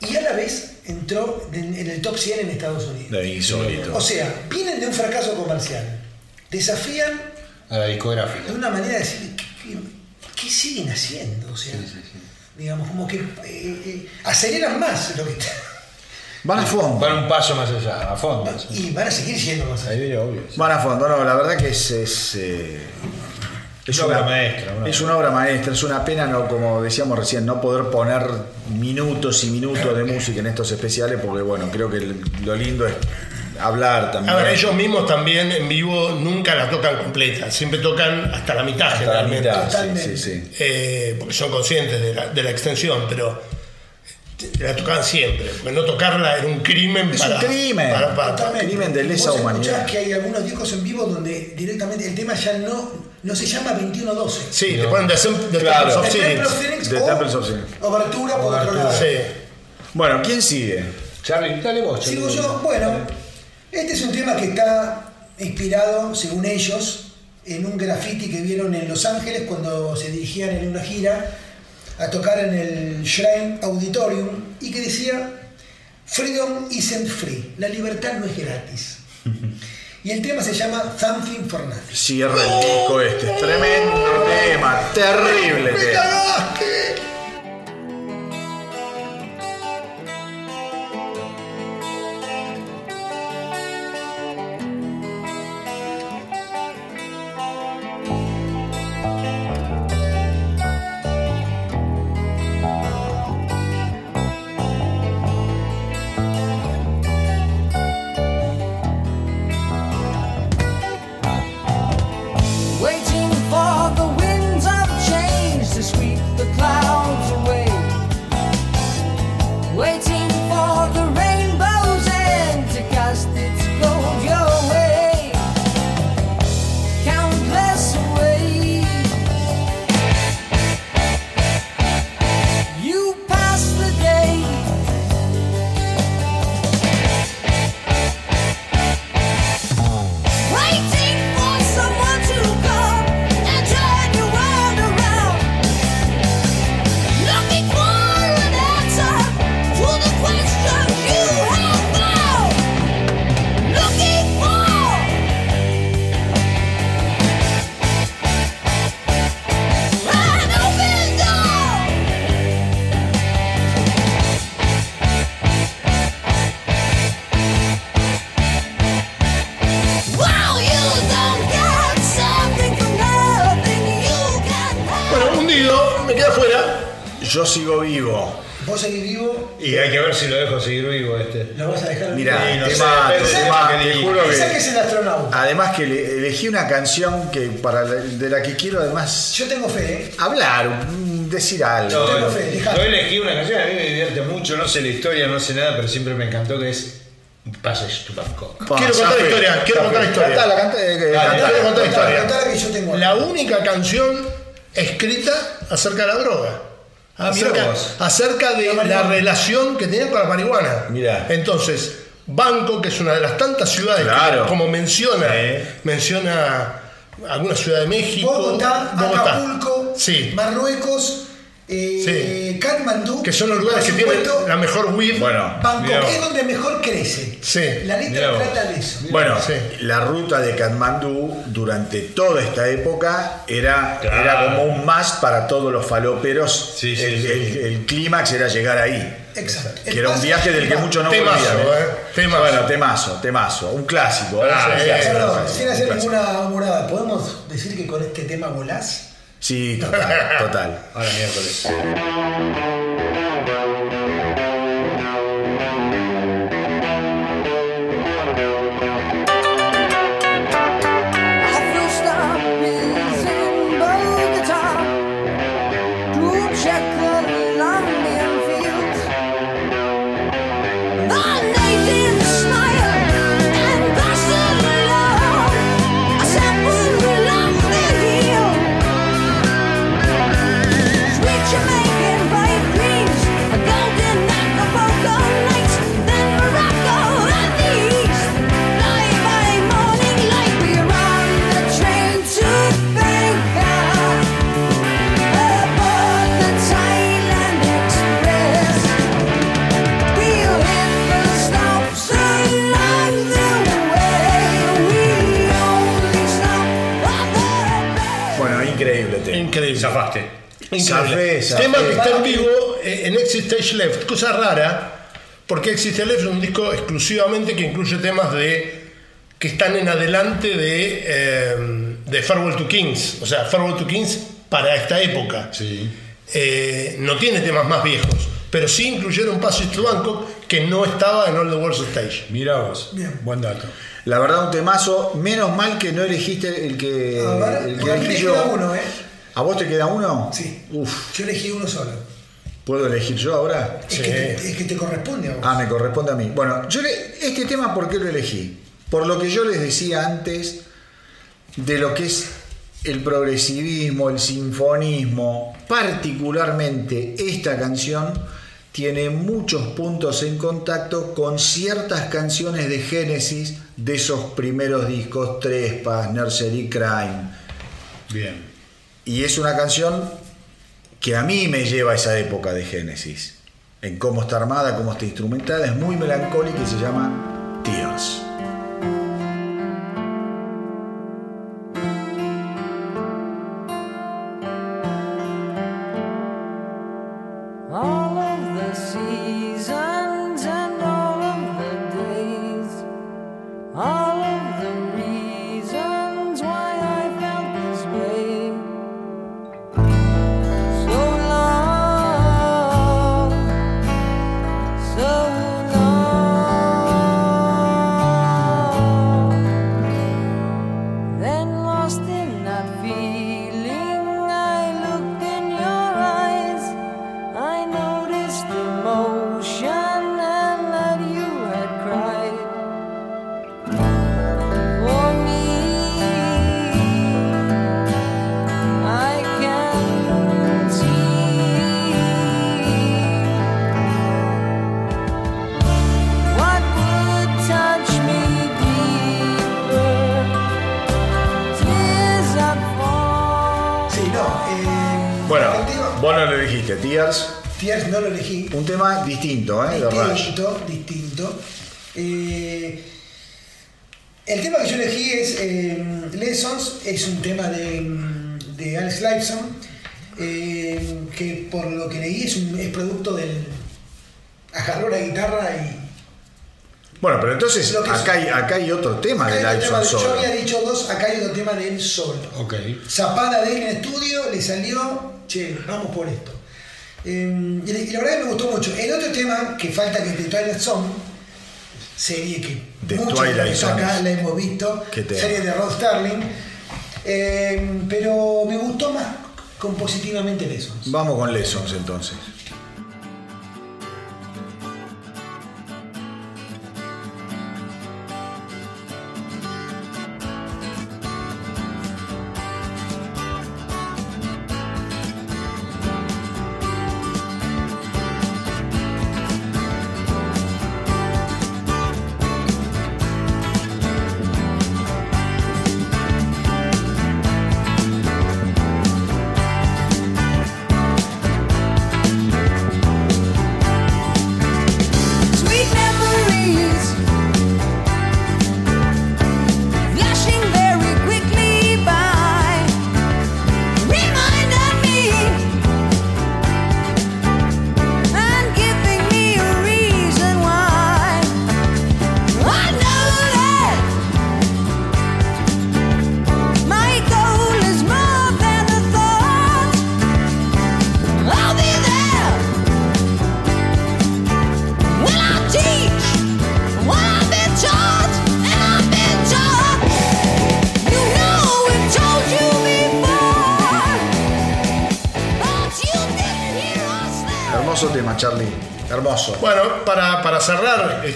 Y a la vez entró en, en el top 100 en Estados Unidos. De insólito. O sea, vienen de un fracaso comercial. Desafían A la discográfica. de una manera de decir, ¿qué, qué siguen haciendo? O sea, digamos, como que eh, eh, aceleran más lo que está. Van a fondo. Van un paso más allá, a fondo. Y van a seguir yendo más allá. Ahí obvio. Van a fondo, no, la verdad que es. es, eh, es Una obra maestra, una es una obra maestra, es una pena, no, como decíamos recién, no poder poner minutos y minutos de música en estos especiales, porque bueno, creo que lo lindo es hablar también. A ver, ellos mismos también en vivo nunca la tocan completa, siempre tocan hasta la mitad Hasta la generalmente. mitad, sí, Totalmente. sí, sí. Eh, porque son conscientes de la, de la extensión, pero la tocaban siempre, porque no tocarla era un crimen Es para, un crimen. para- para- Totalmente. crimen de lesa Vos humanidad. que hay algunos discos en vivo donde directamente el tema ya no, no se llama 2112. Sí, te ponen The, The Claro. Temples of The Temple of Spirits. Phoenix The Temples of Phoenix. Obertura por otro lado. Sí. Bueno, ¿quién sigue? Charlie, dale vos. Sigo Charlie. yo, bueno, este es un tema que está inspirado, según ellos, en un graffiti que vieron en Los Ángeles cuando se dirigían en una gira a tocar en el Shrine Auditorium y que decía, Freedom isn't free, la libertad no es gratis. Y el tema se llama Something for Nothing. Cierra el disco este. Tremendo tema, terrible ¡Me tema. Vos seguís vivo, Y hay que ver si lo dejo seguir vivo este. lo vas a dejar Mirá, no te que juro Pensá que que. es el astronauta. Además que le- elegí una canción que para la- de la que quiero además Yo tengo fe, ¿eh? hablar, decir algo. Yo tengo fe, dejá. yo elegí una canción, a mí me divierte mucho, no sé la historia, no sé nada, pero siempre me encantó que es Passage to Bangkok. Quiero contar la Zafé, historia, quiero contar la historia. Cantala, canta- eh, cantala. quiero contar historia. contá que yo tengo. La única canción escrita acerca de la droga. Ah, acerca, acerca de La relación que tenían con la marihuana. Mirá. Entonces, Bangkok, que es una de las tantas ciudades Claro. que, como menciona, Sí. menciona alguna ciudad de México, Bogotá, Bogotá. Acapulco, Sí. Marruecos, eh, Katmandú. que son los lugares que tienen la mejor weed. Bueno, Bangkok es donde mejor crece. Sí. La letra trata de eso. Bueno, Sí. la ruta de Katmandú durante toda esta época era, Claro. era como un más para todos los faloperos. Sí, sí, el, sí. el- el clímax era llegar ahí. Exacto. Que era un viaje del que muchos no Temazo, volvían. eh, temazo. Bueno, temazo, temazo. Un clásico. ¿eh? Ah, Un sí, clásico, Perdón, un clásico, sin un hacer clásico. ninguna humorada, ¿podemos decir que con este tema volás? Sí, total, total. Ahora miércoles. Increíble. Zafé. Tema que está en vivo eh, en Exit Stage Left. Cosa rara, porque Exit Stage Left es un disco exclusivamente que incluye temas de que están en adelante de, eh, de Farewell to Kings. O sea, Farewell to Kings para esta época. Sí. Eh, no tiene temas más viejos, pero sí incluyeron Passage to Bangkok que no estaba en All the World's Stage. Mira vos. Bien. Buen dato. La verdad, un temazo. Menos mal que no elegiste el que, A ver, el que elegí yo. uno, ¿eh? ¿A vos te queda uno? Sí. Uf, Yo elegí uno solo. ¿puedo elegir yo ahora? Es, Sí. que te, es que te corresponde a vos. Ah, me corresponde a mí. Bueno, yo le- este tema, ¿por qué lo elegí? Por lo que yo les decía antes de lo que es el progresivismo, el sinfonismo, particularmente esta canción tiene muchos puntos en contacto con ciertas canciones de Génesis de esos primeros discos, Trespass, Nursery Crime. Bien. Y es una canción que a mí me lleva a esa época de Génesis. En cómo está armada, cómo está instrumentada, es muy melancólica y se llama Tears. No lo elegí. Un tema distinto, ¿eh? Distinto, distinto. Eh, el tema que yo elegí es eh, Lessons, es un tema de, de Alex Lifeson, eh, que por lo que leí es, un, es producto del. Agarró la guitarra y. Bueno, pero entonces acá hay, acá hay otro tema Acá de Lifeson de- yo solo. había dicho dos, acá hay otro tema de él solo. Ok. Zapada de él en estudio, le salió, che, vamos por esto. Eh, y, la verdad que me gustó mucho. El otro tema que falta que es de Twilight Zone, serie que The muchos de acá la hemos visto, serie de Rod Sterling. Eh, pero me gustó más compositivamente Lessons. Vamos con Lessons entonces.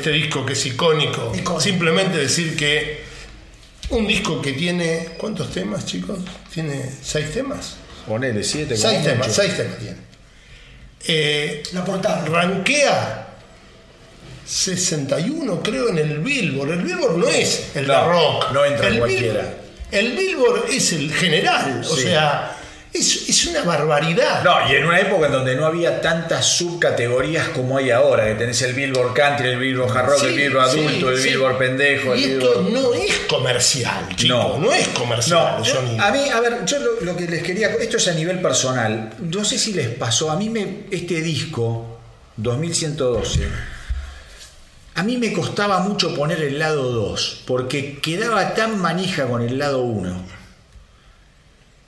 Este disco que es icónico, Icónico. simplemente decir que un disco que tiene. ¿Cuántos temas, chicos? ¿Tiene seis temas? Ponele 7 Seis temas, seis temas tiene. Eh, La portada. rankea 61, creo, en el Billboard. El Billboard no es el No, rock. no entra el Bill- cualquiera. el Billboard es el general, o Sí. sea, es, es una barbaridad. No, y en una época en donde no había tantas subcategorías como hay ahora, que tenés el Billboard Country, el Billboard Hard Rock, Sí, el Billboard sí, Adulto, el sí. Billboard Pendejo, el Y esto Billboard... no es comercial, chico. No, es comercial No, sonido. a mí, a ver, yo lo, lo que les quería, esto es a nivel personal, no sé si les pasó, a mí me, este disco, 2112, a mí me costaba mucho poner el lado 2, porque quedaba tan manija con el lado 1,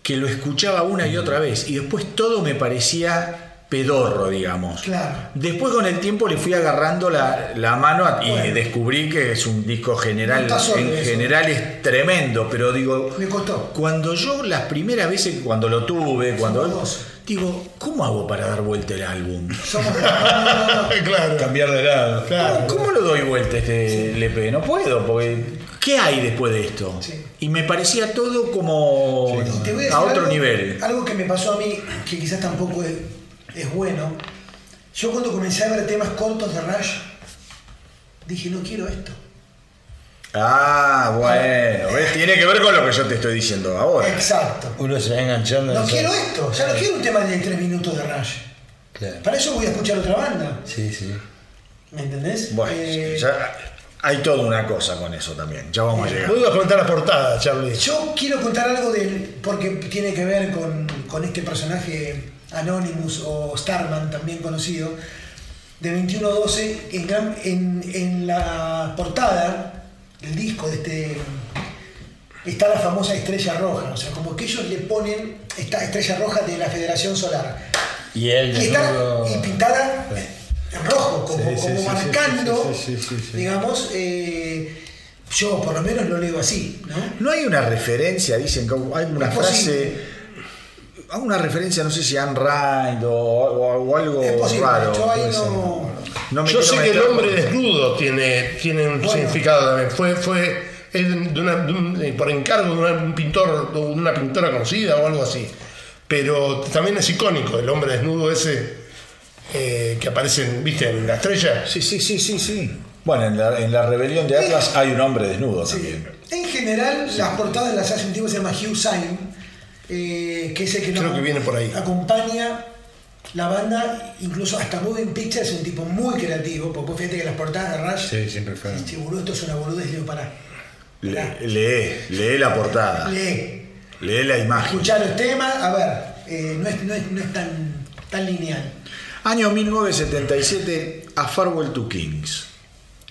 que lo escuchaba una y otra vez, y después todo me parecía pedorro, digamos. Claro. Después con el tiempo le fui agarrando la, la mano a- y Bueno. descubrí que es un disco general, No en general es tremendo, pero digo, Me costó. cuando yo las primeras veces, cuando lo tuve, cuando dos. digo, ¿cómo hago para dar vuelta el álbum? Somos claro. Cambiar de lado. Claro. ¿Cómo, cómo lo doy vuelta a este LP? No puedo, porque ¿qué hay después de esto? Sí. Y me parecía todo como Y te voy a decir otro algo- nivel. Algo que me pasó a mí, que quizás tampoco es, es bueno. Yo cuando comencé a ver temas cortos de Rush, dije, no quiero esto. Ah, bueno, ¿ves? tiene que ver con lo que yo te estoy diciendo ahora. Exacto. Uno se va enganchando. No en quiero eso. esto, ya no quiero un tema de tres minutos de Rush. Claro. Para eso voy a escuchar otra banda. Sí, sí. ¿Me entendés? Bueno, Eh, ya hay toda una cosa con eso también. Ya vamos a llegar. Vos ibas a comentar la portada, Charlie. Yo quiero contar algo del. porque tiene que ver con, con este personaje Anonymous o Starman, también conocido, de 2112. En, gran- en, en la portada del disco de este. está la famosa estrella roja. O sea, como que ellos le ponen esta estrella roja de la Federación Solar. Y él Y está y pintada en rojo, como, Sí, sí, como marcando, sí, sí, sí, sí, sí. digamos, eh, yo por lo menos lo leo así, ¿no? No hay una referencia, dicen que hay una Es frase. posible. Hay una referencia, no sé si a Anne Rand o, o- o algo posible, raro. yo ahí puede ser. no- No me Yo quiero sé que el hombre porque- desnudo tiene, tiene un Bueno. significado también. Fue, fue es de una- de un- por encargo de una- un pintor, de una pintora conocida o algo así. Pero también es icónico el hombre desnudo ese eh, que aparece, en, ¿viste? En la estrella. Sí, sí, sí, sí, sí. Bueno, en la, en la rebelión de Atlas hay un hombre desnudo Sí. también. En general, las portadas las hace un tipo que se llama Hugh Syme, eh, que es el que Creo que viene por ahí. acompaña la banda, incluso hasta Moving Pictures, es un tipo muy creativo, porque vos fíjate que las portadas de Rush, Sí, siempre fue. este boludo, esto es una boludez, digo, pará. Le- lee, lee la portada. Lee, Lee la imagen. escuchar los temas, a ver, eh, no es, no es- no es tan, tan lineal. Año 1977, A Farewell to Kings.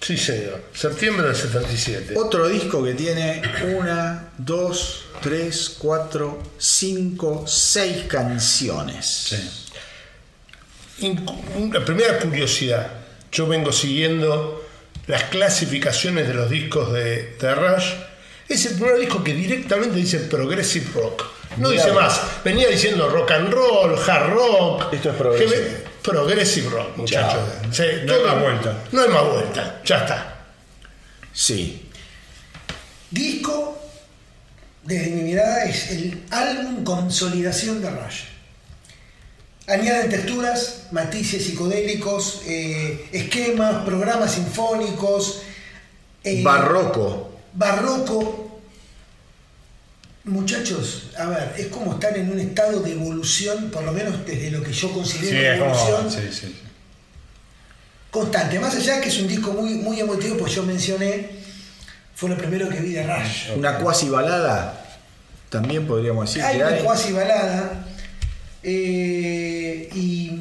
Sí, señor. Septiembre del 77. Otro disco que tiene una, dos, tres, cuatro, cinco, seis canciones. Sí. la primera curiosidad. Yo vengo siguiendo las clasificaciones de los discos de, de Rush. Es el primer disco que directamente dice Progressive Rock. No Mirá dice más. Venía diciendo rock and roll, hard rock. Esto es progressive. Progressive rock, muchachos. Sí, No hay más vuelta. No hay más vuelta. Ya está. Sí. Disco, desde mi mirada, es el álbum consolidación de Rush. Añaden texturas, matices psicodélicos, eh, esquemas, programas sinfónicos, eh, Barroco. barroco. Muchachos, a ver, es como estar en un estado de evolución, por lo menos desde lo que yo considero evolución Sí, sí, sí. constante. Más allá que es un disco muy, muy emotivo, pues yo mencioné, fue lo primero que vi de Rush. Una cuasi balada. También podríamos decir hay que una cuasi balada eh, y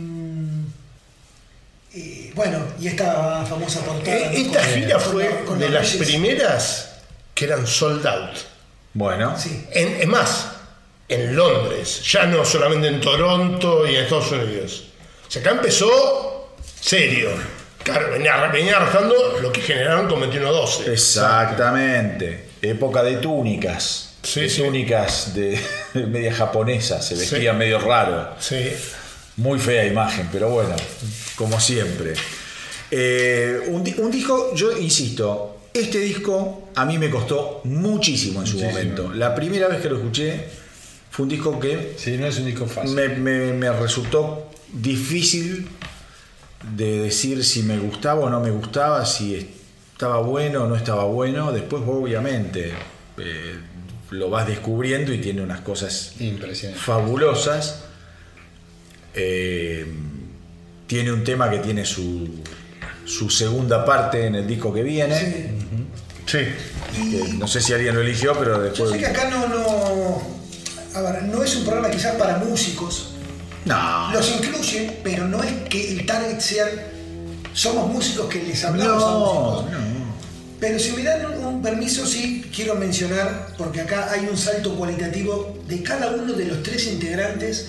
eh, bueno y esta famosa portada Eh. Esta Con- gira fue con de las primeras que eran sold out. Bueno. sí En- es más, en Londres, ya no solamente en Toronto y en Estados Unidos. O sea, acá empezó serio. Venía, venía arrasando lo que generaron con 21-12. Exactamente. Época de túnicas. Sí, de sí. túnicas de, de media japonesa. Se Sí. vestían medio raro. Sí. Muy fea imagen, pero bueno, como siempre. Eh, un, un disco, yo insisto, este disco a mí me costó muchísimo en su Muchísimo. momento. La primera vez que lo escuché fue un disco que Sí, no es un disco fácil. me, me- me resultó difícil de decir si me gustaba o no me gustaba, si estaba bueno o no estaba bueno. Después, obviamente, eh, lo vas descubriendo y tiene unas cosas fabulosas. Eh, tiene un tema que tiene su, su segunda parte en el disco que viene. Sí. Sí. que no sé si alguien lo eligió, pero yo después. sé que acá no no a ver, no es un programa quizás para músicos No. los incluye pero no es que el target sea somos músicos que les hablamos a No, músicos no. Pero si me dan un, un permiso, sí quiero mencionar, porque acá hay un salto cualitativo de cada uno de los tres integrantes,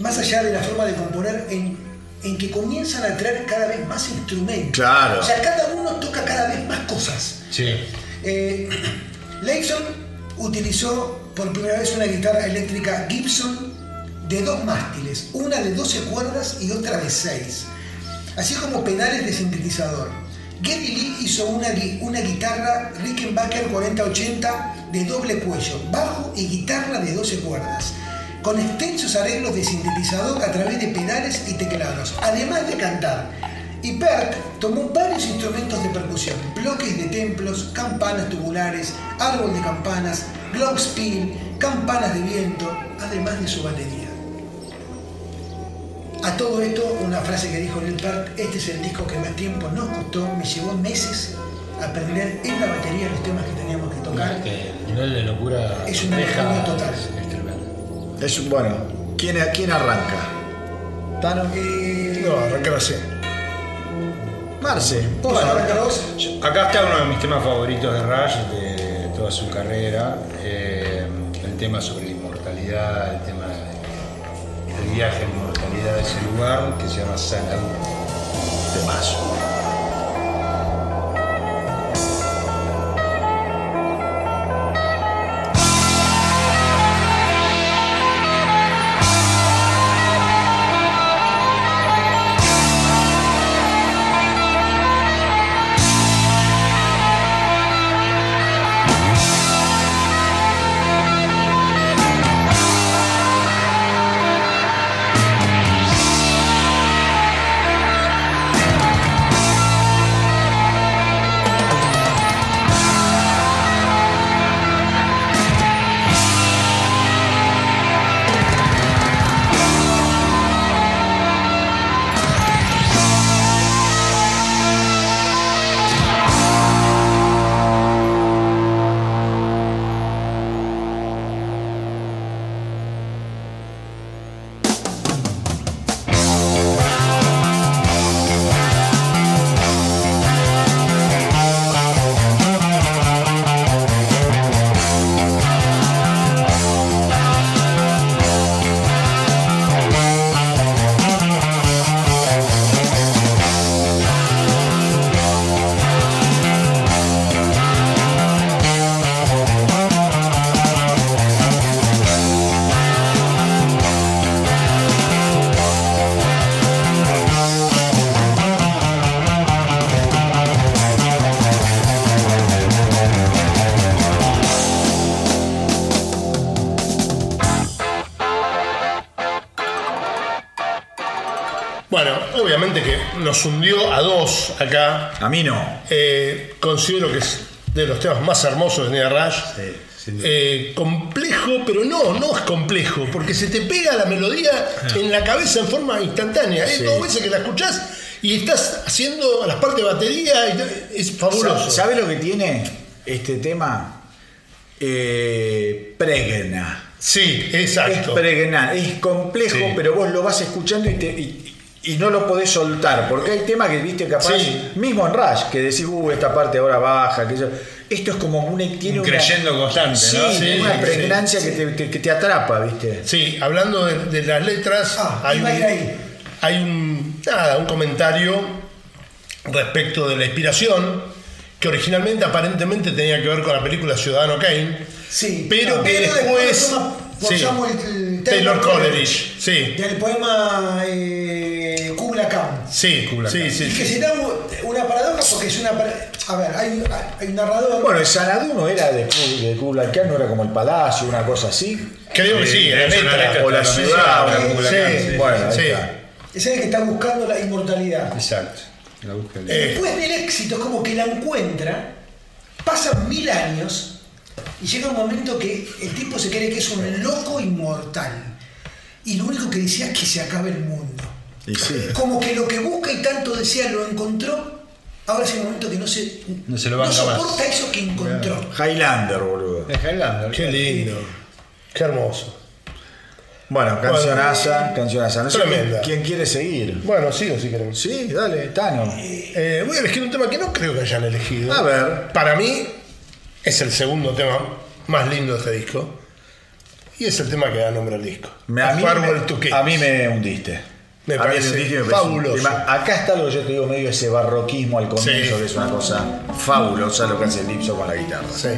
más allá de la forma de componer, en, en que comienzan a traer cada vez más instrumentos. Claro. O sea, cada uno toca cada vez más cosas. Sí. Eh, utilizó por primera vez una guitarra eléctrica Gibson de dos mástiles, una de 12 cuerdas y otra de 6, así como pedales de sintetizador. Geddy Lee hizo una, una guitarra Rickenbacker 4080 de doble cuello, bajo y guitarra de 12 cuerdas, con extensos arreglos de sintetizador a través de pedales y teclados, además de cantar. Y Bert tomó varios instrumentos de percusión, bloques de templos, campanas tubulares, árbol de campanas, glockenspiel, campanas de viento, además de su batería. A todo esto, una frase que dijo Neil Peart, este es el disco que más tiempo nos costó, me llevó meses aprender en la batería los temas que teníamos que tocar. Que el nivel de locura Es una locura total. Es, bueno, ¿quién, ¿quién arranca? ¿Tano? Eh, No, arrancar así. Marce. ¿Vos Bueno, arrancar vos? Acá está uno de mis temas favoritos de Rush de toda su carrera. eh, el tema sobre la inmortalidad, el tema del viaje a la inmortalidad de ese lugar que se llama Sanadu. temazo. Nos hundió a dos acá. A mí no. Eh, considero que es de los temas más hermosos de Nia Rush. Sí, sin duda. Eh, complejo, pero no, no es complejo, porque se te pega la melodía en la cabeza en forma instantánea. Es Sí. dos veces que la escuchás y estás haciendo las partes de batería, y es fabuloso. ¿Sabe lo que tiene este tema? Eh, pregna. Sí, Es exacto. pregna. Es complejo, Sí. pero vos lo vas escuchando y, te- y- y no lo podés soltar. Porque hay temas que viste capaz, Sí. mismo en Rush, que decís, uh, esta parte ahora baja. Que yo- Esto es como un, tiene Un una- creyendo constante, Sí, ¿no? Sí, una pregnancia que te, que- que te atrapa, ¿viste? Sí, hablando de, de las letras, Ah, hay, ahí. hay un, nada, un comentario respecto de la inspiración que originalmente aparentemente tenía que ver con la película Ciudadano Kane, Sí, pero que pero después por sí, Samuel Taylor Coleridge, sí, Del poema eh, Kubla Khan. sí, sí, sí, Y que se da una paradoja porque es una. A ver, hay, hay un narrador. Bueno, el Sanadú no era de, de Kublai Khan, no era como el palacio, una cosa así. Creo que sí, letra. letra O la ciudad, o- Kublai sí, Khan, sí. Bueno, ahí Sí. está. Es el que está buscando la inmortalidad. Exacto. La búsqueda. Eh, Después del éxito, es como que la encuentra, pasan mil años y llega un momento que el tipo se cree que es un loco inmortal. Y lo único que decía es que se acabe el mundo. Y sí. Como que lo que busca y tanto desea lo encontró, ahora es el momento que no se, No se lo banca más. soporta eso que encontró. Highlander, boludo. Es Highlander. Qué lindo, qué hermoso. Bueno, cancionaza, cancionaza. No sé quién quiere seguir. Bueno, sigo si queremos. Sí, dale, Tano. Eh, voy a elegir un tema que no creo que hayan elegido. A ver. Para mí es el segundo tema más lindo de este disco. Y es el tema que da nombre al disco. Me- a, mí, me, a mí hundiste. Me A mí parece y me parece fabuloso. Acá está lo que yo te digo, medio ese barroquismo al comienzo, Sí. que es una cosa fabulosa lo que hace Lipso con la guitarra. Sí.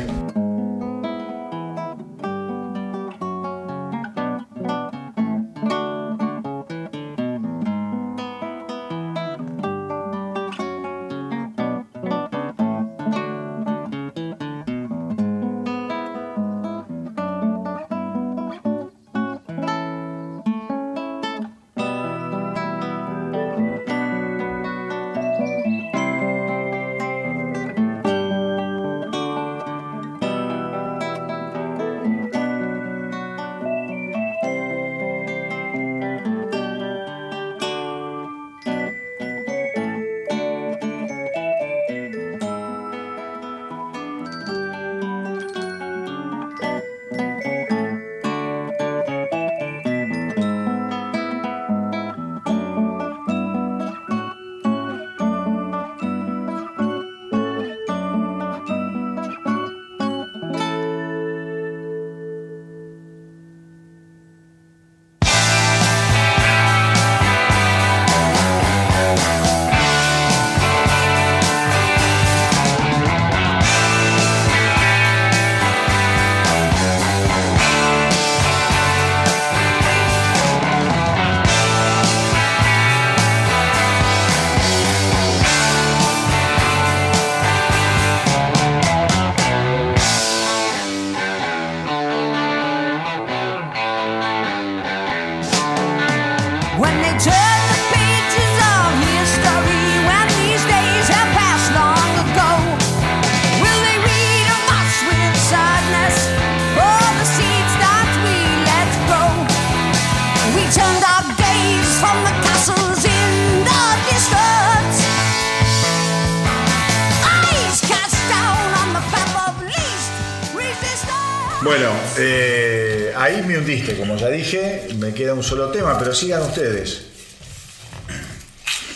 Un solo tema, pero sigan ustedes.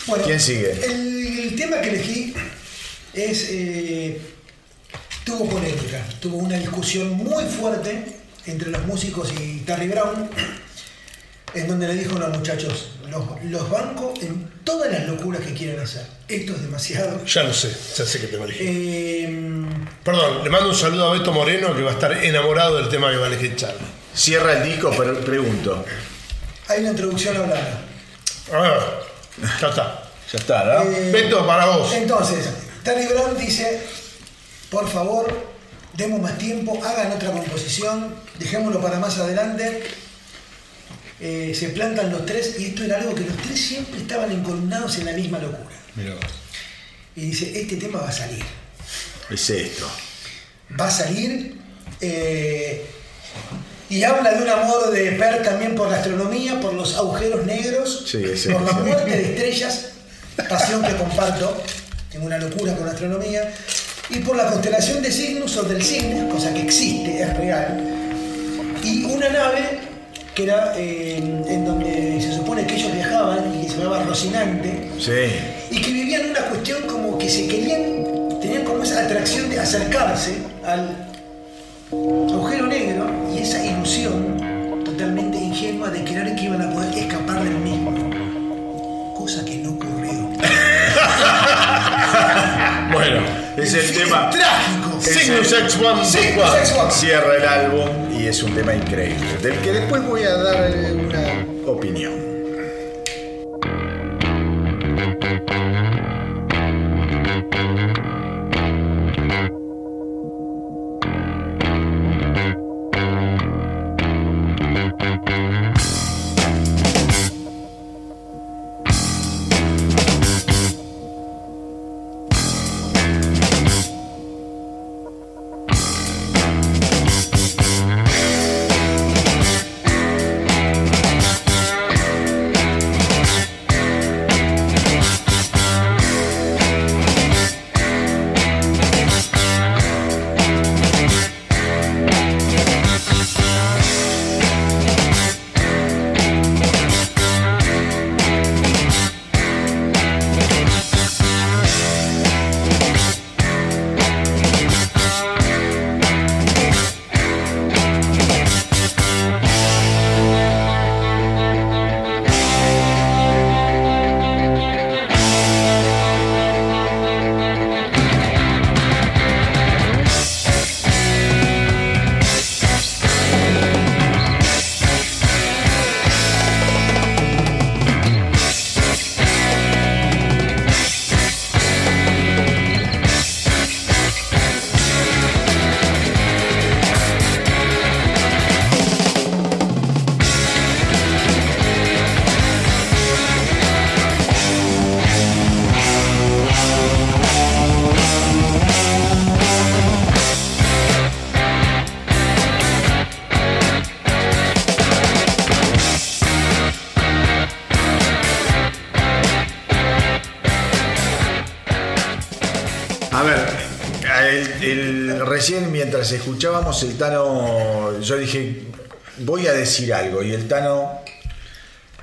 Bueno, ¿Quién sigue? El, el tema que elegí es. eh, tuvo polémica, tuvo una discusión muy fuerte entre los músicos y Terry Brown, en donde le dijo a los muchachos: los, los banco en todas las locuras que quieren hacer. Esto es demasiado. Ya lo sé, ya sé que te elegí. Eh, Perdón, le mando un saludo a Beto Moreno que va a estar enamorado del tema que va a elegir Charlie. Cierra el disco, pero pregunto. Hay una introducción hablada. A ver, ya está. Ya está, ¿no? Eh, Beto, para vos. Entonces, Terry Brown dice, por favor, demos más tiempo, hagan otra composición, dejémoslo para más adelante. eh, se plantan los tres y esto era algo que los tres siempre estaban encolumnados en la misma locura. Mirá. Y dice, este tema va a salir. Es esto. va a salir eh, y habla de un amor de Per también por la astronomía, por los agujeros negros, Sí, sí, por la muerte de estrellas, pasión que comparto, tengo una locura con la astronomía, y por la constelación de Cygnus o del Cygnus, cosa que existe, es real, y una nave que era eh, en donde se supone que ellos viajaban y que se llamaba Rocinante, Sí. y que vivían una cuestión como que se querían, tenían como esa atracción de acercarse al agujero negro esa ilusión totalmente ingenua de creer que iban a poder escapar del mismo. Cosa que no ocurrió. Bueno, Es el tema. trágico. Es Cygnus el- X1 Cygnus X1. Cierra el álbum y es un tema increíble, del que después voy a dar eh, una opinión. Mientras escuchábamos el Tano, yo dije, voy a decir algo, y el Tano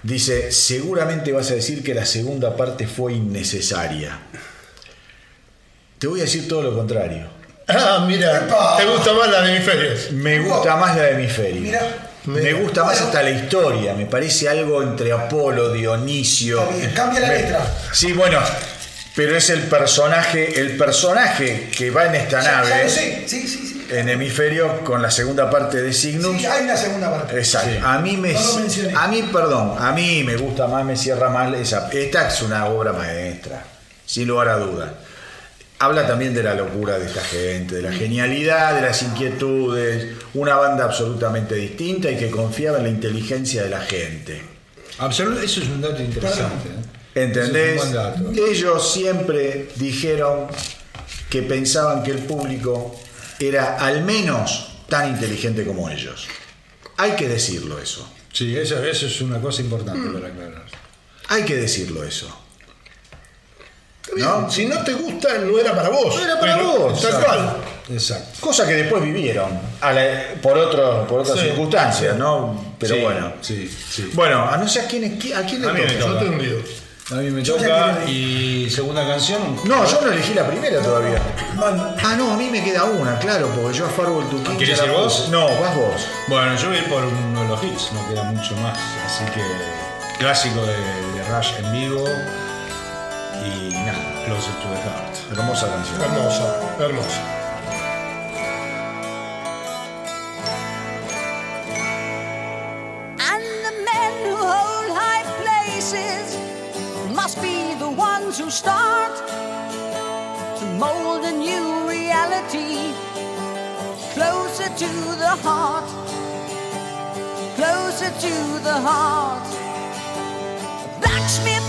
dice, seguramente vas a decir que la segunda parte fue innecesaria. Te voy a decir todo lo contrario. Ah, mira, Epa. te gusta más la de hemisferios. Me gusta más la de. Mira. me gusta más hasta la historia. Me parece algo entre Apolo, Dionisio. Bien, cambia la Me- letra. Sí, bueno, pero es el personaje, el personaje que va en esta Ya- ya nave sí. En hemisferio con la segunda parte de Cygnus. Sí, hay una segunda parte. Exacto. A mí me No lo mencioné. a mí, perdón, a mí me gusta más, me cierra más esa. Esta es una obra maestra, sin lugar a duda. Habla también de la locura de esta gente, de la genialidad, de las inquietudes, una banda absolutamente distinta y que confiaba en la inteligencia de la gente. Absolut- eso es un dato interesante. ¿eh? ¿Entendés? Es un buen dato. Ellos siempre dijeron que pensaban que el público era al menos tan inteligente como ellos. Hay que decirlo eso. Sí, eso, eso es una cosa Mm. importante para aclarar. Hay que decirlo eso. ¿No? Si no te gusta, no era para vos. No era para pero vos, Tal exacto. cual. Exacto. Cosa que después vivieron a la- por, otro, por otras Sí. circunstancias, ¿no? Pero Sí, bueno. Sí, sí. Bueno, a no ser a quién, a quién le A toca. Yo te envío. A mí me Yo toca y segunda canción. No, yo no elegí la primera todavía. Ah, no, a mí me queda una, claro, porque yo a Farwell to King ¿Querés ya la ir vos? No, vas vos. Bueno, yo voy a ir por uno de los hits, no queda mucho más. Así que clásico de, de Rush en vivo y nada, Closer to the Heart. Hermosa canción. Hermosa, hermosa. The ones who start to mold a new reality closer to the heart. closer to the heart. Blacksmith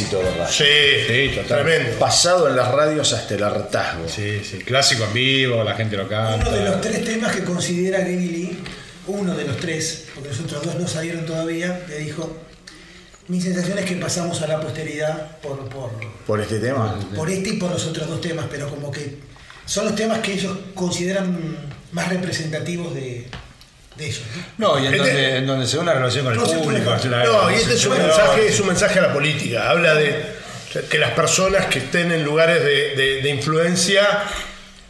Éxito, ¿verdad? Sí, Sí, total. Tremendo. Pasado en las radios hasta el hartazgo. Sí, sí, clásico en vivo, la gente lo canta. Uno de los tres temas que considera Geddy Lee, uno de los tres, porque los otros dos no salieron todavía, le dijo, mi sensación es que pasamos a la posteridad por, por, Por este tema. por este y por los otros dos temas, pero como que son los temas que ellos consideran más representativos de, de ellos. ¿no? No, y en, Este- donde, en donde se ve una relación con el No se público. puede. claro, No, y este es un mensaje, es un mensaje a la política. Habla de que las personas que estén en lugares de, de- de influencia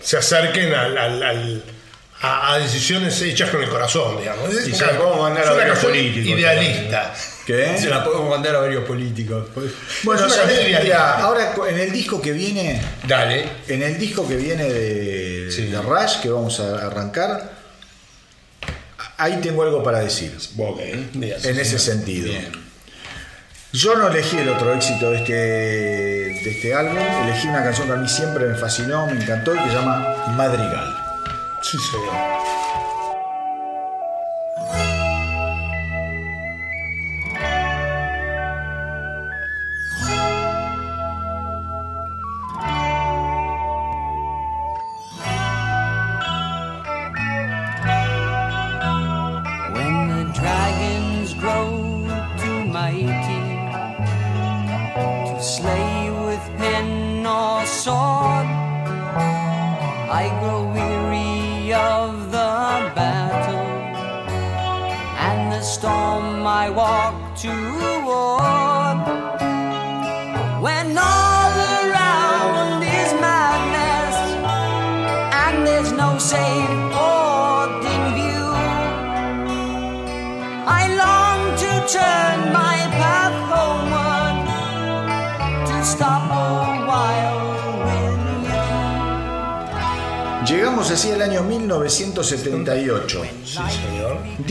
se acerquen al- al- al- a, a decisiones hechas con el corazón, digamos. Es Y se la podemos mandar a varios políticos. Idealista. ¿Qué? Se la podemos mandar a varios políticos. Bueno, ahora en el disco que viene, Dale. en el disco que viene de, Sí. de Rush, que vamos a arrancar, ahí tengo algo para decir. Ok. Bien. en ese sentido. Bien. Yo no elegí el otro éxito de este, de este álbum, elegí una canción que a mí siempre me fascinó, me encantó y que se llama Madrigal. Sí, señor.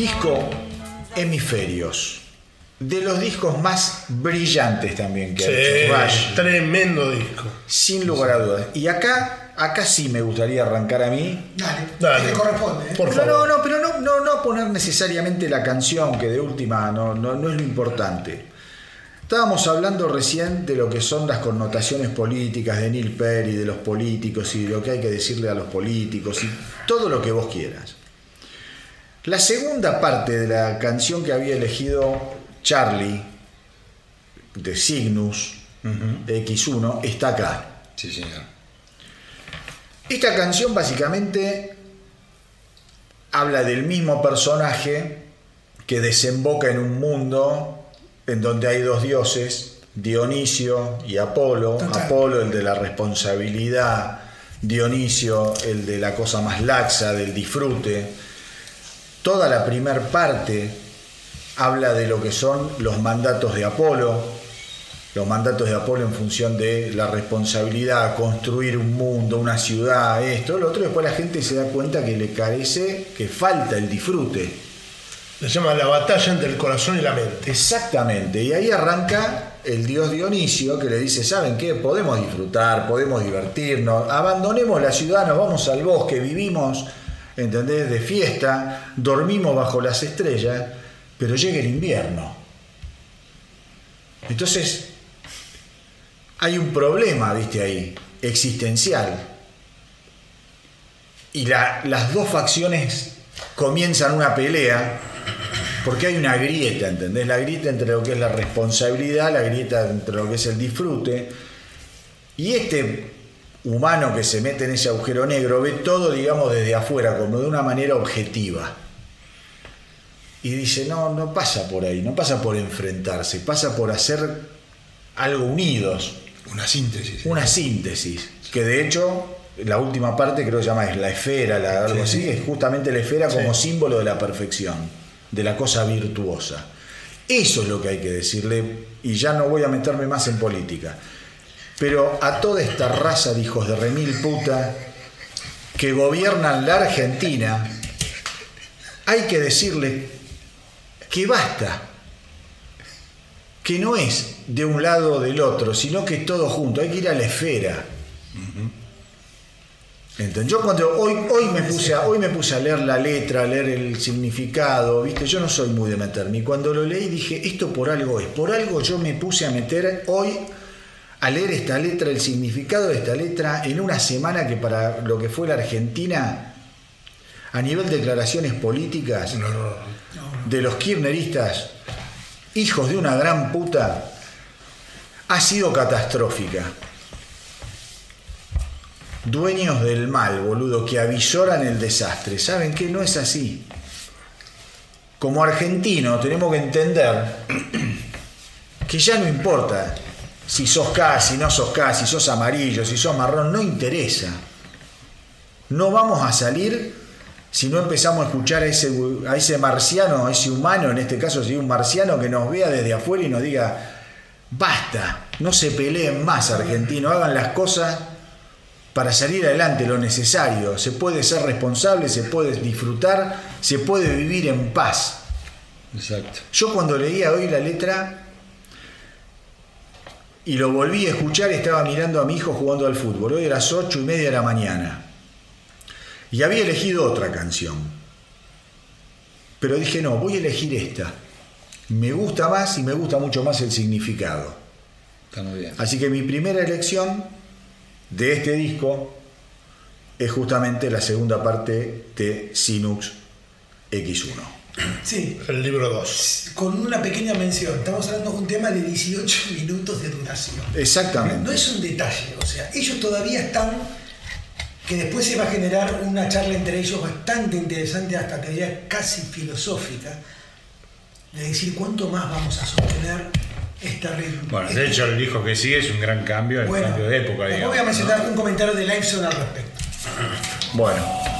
Disco Hemisferios. De los discos más brillantes también que ha hecho Sí, Rush. tremendo disco. Sin lugar a dudas. Y acá, acá sí me gustaría arrancar a mí. Dale, Dale. que corresponde. ¿eh? Por No, favor. no, no, pero no, no, no poner necesariamente la canción, que de última no, no, no es lo importante. Estábamos hablando recién de lo que son las connotaciones políticas de Neil Perry, de los políticos y de lo que hay que decirle a los políticos y todo lo que vos quieras. La segunda parte de la canción que había elegido Charlie, de Cygnus, X1, está acá. Sí, señor. Esta canción básicamente habla del mismo personaje que desemboca en un mundo en donde hay dos dioses, Dionisio y Apolo. Total. Apolo el de la responsabilidad, Dionisio el de la cosa más laxa, del disfrute. Toda la primer parte habla de lo que son los mandatos de Apolo, los mandatos de Apolo en función de la responsabilidad, construir un mundo, una ciudad, esto, lo otro, después la gente se da cuenta que le carece, que falta el disfrute. Se llama La batalla entre el corazón y la mente. Exactamente, y ahí arranca el dios Dionisio que le dice, ¿saben qué? Podemos disfrutar, podemos divertirnos, abandonemos la ciudad, nos vamos al bosque, vivimos, ¿entendés? De fiesta, dormimos bajo las estrellas, pero llega el invierno. Entonces, hay un problema, viste ahí, existencial. Y la- las dos facciones comienzan una pelea porque hay una grieta, ¿entendés? La grieta entre lo que es la responsabilidad, la grieta entre lo que es el disfrute. Y este humano que se mete en ese agujero negro ve todo, digamos, desde afuera, como de una manera objetiva. Y dice, no, no pasa por ahí, no pasa por enfrentarse, pasa por hacer algo unidos, Una síntesis. una síntesis, que de hecho la última parte creo que se llama es la esfera, la- algo así, es justamente la esfera como símbolo de la perfección, de la cosa virtuosa. Eso es lo que hay que decirle, y ya no voy a meterme más en política. Pero a toda esta raza de hijos de remil puta que gobiernan la Argentina, hay que decirle que basta, que no es de un lado o del otro, sino que es todo junto, hay que ir a la esfera. ¿Entendés? Yo cuando hoy, hoy, me puse a, hoy me puse a leer la letra, a leer el significado, ¿viste? Yo no soy muy de meterme. Y cuando lo leí dije, esto por algo es. Por algo yo me puse a meter hoy a leer esta letra, el significado de esta letra, en una semana que para lo que fue la Argentina, a nivel de declaraciones políticas, de los kirchneristas, hijos de una gran puta, ha sido catastrófica. Dueños del mal, boludo, que avisoran el desastre. ¿Saben qué? No es así. Como argentino tenemos que entender que ya no importa si sos K, si no sos K, si sos amarillo, si sos marrón, no interesa. No vamos a salir si no empezamos a escuchar a ese, a ese marciano, a ese humano, en este caso si un marciano que nos vea desde afuera y nos diga, basta, no se peleen más argentinos, hagan las cosas para salir adelante lo necesario. Se puede ser responsable, se puede disfrutar, se puede vivir en paz. Exacto. Yo cuando leía hoy la letra y lo volví a escuchar, estaba mirando a mi hijo jugando al fútbol. Hoy a las ocho y media de la mañana. Y había elegido otra canción. Pero dije, no, voy a elegir esta. Me gusta más y me gusta mucho más el significado. Está muy bien. Así que mi primera elección de este disco es justamente la segunda parte de Sinux X1. Sí, El libro 2. con una pequeña mención. Estamos hablando de un tema de 18 minutos de duración. No Exactamente. es un detalle, o sea, ellos todavía están, que después se va a generar una charla entre ellos bastante interesante, hasta te diría casi filosófica, de decir cuánto más vamos a sostener esta ritmo. Bueno, de hecho, el disco que sigue es un gran cambio, el Bueno, cambio de época, digamos. voy a mencionar un comentario de Liveson al respecto. Bueno.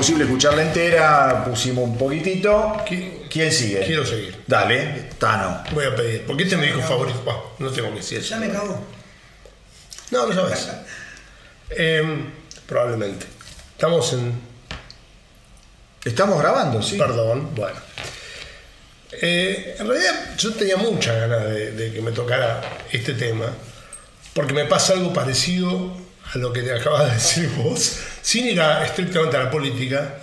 Imposible escucharla entera, pusimos un poquitito. Qui- ¿Quién sigue? Quiero seguir. Dale, Tano. Voy a pedir. Porque este es mi disco favorito. No tengo que decir eso. Ya me cagó. No, no sabes. Em, probablemente. Estamos en. Estamos grabando, sí. Perdón, bueno. Eh, en realidad yo tenía muchas ganas de, de que me tocara este tema, porque me pasa algo parecido a lo que te acabas de decir vos, sin ir a- estrictamente a la política,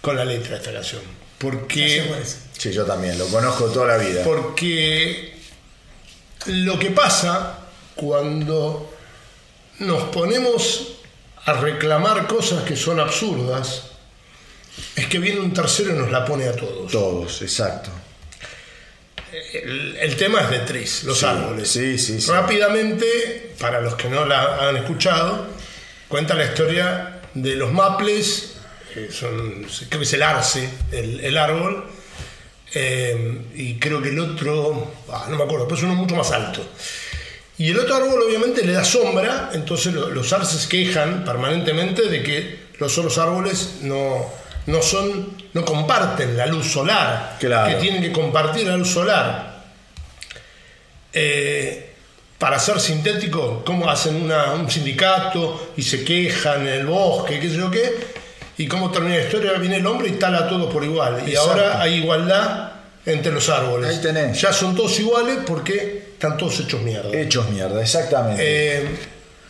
con la letra de esta canción. Porque. Sí, yo también, lo conozco toda la vida. porque lo que pasa cuando nos ponemos a reclamar cosas que son absurdas, es que viene un tercero y nos la pone a todos. Todos, exacto. El, el tema es de Tris, los Sí, árboles. sí, sí, sí. Rápidamente, para los que no la han escuchado, cuenta la historia de los maples, eh, son, creo que es el arce, el, el árbol, eh, y creo que el otro, ah, no me acuerdo, pero es uno mucho más alto. Y el otro árbol obviamente le da sombra, entonces lo- los arces quejan permanentemente de que los otros árboles no, no son, no comparten la luz solar, Claro. que tienen que compartir la luz solar. Eh, para ser sintético, cómo hacen una- un sindicato y se quejan en el bosque, qué sé yo qué, y cómo termina la historia, viene el hombre y tala a todos por igual. Y ahora hay igualdad entre los árboles. Ahí tenés. Ya son todos iguales porque están todos hechos mierda. Hechos mierda, exactamente. Eh,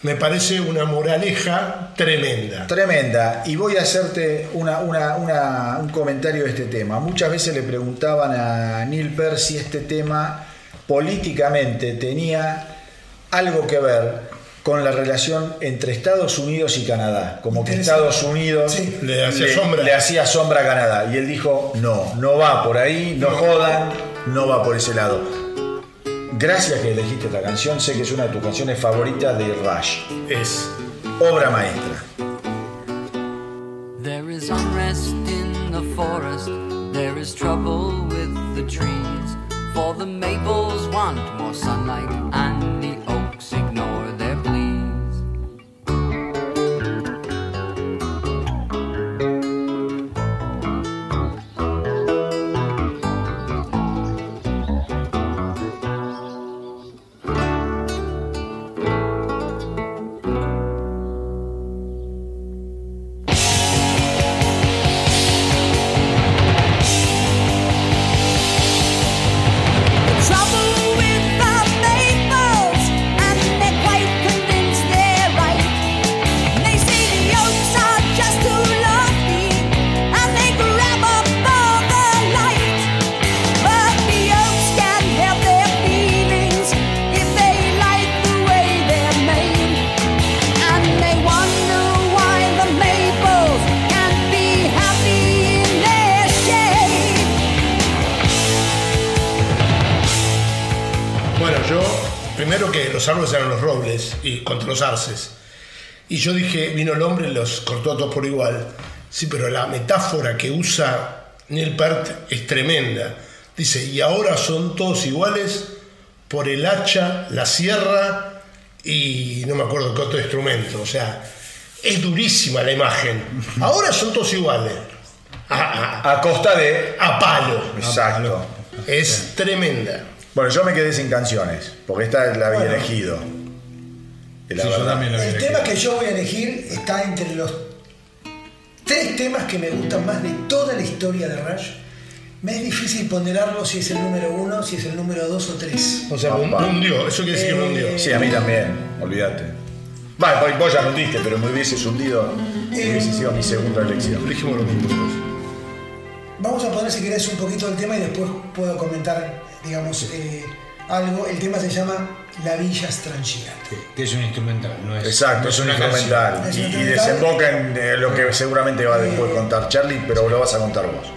me parece una moraleja tremenda. Tremenda. Y voy a hacerte una- una- una- un comentario de este tema. Muchas veces le preguntaban a Neil Peart si este tema políticamente tenía algo que ver con la relación entre Estados Unidos y Canadá. Como que. Estados Unidos Sí. Le hacía sombra. le hacía sombra a Canadá. Y él dijo, no, no va por ahí, no, jodan, no va por ese lado. Gracias que elegiste esta canción, sé que es una de tus canciones favoritas de Rush. Es Obra maestra. There is unrest in the forest, there is trouble with the trees. For the maples want more sunlight, and los arces. Y yo dije, vino el hombre y los cortó a todos por igual. Sí, pero la metáfora que usa Neil Peart es tremenda. Dice, y ahora son todos iguales por el hacha, la sierra y no me acuerdo qué otro instrumento. O sea, es durísima la imagen. Ahora son todos iguales. A, a- A costa de... a palo. Exacto. Es tremenda. Bueno, yo me quedé sin canciones, porque esta la había Bueno. elegido. Y la Sí, yo verdad. también lo había El elegido. tema que yo voy a elegir está entre los tres temas que me gustan más de toda la historia de Rush. Me es difícil ponderarlo si es el número uno, si es el número dos o tres. O sea, me hundió. Eso quiere decir que me hundió. Eh, Sí, a mí también, olvídate. Bueno, vos- vos ya lo hundiste, pero me hubieses hundido, hubiese sido mi segunda elección. Elegimos los mismos. Vamos a poner si querés un poquito del tema y después puedo comentar, digamos, eh, algo. El tema se llama La Villa Strangira. Que es un instrumental, no es. Exacto, no es un instrumental. Y, Es un y instrumental. desemboca en eh, lo que seguramente va a después contar Charlie, pero lo vas a contar vos.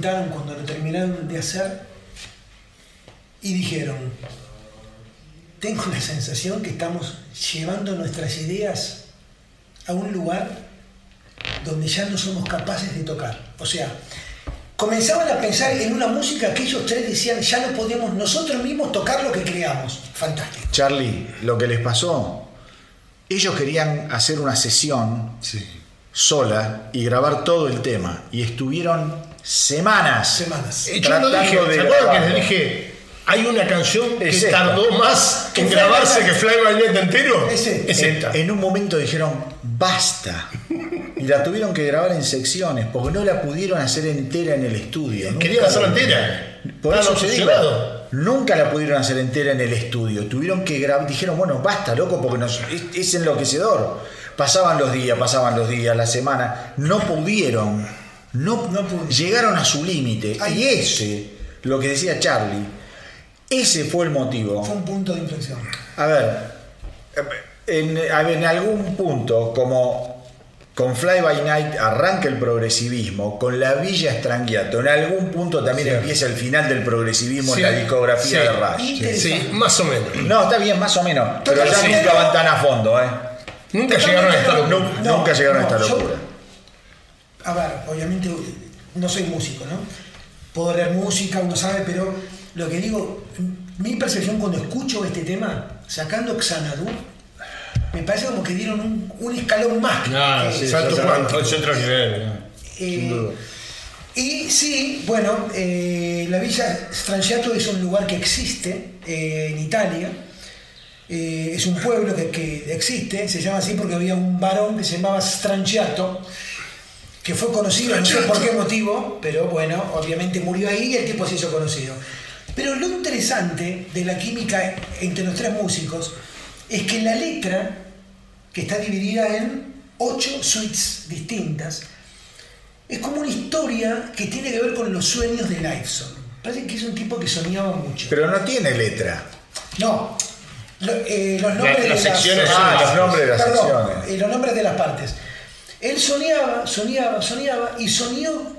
Cuando lo terminaron de hacer y dijeron, tengo la sensación que estamos llevando nuestras ideas a un lugar donde ya no somos capaces de tocar. O sea, comenzaban a pensar en una música que ellos tres decían, ya no podemos nosotros mismos tocar lo que creamos. Fantástico. Charlie, lo que les pasó, ellos querían hacer una sesión Sí. sola y grabar todo el tema. Y estuvieron semanas. Semanas. Y yo lo dije, de ¿se acuerdan que les dije? Hay una canción que Es tardó más en grabarse que. Fly By Night entero. Ese. Es En, esta. en un momento dijeron, basta. Y la tuvieron que grabar en secciones porque no la pudieron hacer entera en el estudio. Nunca Querían la- hacerla entera. Por eso te digo, nunca la pudieron hacer entera en el estudio. Tuvieron que grabar, dijeron, bueno, basta, loco, porque nos- es, es enloquecedor. Pasaban los días, pasaban los días, la semana. No pudieron. No, No pudieron. llegaron a su límite. Ay. Y ese, lo que decía Charlie, ese fue el motivo. Fue un punto de inflexión. A ver, en, a ver, en algún punto, como con Fly By Night arranca el progresivismo, con la Villa Strangiato, en algún punto también empieza el final del progresivismo Sí, en la discografía sí. de Rush. Sí, más o menos. No, está bien, más o menos, pero ya nunca van tan a fondo, ¿eh? Nunca llegaron a esta no, locura. Nu- nunca llegaron a esta yo- locura. A ver, obviamente no soy músico, ¿no? Puedo leer música, uno sabe, pero lo que digo, mi percepción cuando escucho este tema, sacando Xanadu, me parece como que dieron un, un escalón más. No, Eh, sí, salto otro- otro nivel. ¿no? Eh, y sí, bueno, eh, la Villa Strangiato es un lugar que existe eh, en Italia. Eh, es un pueblo que, que existe, se llama así porque había un varón que se llamaba Strangiato, que fue conocido, no sé por qué motivo, pero bueno, obviamente murió ahí y el tipo se hizo conocido. Pero lo interesante de la química entre los tres músicos es que la letra, que está dividida en ocho suites distintas, es como una historia que tiene que ver con los sueños de Lifeson. Parece que es un tipo que soñaba mucho. Pero no tiene letra. No, lo- eh, los nombres las de secciones las, son Ah, los nombres de las Perdón, secciones. eh, los nombres de las partes. Él soñaba, soñaba, soñaba y soñó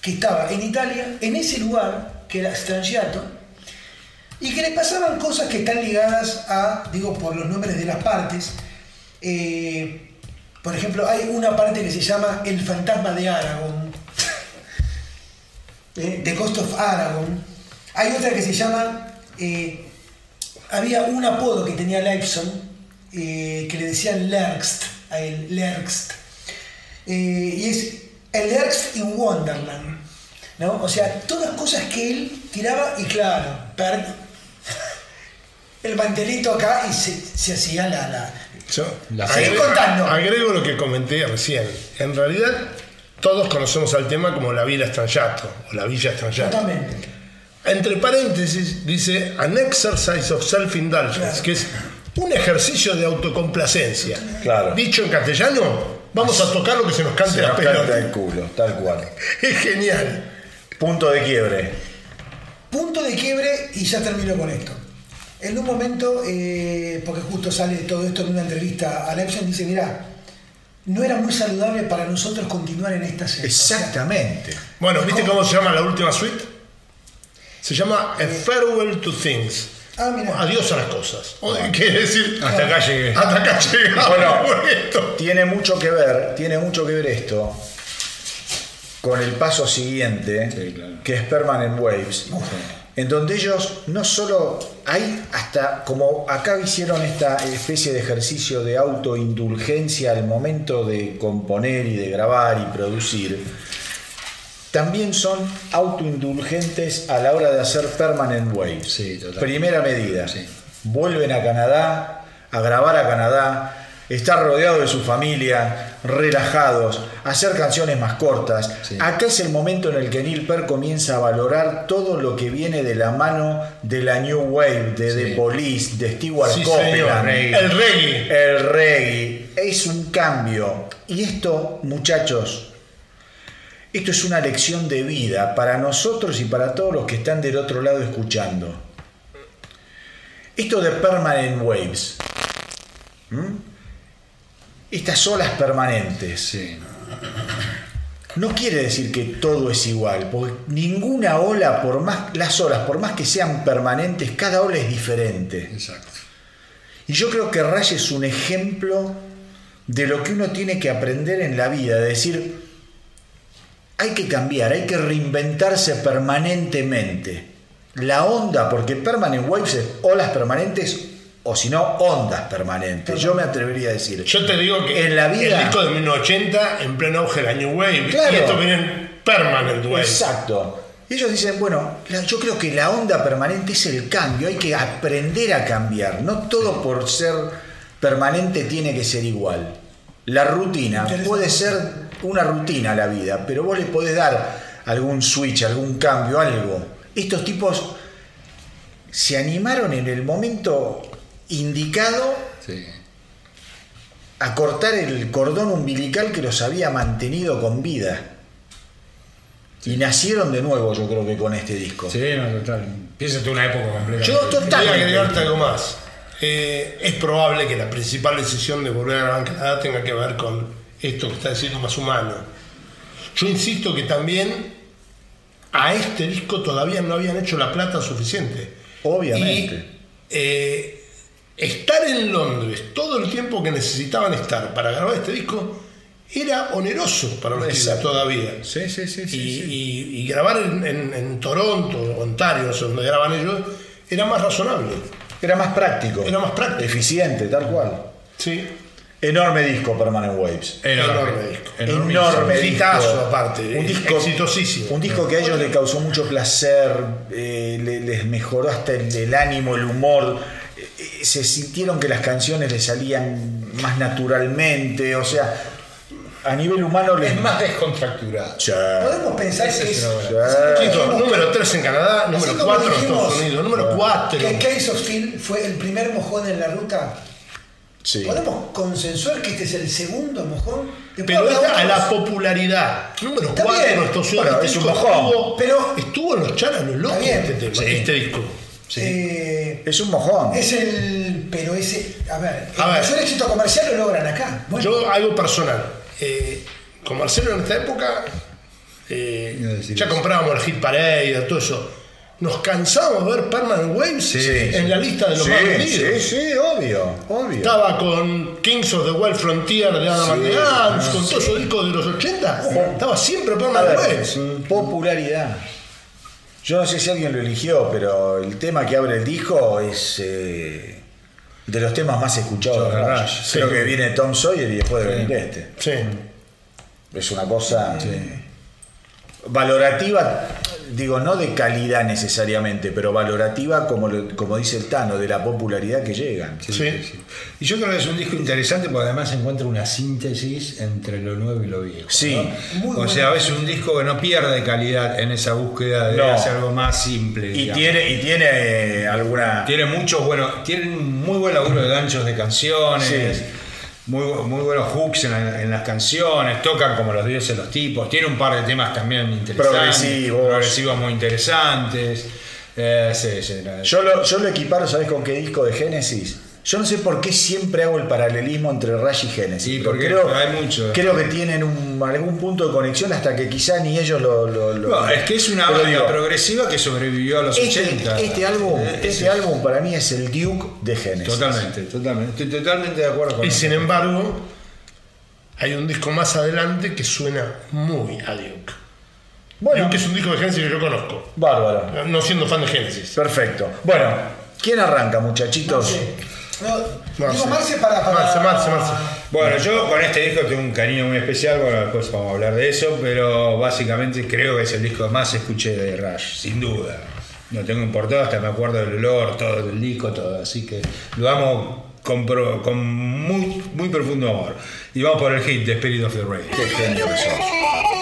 que estaba en Italia, en ese lugar que era Strangiato, y que le pasaban cosas que están ligadas a, digo, por los nombres de las partes. eh, por ejemplo, hay una parte que se llama El fantasma de Aragón, eh, The Ghost of Aragon. Hay otra que se llama. eh, había un apodo que tenía Lifeson eh, que le decían Lerxt, a él, Lerxt. Eh, y es el Lerxt in Wonderland. ¿no? O sea, todas cosas que él tiraba y claro, per- el mantelito acá y se, se hacía la. la Yo La Seguí agrego, contando. agrego lo que comenté recién. En realidad, todos conocemos al tema como la Villa Strangiato o la Villa totalmente. Entre paréntesis dice an exercise of self-indulgence, Claro. que es un ejercicio de autocomplacencia. Claro. Dicho en castellano, vamos a tocar lo que se nos cante Se la nos canta pelota. el culo, tal cual. Es genial. Punto de quiebre. Punto de quiebre y ya termino con esto. En un momento, eh, porque justo sale todo esto en una entrevista a Lepson, dice, mira, no era muy saludable para nosotros continuar en esta serie. Exactamente. Bueno, ¿viste cómo se llama la última suite? Se llama A Farewell to Things. Ah, mira. Adiós a las cosas. O- Quiere decir, Hasta acá llegué. hasta acá llegamos Bueno. esto. Tiene mucho que ver, tiene mucho que ver esto con el paso siguiente, Sí, claro. que es Permanent Waves, en donde ellos no solo hay hasta como acá hicieron esta especie de ejercicio de autoindulgencia al momento de componer y de grabar y producir, también son autoindulgentes a la hora de hacer Permanent. Sí, total. Primera medida. Sí. Vuelven a Canadá, a grabar a Canadá, estar rodeado de su familia, relajados, hacer canciones más cortas. Sí. Acá es el momento en el que Neil Peart comienza a valorar todo lo que viene de la mano de la New Wave, de The Sí. Police, de Stewart Sí, Copeland. El reggae. El reggae es un cambio. Y esto, muchachos, esto es una lección de vida para nosotros y para todos los que están del otro lado escuchando. Esto de Permanent Waves. estas olas permanentes. Sí. No quiere decir que todo es igual, porque ninguna ola, por más las olas, por más que sean permanentes, cada ola es diferente. Exacto. Y yo creo que Ray es un ejemplo de lo que uno tiene que aprender en la vida, de decir, hay que cambiar, hay que reinventarse permanentemente. La onda, porque permanent waves es olas permanentes o si no, ondas permanentes. Yo me atrevería a decir. Yo te digo que En la vida- el disco de 1980, en pleno auge la New Wave, Claro. y esto viene en Permanent Wave. Exacto. Y ellos dicen, bueno, yo creo que la onda permanente es el cambio, hay que aprender a cambiar. No todo por ser permanente tiene que ser igual. La rutina puede ser una rutina a la vida, pero vos le podés dar algún switch, algún cambio, algo. Estos tipos se animaron en el momento indicado Sí. a cortar el cordón umbilical que los había mantenido con vida. Y nacieron de nuevo, yo creo que con este disco. Sí, no, total. Toda una época completa. Yo Voy a totalmente. agregarte algo más. Eh, es probable que la principal decisión de volver a en Canadá tenga que ver con esto que está diciendo más humano. Yo insisto que también a este disco todavía no habían hecho la plata suficiente. Obviamente. Y eh, estar en Londres todo el tiempo que necesitaban estar para grabar este disco era oneroso para los Exacto. todavía. Sí, sí, sí, Y, sí. sí. y- y grabar en, en- en Toronto, Ontario, no sé donde graban ellos, era más razonable. Era más práctico. Era más práctico. Eficiente, tal cual. Sí. Enorme disco Permanent Waves. Enorme disco. Enorme Un hitazo, disco. aparte, Un disco exitosísimo. Un disco que a ellos les causó mucho placer, eh, le- les mejoró hasta el, el ánimo, el humor. eh, eh, se sintieron que las canciones les salían más naturalmente. O sea, a nivel humano les. Es más descontracturado. Podemos pensar que es número 3 en Canadá, número como 4 en Estados Unidos, número 4. Que Case of Steel fue el primer mojón en la ruta. Sí. ¿Podemos consensuar que este es el segundo mojón? Después Pero a la popularidad. Número Está 4 bien. en Estados Unidos. Bueno, Este es un mojón. Estuvo, Pero- estuvo en los charas los locos este, tema, Sí. este disco. Eh, Es un mojón. es el. Pero ese. A ver, el A ver. mayor éxito comercial lo logran acá. Bueno, Yo, algo personal. Eh, con Marcelo en esta época, eh, ya comprábamos el Hit Parade, todo eso. Nos cansamos de ver Permanent Waves Sí, en sí. la lista de los sí, más sí, vendidos. sí, obvio, obvio. Estaba con Kings of the Wild Frontier de Adam Sí, Ants, ah, con todos esos discos de los 80. Estaba siempre Permanent Waves. popularidad. Yo no sé si alguien lo eligió, pero el tema que abre el disco es eh, de los temas más escuchados Creo sí. que viene Tom Sawyer y después de venir este. Sí. Es una cosa valorativa, digo, no de calidad necesariamente, pero valorativa, como, lo- como dice el Tano, de la popularidad que llegan. Sí. Y yo creo que es un disco interesante porque además encuentra una síntesis entre lo nuevo y lo viejo. Sí. ¿no? Muy o bueno. sea, es un disco que no pierde calidad en esa búsqueda de No. hacer algo más simple. Y digamos. tiene, y tiene eh, alguna... Tiene muchos buenos, tiene un muy buen laburo de ganchos de canciones, Sí. Muy, muy buenos hooks en, la- en las canciones, tocan como los dioses los tipos, tiene un par de temas también interesantes, Progresivos. progresivos muy interesantes. Eh, sí, sí, la- Yo lo, yo lo equiparo, ¿sabes con qué disco de Génesis? Yo no sé por qué siempre hago el paralelismo entre Rush y Génesis. Sí, porque creo, hay mucho. Creo que tienen un- algún punto de conexión hasta que quizá ni ellos lo... lo- lo- No, es que es una banda digo, progresiva que sobrevivió a los este, 80. este álbum, Eh, este álbum para mí es el Duke de Génesis. Totalmente, totalmente. Estoy totalmente de acuerdo con Y eso. sin embargo, hay un disco más adelante que suena muy a Duke. Bueno, Duke es un disco de Genesis que yo conozco, bárbaro. no siendo fan de Genesis. Perfecto. Bueno, ¿quién arranca, muchachitos? Sí. No, Marce. digo Marce para. para Marce, Marce, Marce. Bueno, yo con este disco tengo un cariño muy especial, bueno, después vamos a hablar de eso, pero básicamente creo que es el disco que más escuché de Rush, sin duda. No tengo importado, hasta me acuerdo del olor, todo del disco, todo, así que lo amo con, pro- con muy, muy profundo amor. Y vamos por el hit de Spirit of the Rain. Qué genio que sos.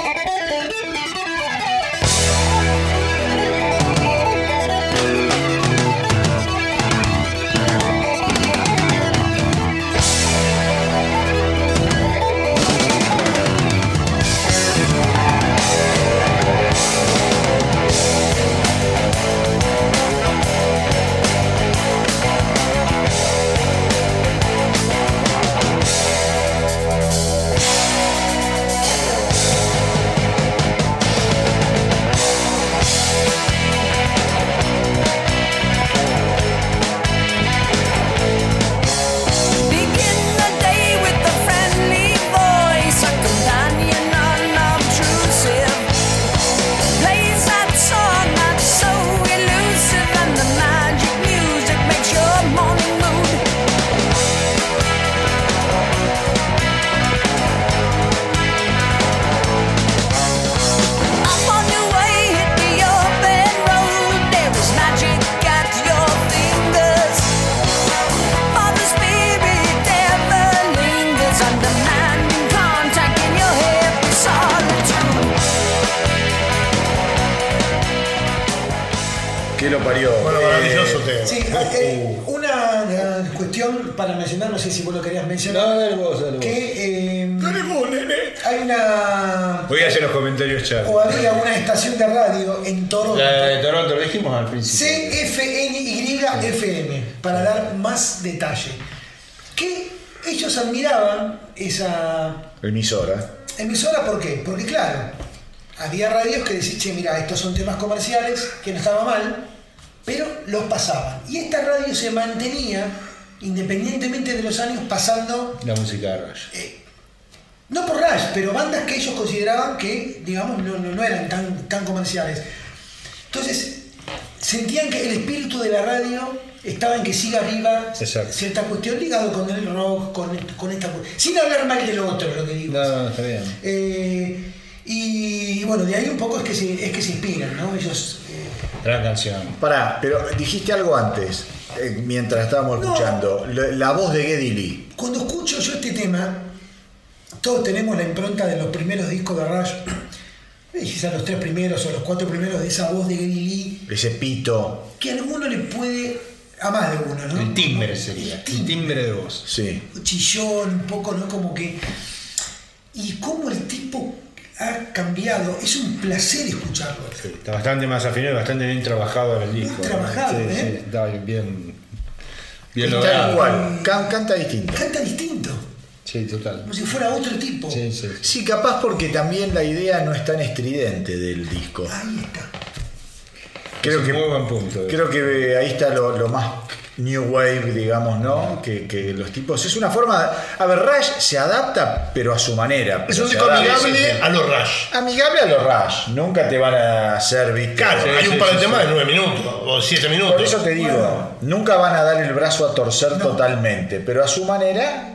O había una estación de radio en Toronto, La de Toronto, lo dijimos al principio. CFNY-FM, para dar más detalle, que ellos admiraban esa Emisora. emisora, ¿por qué? Porque claro, había radios que decían, che, mira, estos son temas comerciales, que no estaba mal, pero los pasaban. Y esta radio se mantenía, independientemente de los años, pasando La música de Rush. No por Rush, pero bandas que ellos consideraban que, digamos, no, no- no eran tan, tan comerciales. Entonces, sentían que el espíritu de la radio estaba en que siga viva Exacto. cierta cuestión ligado con el rock, con, con esta Sin hablar mal del otro, lo que digo. No, no, está bien. Eh, y bueno, de ahí un poco es que se, es que se inspiran, ¿no? Ellos. eh, Gran canción. Pará, pero dijiste algo antes, eh, mientras estábamos No. escuchando. La, la voz de Geddy Lee. Cuando escucho yo este tema, todos tenemos la impronta de los primeros discos de Rush, quizás los tres primeros o los cuatro primeros de esa voz de Geddy Lee, Ese pito. que a alguno le puede, a más de uno, ¿no? El timbre sería. El timbre de voz. Sí. Chillón, un poco, ¿no? Como que... Y cómo el tipo ha cambiado, es un placer escucharlo. Está bastante más afinado y bastante bien trabajado en el disco. Bien trabajado, sí, ¿eh? sí, está bien. Bien logrado. Can- canta distinto. Canta distinto, Sí, total. como si fuera otro tipo. Sí, sí. Sí, capaz porque también la idea no es tan estridente del disco. Ahí está. Creo Es que, muy buen punto. creo que ahí está lo, lo más new wave, digamos, ¿no? Que, que los tipos. Es una forma. A ver, Rush se adapta, pero a su manera. Es un disco amigable a los Rush. Amigable a los Rush. Nunca te van a hacer. Claro, hay un sí, par de sí, temas sí. de 9 minutos o 7 minutos. Por eso te digo, Bueno. nunca van a dar el brazo a torcer totalmente, pero a su manera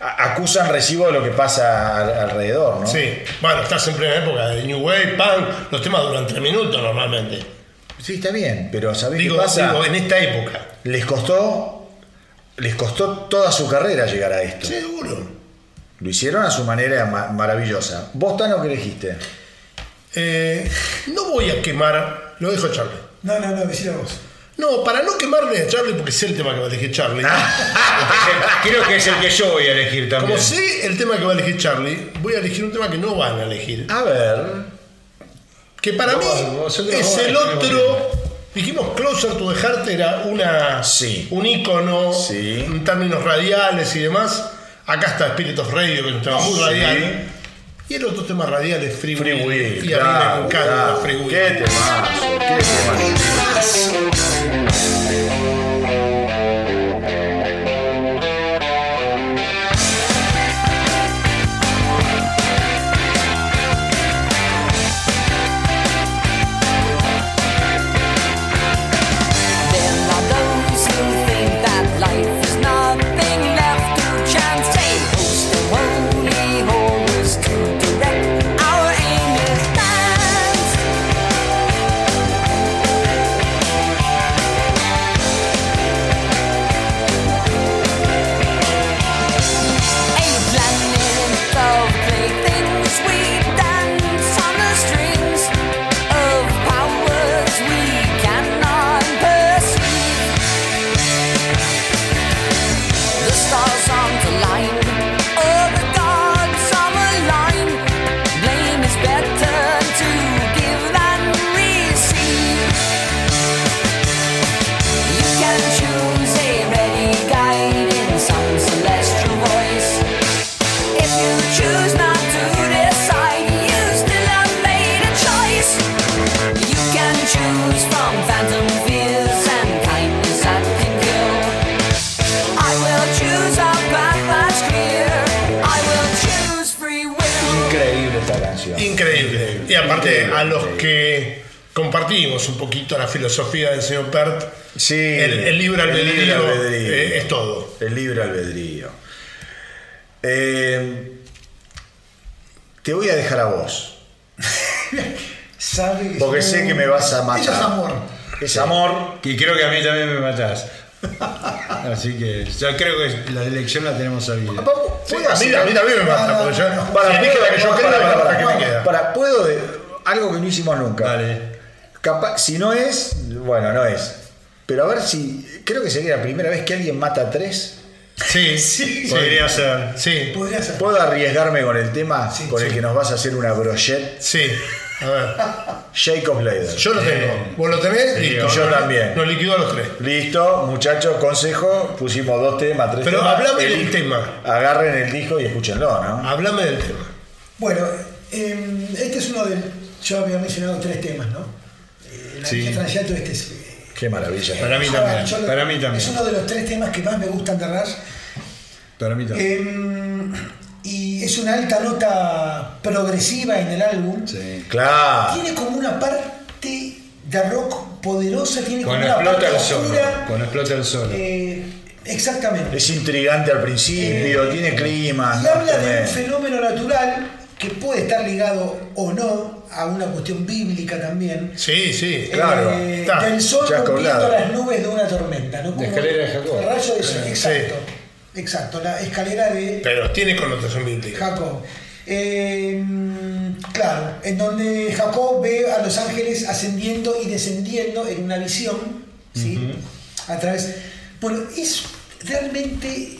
acusan recibo de lo que pasa al- alrededor, ¿no? Sí, bueno, estás en plena época de New Wave, Punk, los temas duran 3 minutos normalmente. Sí, está bien, pero ¿sabés Digo, qué pasa? digo, en esta época. Les costó, les costó toda su carrera llegar a esto. Seguro. Lo hicieron a su manera ma- maravillosa. ¿Vos, Tano, qué elegiste? Eh, no voy a quemar, lo dejo Charlie. No, no, no, decíla vos. No, para no quemarle a Charlie, porque sé el tema que va a elegir Charlie. Creo que es el que yo voy a elegir también. Como sé el tema que va a elegir Charlie, voy a elegir un tema que no van a elegir. A ver. Que para mí vosotros es vos el otro. Dijimos Closer to the Heart era una, Sí. un ícono Sí. en términos radiales y demás. Acá está Spirit of Radio, que es un tema muy Sí. radial. Y el otro tema radial es Free, Free Will. Will. Y a mí claro, me encanta claro. Free Will. Qué temazo, qué temazo. Compartimos un poquito la filosofía del señor Pert, Sí, el, el libre el albedrío, libre albedrío. eh, es todo. El libre albedrío. Eh, te voy a dejar a vos. Porque sé que me vas a matar. Eso es amor. Es amor. Y creo que a mí también me matás. Así que ya creo que la elección la tenemos sabida. Vamos, Sí, ¿puedo a, mí, a mí también me mata, porque yo Para, la que yo para, creo, para, la para, que me queda. para, puedo de- algo que no hicimos nunca. Dale. Capa- si no es, bueno, no es. Pero a ver si. Creo que sería la primera vez que alguien mata a tres. Sí, sí. Podría ser. Sí, Podría ser. ¿Puedo arriesgarme con el tema Sí, con el que nos vas a hacer una brochette? sí. A ver. Jacob Lader. Yo lo tengo. ¿Vos lo tenés? Listo. yo también. Nos liquidó a los tres. Listo, muchachos, consejo. Pusimos dos temas, tres Pero temas. hablame El- del tema. Agarren el disco y escúchenlo, ¿no? Hablame del tema. Bueno, eh, este es uno de. Yo había mencionado tres temas, ¿no? Eh, la Sí. Este es. eh, Qué maravilla. Para mí yo- también. lo- Para mí también. Es uno de los tres temas que más me gustan de Rush. Para mí también. Eh, y es una alta nota progresiva en el álbum. Sí. Claro. Tiene como una parte de rock poderosa, tiene como Cuando una explota parte el solo. oscura. Cuando explota el solo. Eh, exactamente. Es intrigante al principio, tiene clima. Y ¿no? habla de un fenómeno natural que puede estar ligado o no a una cuestión bíblica también. Sí, sí. Claro, Eh, está. del sol rompiendo las nubes de una tormenta, ¿no? Como escalera de Jacob. el rayo de sol, Sí. exacto. Exacto, la escalera de Pero tiene connotación bíblica. Jacob. Eh, claro, en donde Jacob ve a los ángeles ascendiendo y descendiendo en una visión, ¿sí? A través. Bueno, es realmente.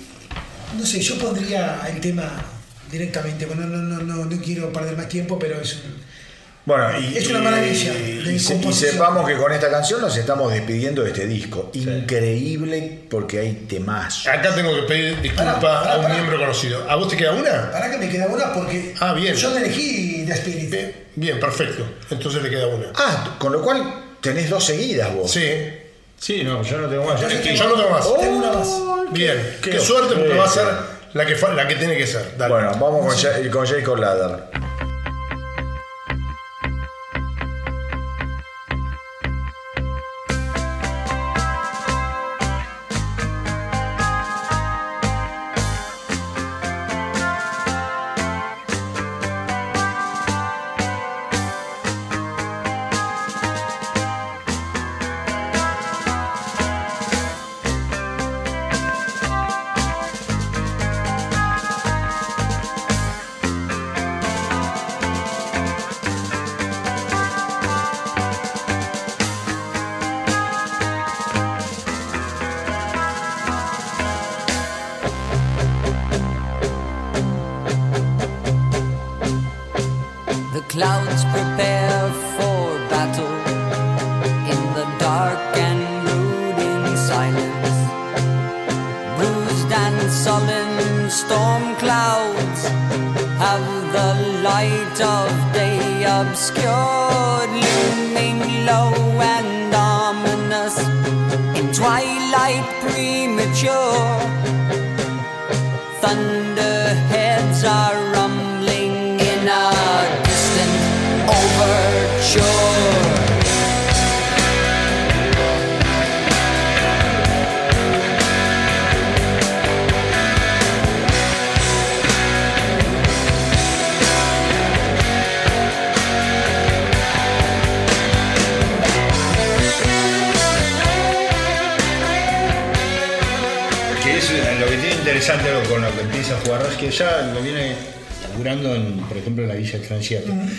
No sé, yo pondría el tema directamente. Bueno, no, no, no, no quiero perder más tiempo, pero es un. Bueno, y, Es una maravilla y- de y se- y composición. sepamos que con esta canción nos estamos despidiendo de este disco. Increíble porque hay temas. Acá tengo que pedir disculpas Pará, pará, a un pará. miembro conocido. ¿A vos te queda una? Para que me queda una porque Ah, bien. yo no elegí The Spirit. Bien, bien, perfecto. Entonces le queda una. Ah, con lo cual tenés dos seguidas vos. Sí. Sí, no, yo no tengo más. Yo. Yo no tengo más. Tengo una más. Bien. qué Qué, suerte porque va a ser la que, fa- la que tiene que ser. Dale. Bueno, vamos con, Ja- con Jacob.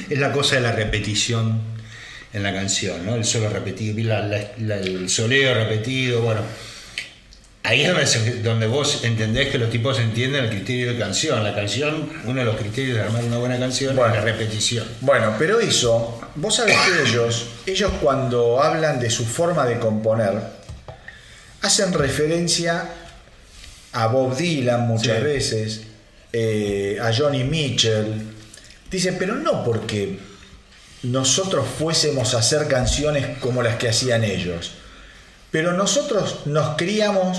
Es la cosa de la repetición en la canción, ¿no? El solo repetido, la- la- la- el soleo repetido, bueno. Ahí es donde, se- donde vos entendés que los tipos entienden el criterio de canción. La canción, uno de los criterios de armar una buena canción Bueno. es la repetición. Bueno, pero eso, vos sabés que ellos, ellos cuando hablan de su forma de componer, hacen referencia a Bob Dylan muchas Sí. veces, eh, a Johnny Mitchell. Dicen, pero no porque nosotros fuésemos a hacer canciones como las que hacían ellos, pero nosotros nos criamos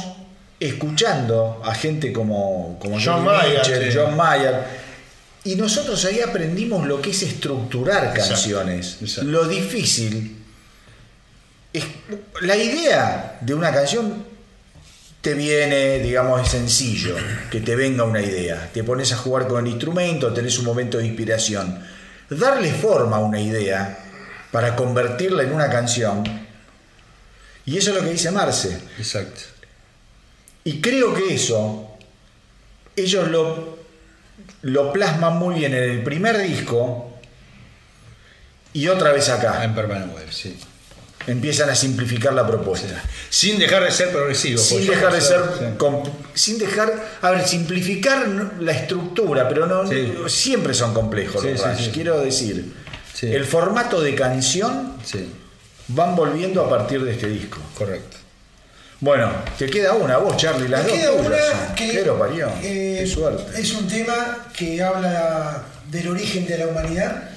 escuchando a gente como, como John Mayer, Mitchell, sí. John Mayer, y nosotros ahí aprendimos lo que es estructurar canciones. exacto. Lo difícil es la idea de una canción te viene, digamos, es sencillo, que te venga una idea. Te pones a jugar con el instrumento, tenés un momento de inspiración. Darle forma a una idea para convertirla en una canción. Y eso es lo que dice Marce. Exacto. Y creo que eso, ellos lo, lo plasman muy bien en el primer disco y otra vez acá. en Permanent sí. Empiezan a simplificar la propuesta. Sin dejar de ser progresivo. Sin dejar de ser, sí. sin dejar, a ver, simplificar la estructura, pero no, Sí. siempre son complejos Sí, los sí, Rush. sí. Quiero decir, Sí. el formato de canción Sí, van volviendo a partir de este disco. correcto. Bueno, te queda una, vos Charlie, las Me dos queda una que lo parió, eh, qué suerte. es un tema que habla del origen de la humanidad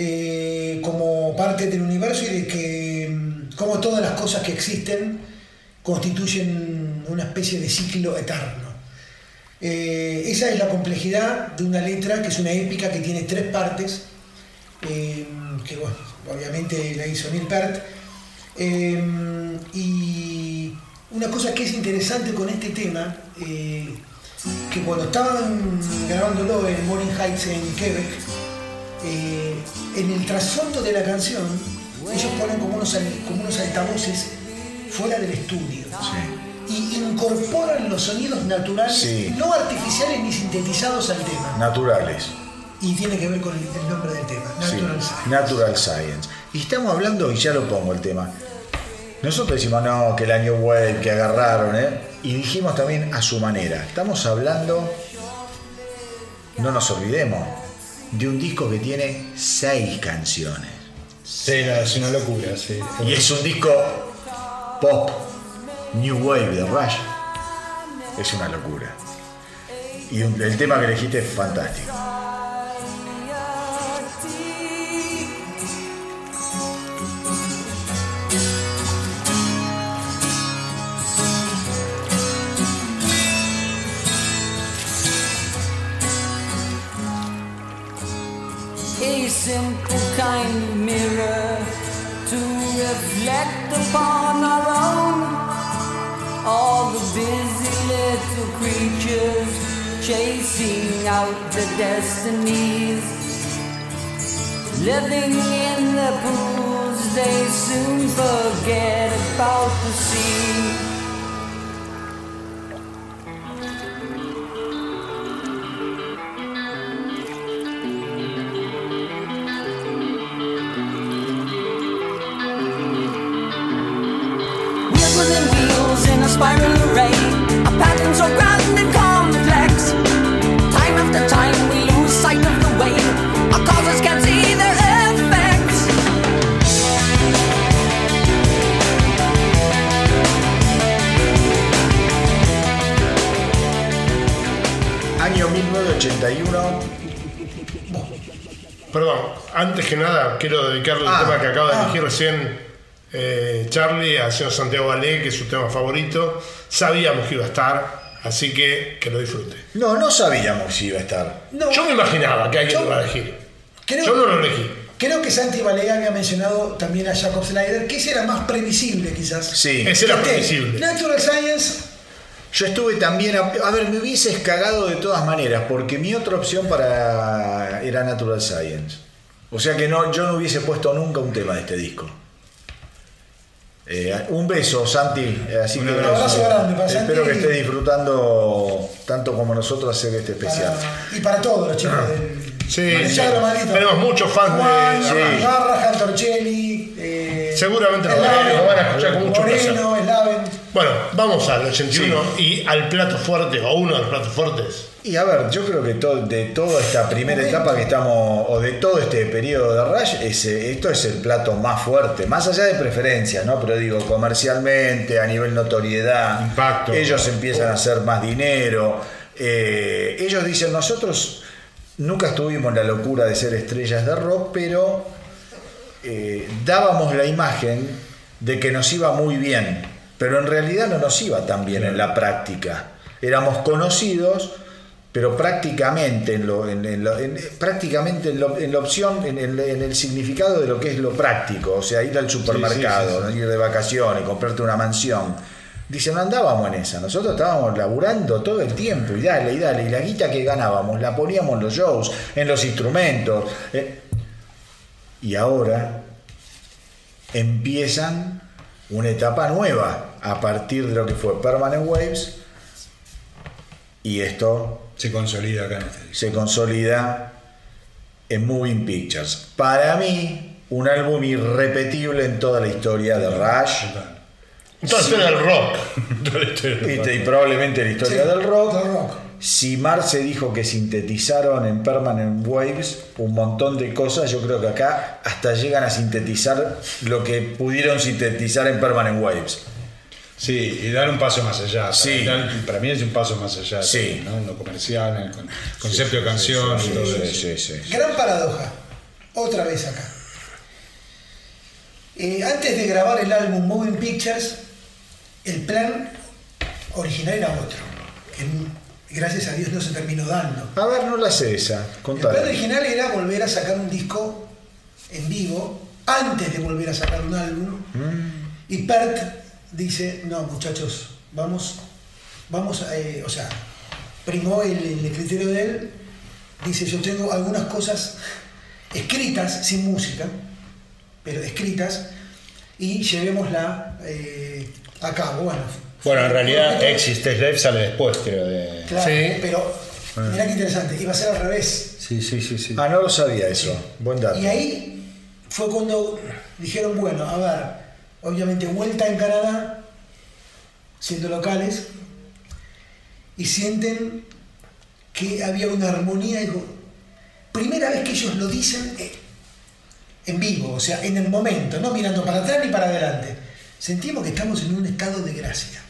eh, como parte del universo y de que mm, como todas las cosas que existen constituyen una especie de ciclo eterno. Eh, esa es la complejidad de una letra que es una épica que tiene tres partes, eh, que obviamente la hizo Neil Peart. Y una cosa que es interesante con este tema, que cuando estaban grabándolo en Morning Heights en Quebec, eh, en el trasfondo de la canción, ellos ponen como unos, al- como unos altavoces fuera del estudio. Y incorporan los sonidos naturales, Sí. no artificiales ni sintetizados al tema. Naturales. Y tiene que ver con el, el nombre del tema, Sí, Natural Science. Natural Science. Y estamos hablando, y ya lo pongo el tema. Nosotros decimos, no, que el año web, que agarraron, ¿eh? Y dijimos también a su manera. Estamos hablando, no nos olvidemos, de un disco que tiene seis canciones. Sí, no, es una locura, sí. Y es un disco pop, New Wave de Rush. Es una locura. Y un- el tema que elegiste es fantástico. Simple kind mirror to reflect upon our own. All the busy little creatures chasing out their destinies. Living in the pools, they soon forget about the sea. 1981. Perdón, antes que nada quiero dedicarle el Ah, tema que acaba de ah. elegir recién eh, Charlie al señor Santiago Valé, que es su tema favorito. Sabíamos que iba a estar, así que que lo disfrute. No, no sabíamos si iba a estar. No, Yo me imaginaba que alguien lo iba a elegir. creo- Yo no lo elegí. Creo que Santi Balea había mencionado también a Jacob Slider, que ese era más previsible quizás. Sí. Ese era Este, previsible. Natural Science, Yo estuve también. A, a ver, me hubieses cagado de todas maneras, porque mi otra opción para era Natural Science. O sea que no, yo no hubiese puesto nunca un tema de este disco. Eh, un beso, Santi. eh, Así Un que abrazo grande para espero Santi. que estés disfrutando tanto como nosotros hacer este especial. para- y para todos los chicos del Sí. Tenemos muchos fans de- Juan, Sí. Garra, Cantorcelli, eh, Seguramente lo van a- escuchar con mucho Moreno, Slaven. Bueno, vamos al 81 y al plato fuerte, o uno de los platos fuertes. Y a ver, yo creo que to- de toda esta primera etapa que estamos, o de todo este periodo de Rush, ese- esto es el plato más fuerte, más allá de preferencias, ¿no? Pero digo, comercialmente, a nivel notoriedad, Impacto. ellos empiezan a hacer más dinero. eh, ellos dicen, nosotros nunca estuvimos en la locura de ser estrellas de rock, pero eh, dábamos la imagen de que nos iba muy bien, pero en realidad no nos iba tan bien en la práctica. Éramos conocidos, pero prácticamente en, lo, en, en lo- en- prácticamente en, lo- en la opción, en el, en el significado de lo que es lo práctico, o sea, ir al supermercado, ir de vacaciones, comprarte una mansión. Dice, no andábamos en esa, nosotros estábamos laburando todo el tiempo y dale, y dale, y la guita que ganábamos la poníamos en los shows, en los instrumentos. eh, y ahora empiezan una etapa nueva a partir de lo que fue Permanent Waves y esto Se consolida acá en este disco. se consolida en Moving Pictures. Para mí, un álbum irrepetible en toda la historia de Rush Entonces era el rock. y, y probablemente la historia Sí, del rock. del rock. Si Marce dijo que sintetizaron en Permanent Waves un montón de cosas, yo creo que acá hasta llegan a sintetizar lo que pudieron sintetizar en Permanent Waves. Sí, y dar un paso más allá. Sí. Para, dar- para mí es un paso más allá. Sí. ¿no? En lo comercial, en el con- concepto de canción y todo Sí, eso. sí, sí. Gran paradoja. Otra vez acá. Eh, antes de grabar el álbum Moving Pictures, el plan original era otro. Que gracias a Dios no se terminó dando. A ver, no la sé esa. El plan original era volver a sacar un disco en vivo antes de volver a sacar un álbum. Y Pert dice, no muchachos, vamos, vamos a, eh, o sea, primó el, el criterio de él, dice, yo tengo algunas cosas escritas, sin música, pero escritas, y llevémosla eh, a cabo. Bueno, Bueno, en realidad Exist Slave sale después, creo. De... Claro, Sí. pero mirá qué interesante, iba a ser al revés. Sí, sí, sí, sí. Ah, no lo sabía eso. Buen dato. Y ahí fue cuando dijeron, bueno, a ver, obviamente vuelta en Canadá, siendo locales, y sienten que había una armonía. y co- primera vez que ellos lo dicen eh, en vivo, o sea, en el momento, no mirando para atrás ni para adelante. Sentimos que estamos en un estado de gracia.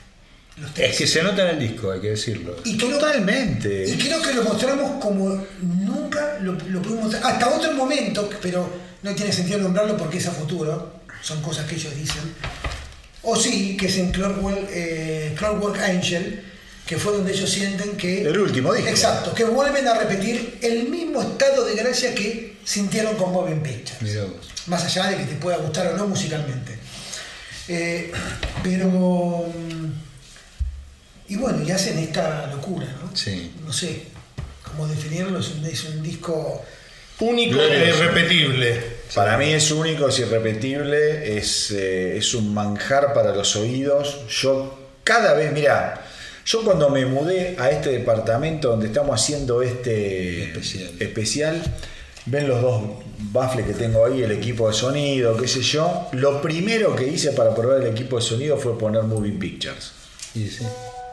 Los tres. Es que se nota en el disco, hay que decirlo. Y creo- Totalmente. y creo que lo mostramos como nunca lo, lo pudimos mostrar. Hasta otro momento, pero no tiene sentido nombrarlo porque es a futuro. Son cosas que ellos dicen. O sí, que es en Clockwork, eh, Clockwork Angel, que fue donde ellos sienten que... El último disco. Exacto, que vuelven a repetir el mismo estado de gracia que sintieron con Moving Pictures. Más allá de que te pueda gustar o no musicalmente. Eh, pero... mm, Y bueno, y hacen esta locura, ¿no? Sí. No sé cómo definirlo, es un, es un disco... Único e irrepetible. Para mí es único, es irrepetible, es, eh, es un manjar para los oídos. Yo cada vez, mira, yo cuando me mudé a este departamento donde estamos haciendo este Especial. especial, ven los dos baffles que tengo ahí, el equipo de sonido, qué sé yo. Lo primero que hice para probar el equipo de sonido fue poner Moving Pictures. Y sí.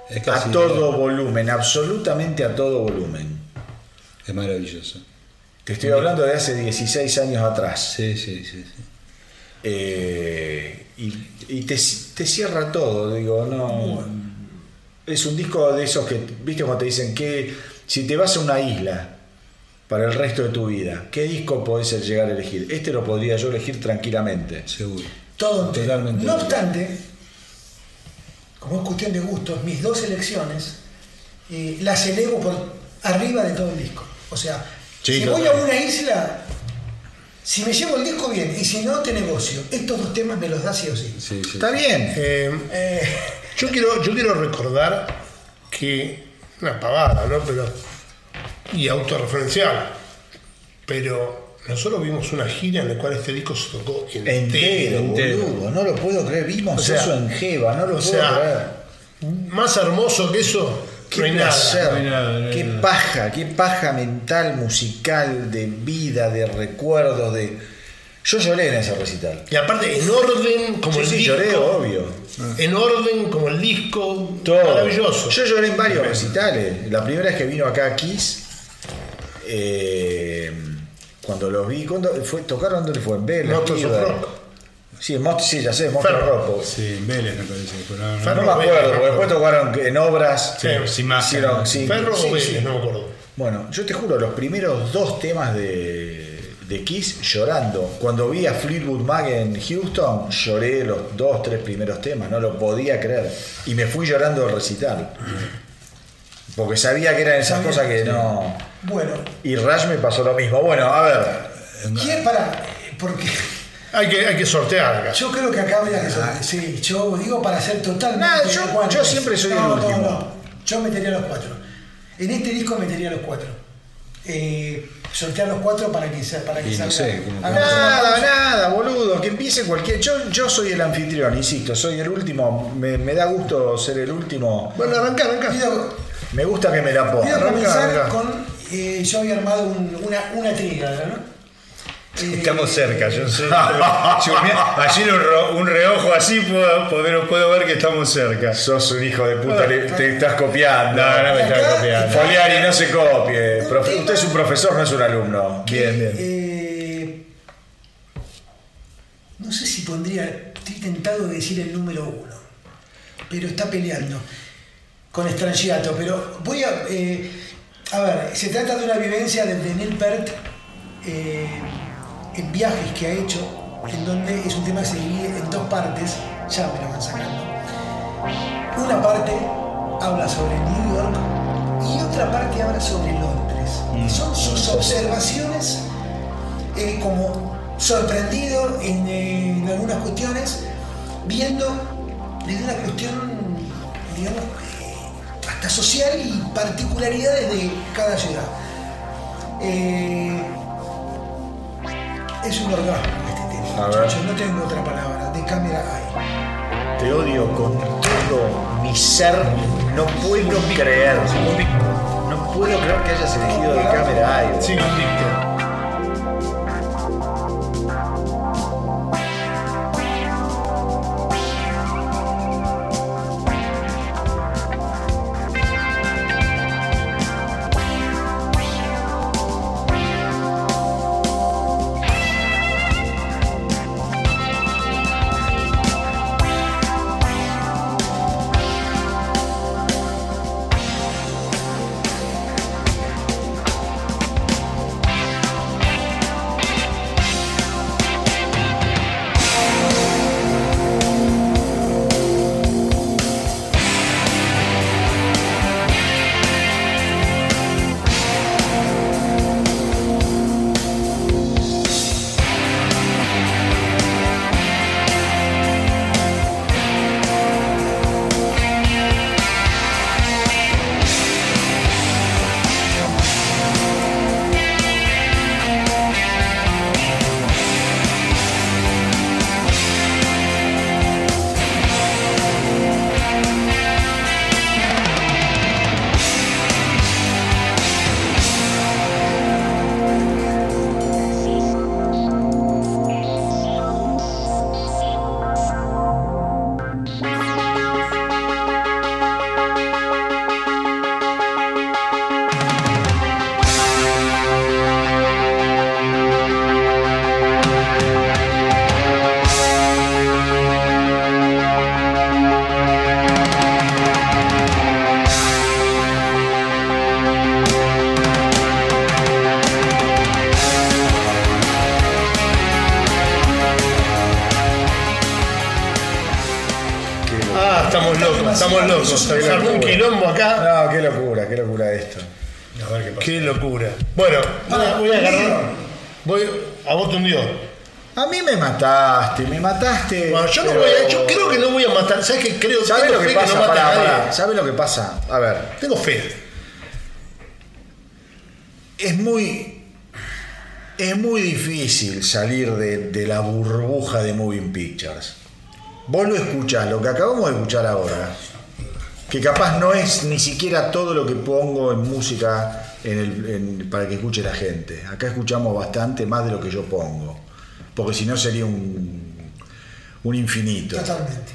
Es A casi- todo volumen, absolutamente a todo volumen. Es maravilloso. Te estoy hablando de hace 16 años atrás. Sí, sí, sí. sí. Eh, y y te, te cierra todo, digo, no. Es un disco de esos que, viste, cuando te dicen que si te vas a una isla para el resto de tu vida, ¿qué disco podés llegar a elegir? Este lo podría yo elegir tranquilamente. Seguro. Todo. Totalmente. No obstante, como es cuestión de gustos, mis dos elecciones eh, las elevo por arriba de todo el disco. O sea, Sí, si voy a una isla, si me llevo el disco bien y si no, te negocio. Estos dos temas me los da sí o sí. Sí, sí. Está bien. Eh, Eh, yo, quiero, yo quiero recordar que. Una pavada, ¿no? Pero. Y autorreferencial. Pero nosotros vimos una gira en la cual este disco se tocó Entero, entero. boludo. No lo puedo creer. Vimos O sea, eso en Jeva, no lo o puedo sea, creer. Más hermoso que eso, Qué no placer, nada. No nada, no qué paja, qué paja mental, musical, de vida, de recuerdos, de. Yo lloré en ese recital. Y aparte, en orden, como Sí, el sí, disco. lloré, obvio. En orden, como el disco. Todo. Maravilloso. Yo lloré en varios recitales. La primera vez que vino acá Kiss, eh, cuando los vi, ¿cuándo fue, ¿tocaron dónde fue? En. Rock. Sí, en Monst- sí, ya sé, Monster Ferro. Rock. Sí, en Vélez me parece fue. No, no, No Ferro. me acuerdo, Vélez, porque después tocaron en obras. Sí, sin más. hicieron- sí, Ferro sí, o Vélez, sí. no me acuerdo. Bueno, yo te juro, los primeros dos temas de, de Kiss llorando. Cuando vi a Fleetwood Mac en Houston, lloré los dos, tres primeros temas, no lo podía creer. Y me fui llorando del recital. Porque sabía que eran esas Sabía, cosas que sí. no. bueno, Y Rush me pasó lo mismo. Bueno, a ver. ¿quién para? Porque Hay que, hay que sortear acá. yo creo que acá habría que ser. Sí, yo digo para ser totalmente. Nah, yo- siempre soy el No, último. No, no. Yo metería los cuatro. En este disco metería los cuatro. Eh, sortear los cuatro para que sea. Para que Y no salga. sé, Nada, nada, boludo. Que empiece cualquier. Yo, yo soy el anfitrión, insisto, soy el último. Me, me da gusto ser el último. Bueno, arranca, arranca. Pido, Me gusta que me la pongan. Arranca, comenzar arranca. con. eh, yo había armado un- una, una tríada, ¿no? Estamos cerca, yo sé. Si un- un, reojo así puedo, puedo, puedo ver que estamos cerca. Sos un hijo de puta, le- te estás copiando. No, no me estás copiando. Foliari, no se copie. Profe- usted es un profesor, no es un alumno. Bien, bien. Eh, no sé si pondría, estoy tentado de decir el número uno, pero está peleando con Strangiato. Pero voy a. eh, a ver, se trata de una vivencia desde Neil Peart eh, en viajes que ha hecho, en donde es un tema que se divide en dos partes, ya me lo van sacando. Una parte habla sobre New York y otra parte habla sobre Londres. Y son sus observaciones eh, como sorprendido en, eh, en algunas cuestiones, viendo desde una cuestión, digamos, eh, hasta social y particularidades de cada ciudad. Eh, es un orgasmo este tema, A ver. muchachos, no tengo otra palabra, de cámara hay. Te odio con todo mi ser. No puedo creer. No puedo creer que hayas elegido de cámara Eye. Sí, yo no pero- voy a. Yo creo que no voy a matar. ¿Sabes qué? Creo ¿Sabes tengo lo que pasa? no a nadie. pará. ¿Sabes lo que pasa? A ver, Tengo fe. es muy. Es muy difícil salir de, de la burbuja de Moving Pictures. Vos lo escuchás, lo que acabamos de escuchar ahora, que capaz no es ni siquiera todo lo que pongo en música en el- en- para que escuche la gente. Acá escuchamos bastante más de lo que yo pongo, porque si no sería un, un infinito. Totalmente.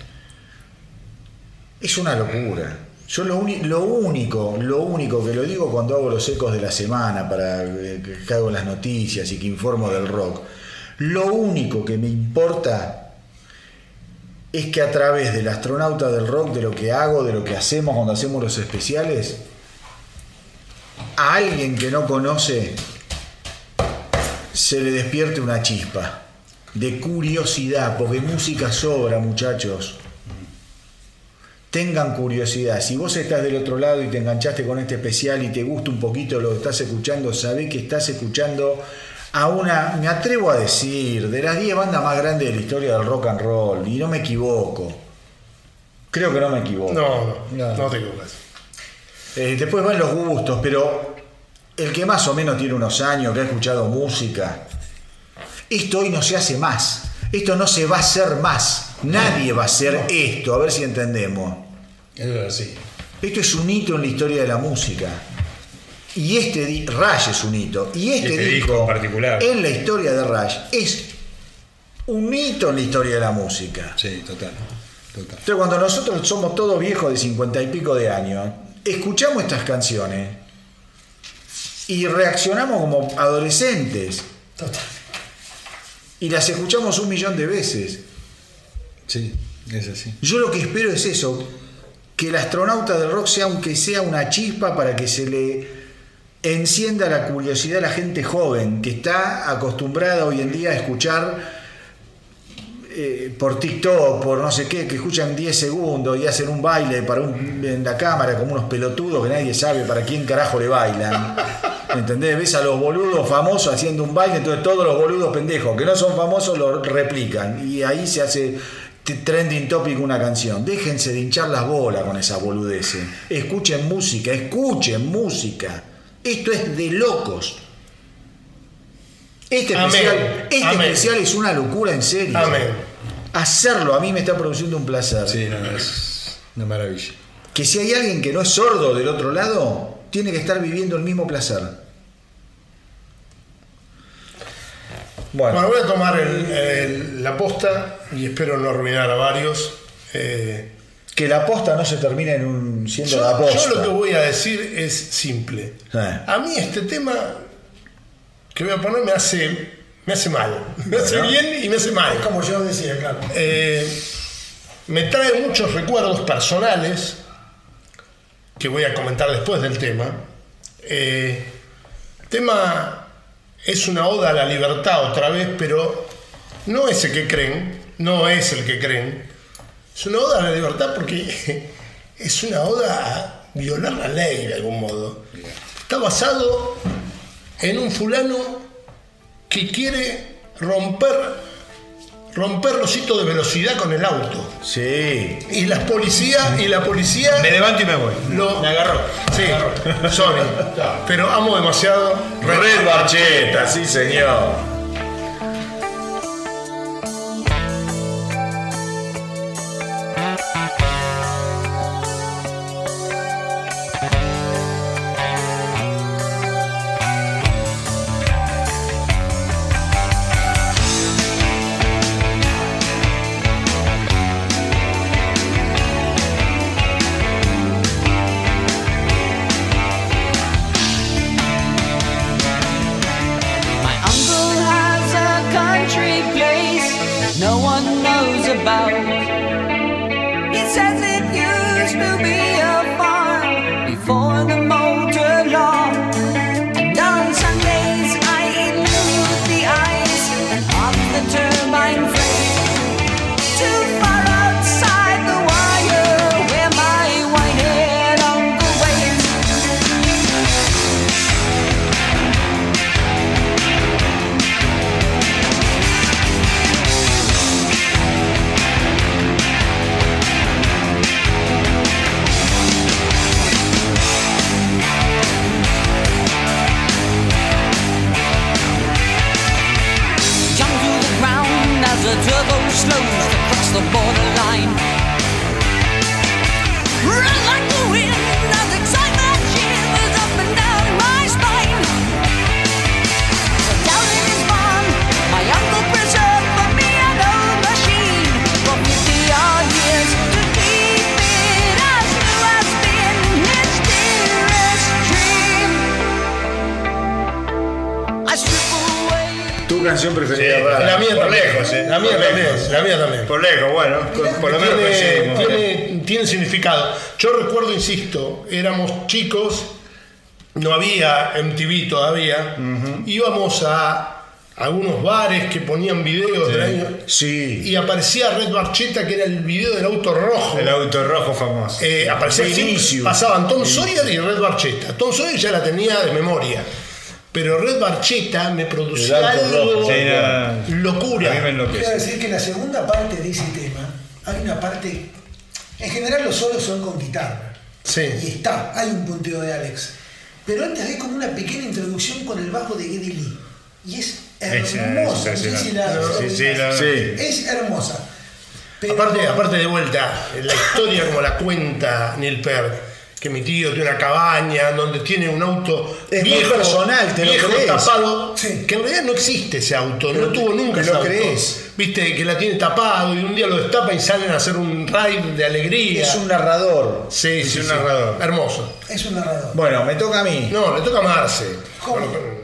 Es una locura. Yo lo, lo único, lo único que lo digo cuando hago los ecos de la semana para eh, que hago las noticias y que informo del rock, lo único que me importa es que a través del astronauta del rock, de lo que hago, de lo que hacemos cuando hacemos los especiales, a alguien que no conoce se le despierte una chispa de curiosidad, porque música sobra, muchachos tengan curiosidad. Si vos estás del otro lado y te enganchaste con este especial y te gusta un poquito lo que estás escuchando, sabé que estás escuchando a una, me atrevo a decir, de las 10 bandas más grandes de la historia del rock and roll. Y no me equivoco. Creo que no me equivoco. No, no, No. te equivocas. Eh, después van los gustos, pero el que más o menos tiene unos años, que ha escuchado música, esto hoy no se hace más. Esto no se va a hacer más. Nadie va a hacer esto, a ver si entendemos. Esto es un hito en la historia de la música. Y este Rush es un hito. Y este, Este disco, disco en particular. en la historia de Rush, es un hito en la historia de la música. Sí, total. total. Entonces, cuando nosotros somos todos viejos de cincuenta y pico de años, escuchamos estas canciones y reaccionamos como adolescentes Total. Y las escuchamos un millón de veces. Sí, es así. Yo lo que espero es eso, que el astronauta del rock sea aunque sea una chispa para que se le encienda la curiosidad a la gente joven que está acostumbrada hoy en día a escuchar eh, por TikTok, por no sé qué, que escuchan 10 segundos y hacen un baile para un- en la cámara como unos pelotudos que nadie sabe para quién carajo le bailan. ¿Entendés? Ves a los boludos famosos haciendo un baile, entonces todos los boludos pendejos que no son famosos lo replican. Y ahí se hace trending topic una canción. Déjense de hinchar las bolas con esa boludeces. Escuchen música, escuchen música. Esto es de locos. Este Amén. especial, este Amén. especial es una locura en serio. Amén. Hacerlo a mí me está produciendo un placer. Sí, no, es una maravilla. Que si hay alguien que no es sordo del otro lado, tiene que estar viviendo el mismo placer. Bueno, Bueno, voy a tomar el- el- la posta y espero no arruinar a varios. Eh, que la aposta no se termine en un siendo yo, la aposta. yo lo que voy a decir es simple. Eh. A mí este tema que voy a poner me hace, me hace mal. Me hace bien y me hace mal. Como yo decía, claro. Eh, me trae muchos recuerdos personales que voy a comentar después del tema. Eh, el tema es una oda a la libertad otra vez, pero no es el que creen, no es el que creen. Es una oda a la libertad porque es una oda a violar la ley de algún modo. Está basado en un fulano que quiere romper romper los hitos de velocidad con el auto. Sí. Y las policías y la policía Me levanto y me voy. lo Me agarró. Sí, sorry. Pero amo demasiado Red Barcheta, sí señor. Turbo slows to cross the borderline. Run like Tu canción preferida, Sí, Rara. La mía Por también. lejos, eh. La mía Por también. lejos. La mía también. Por lejos, bueno, por, por lo menos tiene, tiene- tiene significado. Yo recuerdo, insisto, éramos chicos, no había MTV todavía, íbamos a algunos bares que ponían videos del año Sí. y aparecía Red Barcheta que era el video del auto rojo. El auto rojo famoso. Eh, aparecía pasaban Tom Sawyer y Red Barcheta. Tom Sawyer ya la tenía de memoria. Pero Red Barcheta me producía algo rojo, Sí, no, locura. a mí me Quiero decir que en la segunda parte de ese tema hay una parte. En general, los solos son con guitarra. Sí. Y está, hay un punteo de Alex. Pero antes hay como una pequeña introducción con el bajo de Geddy Lee. Y es Es, hermosa. La- Sí. Es hermosa. Pero- Aparte, aparte de vuelta, la historia como la cuenta Neil Peart que mi tío tiene una cabaña donde tiene un auto Es muy viejo, personal, te lo viejo crees. tapado, Sí. que en realidad no existe ese auto, no tuvo nunca te ese lo auto. crees. Viste que la tiene tapado y un día lo destapa y salen a hacer un ride de alegría. Es un narrador. sí, es sí, un sí. narrador. Hermoso. Es un narrador. Bueno, me toca a mí. No, le toca a Marce. ¿Cómo?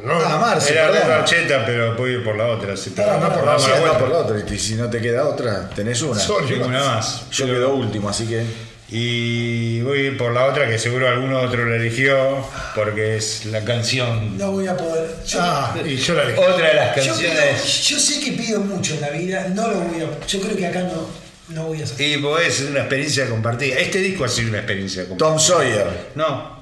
No, Ah, Marce, Era perdón. la marcheta, pero puedo ir por la otra. Si no, pará, por la Sí, vuelta. por la otra. Y si no te queda otra, tenés una. Sorry, Tengo una más. Yo quedo último, así que. Y voy a ir por la otra que seguro alguno otro la eligió porque es la canción. No voy a poder. Yo, Ah, y yo la elegí. Otra de las yo, pido- canciones. yo sé que pido mucho en la vida, no lo voy a. Yo creo que acá no, no voy a hacer. Y pues es una experiencia compartida. Este disco ha sido una experiencia compartida. Tom Sawyer. No.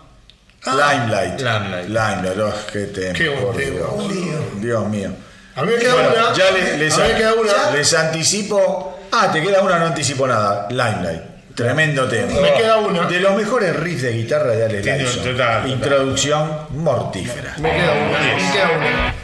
Limelight. Limelight. Limelight. oh, qué tema. Qué por. Dios. Lío. Dios mío. A mí me queda Bueno, una. ya le- les, a queda una. les anticipo. Ah, te queda una, no anticipo nada. Limelight. Tremendo tema. Me queda una. De los mejores riffs de guitarra de Ale. Introducción mortífera. Me queda una. Me queda una.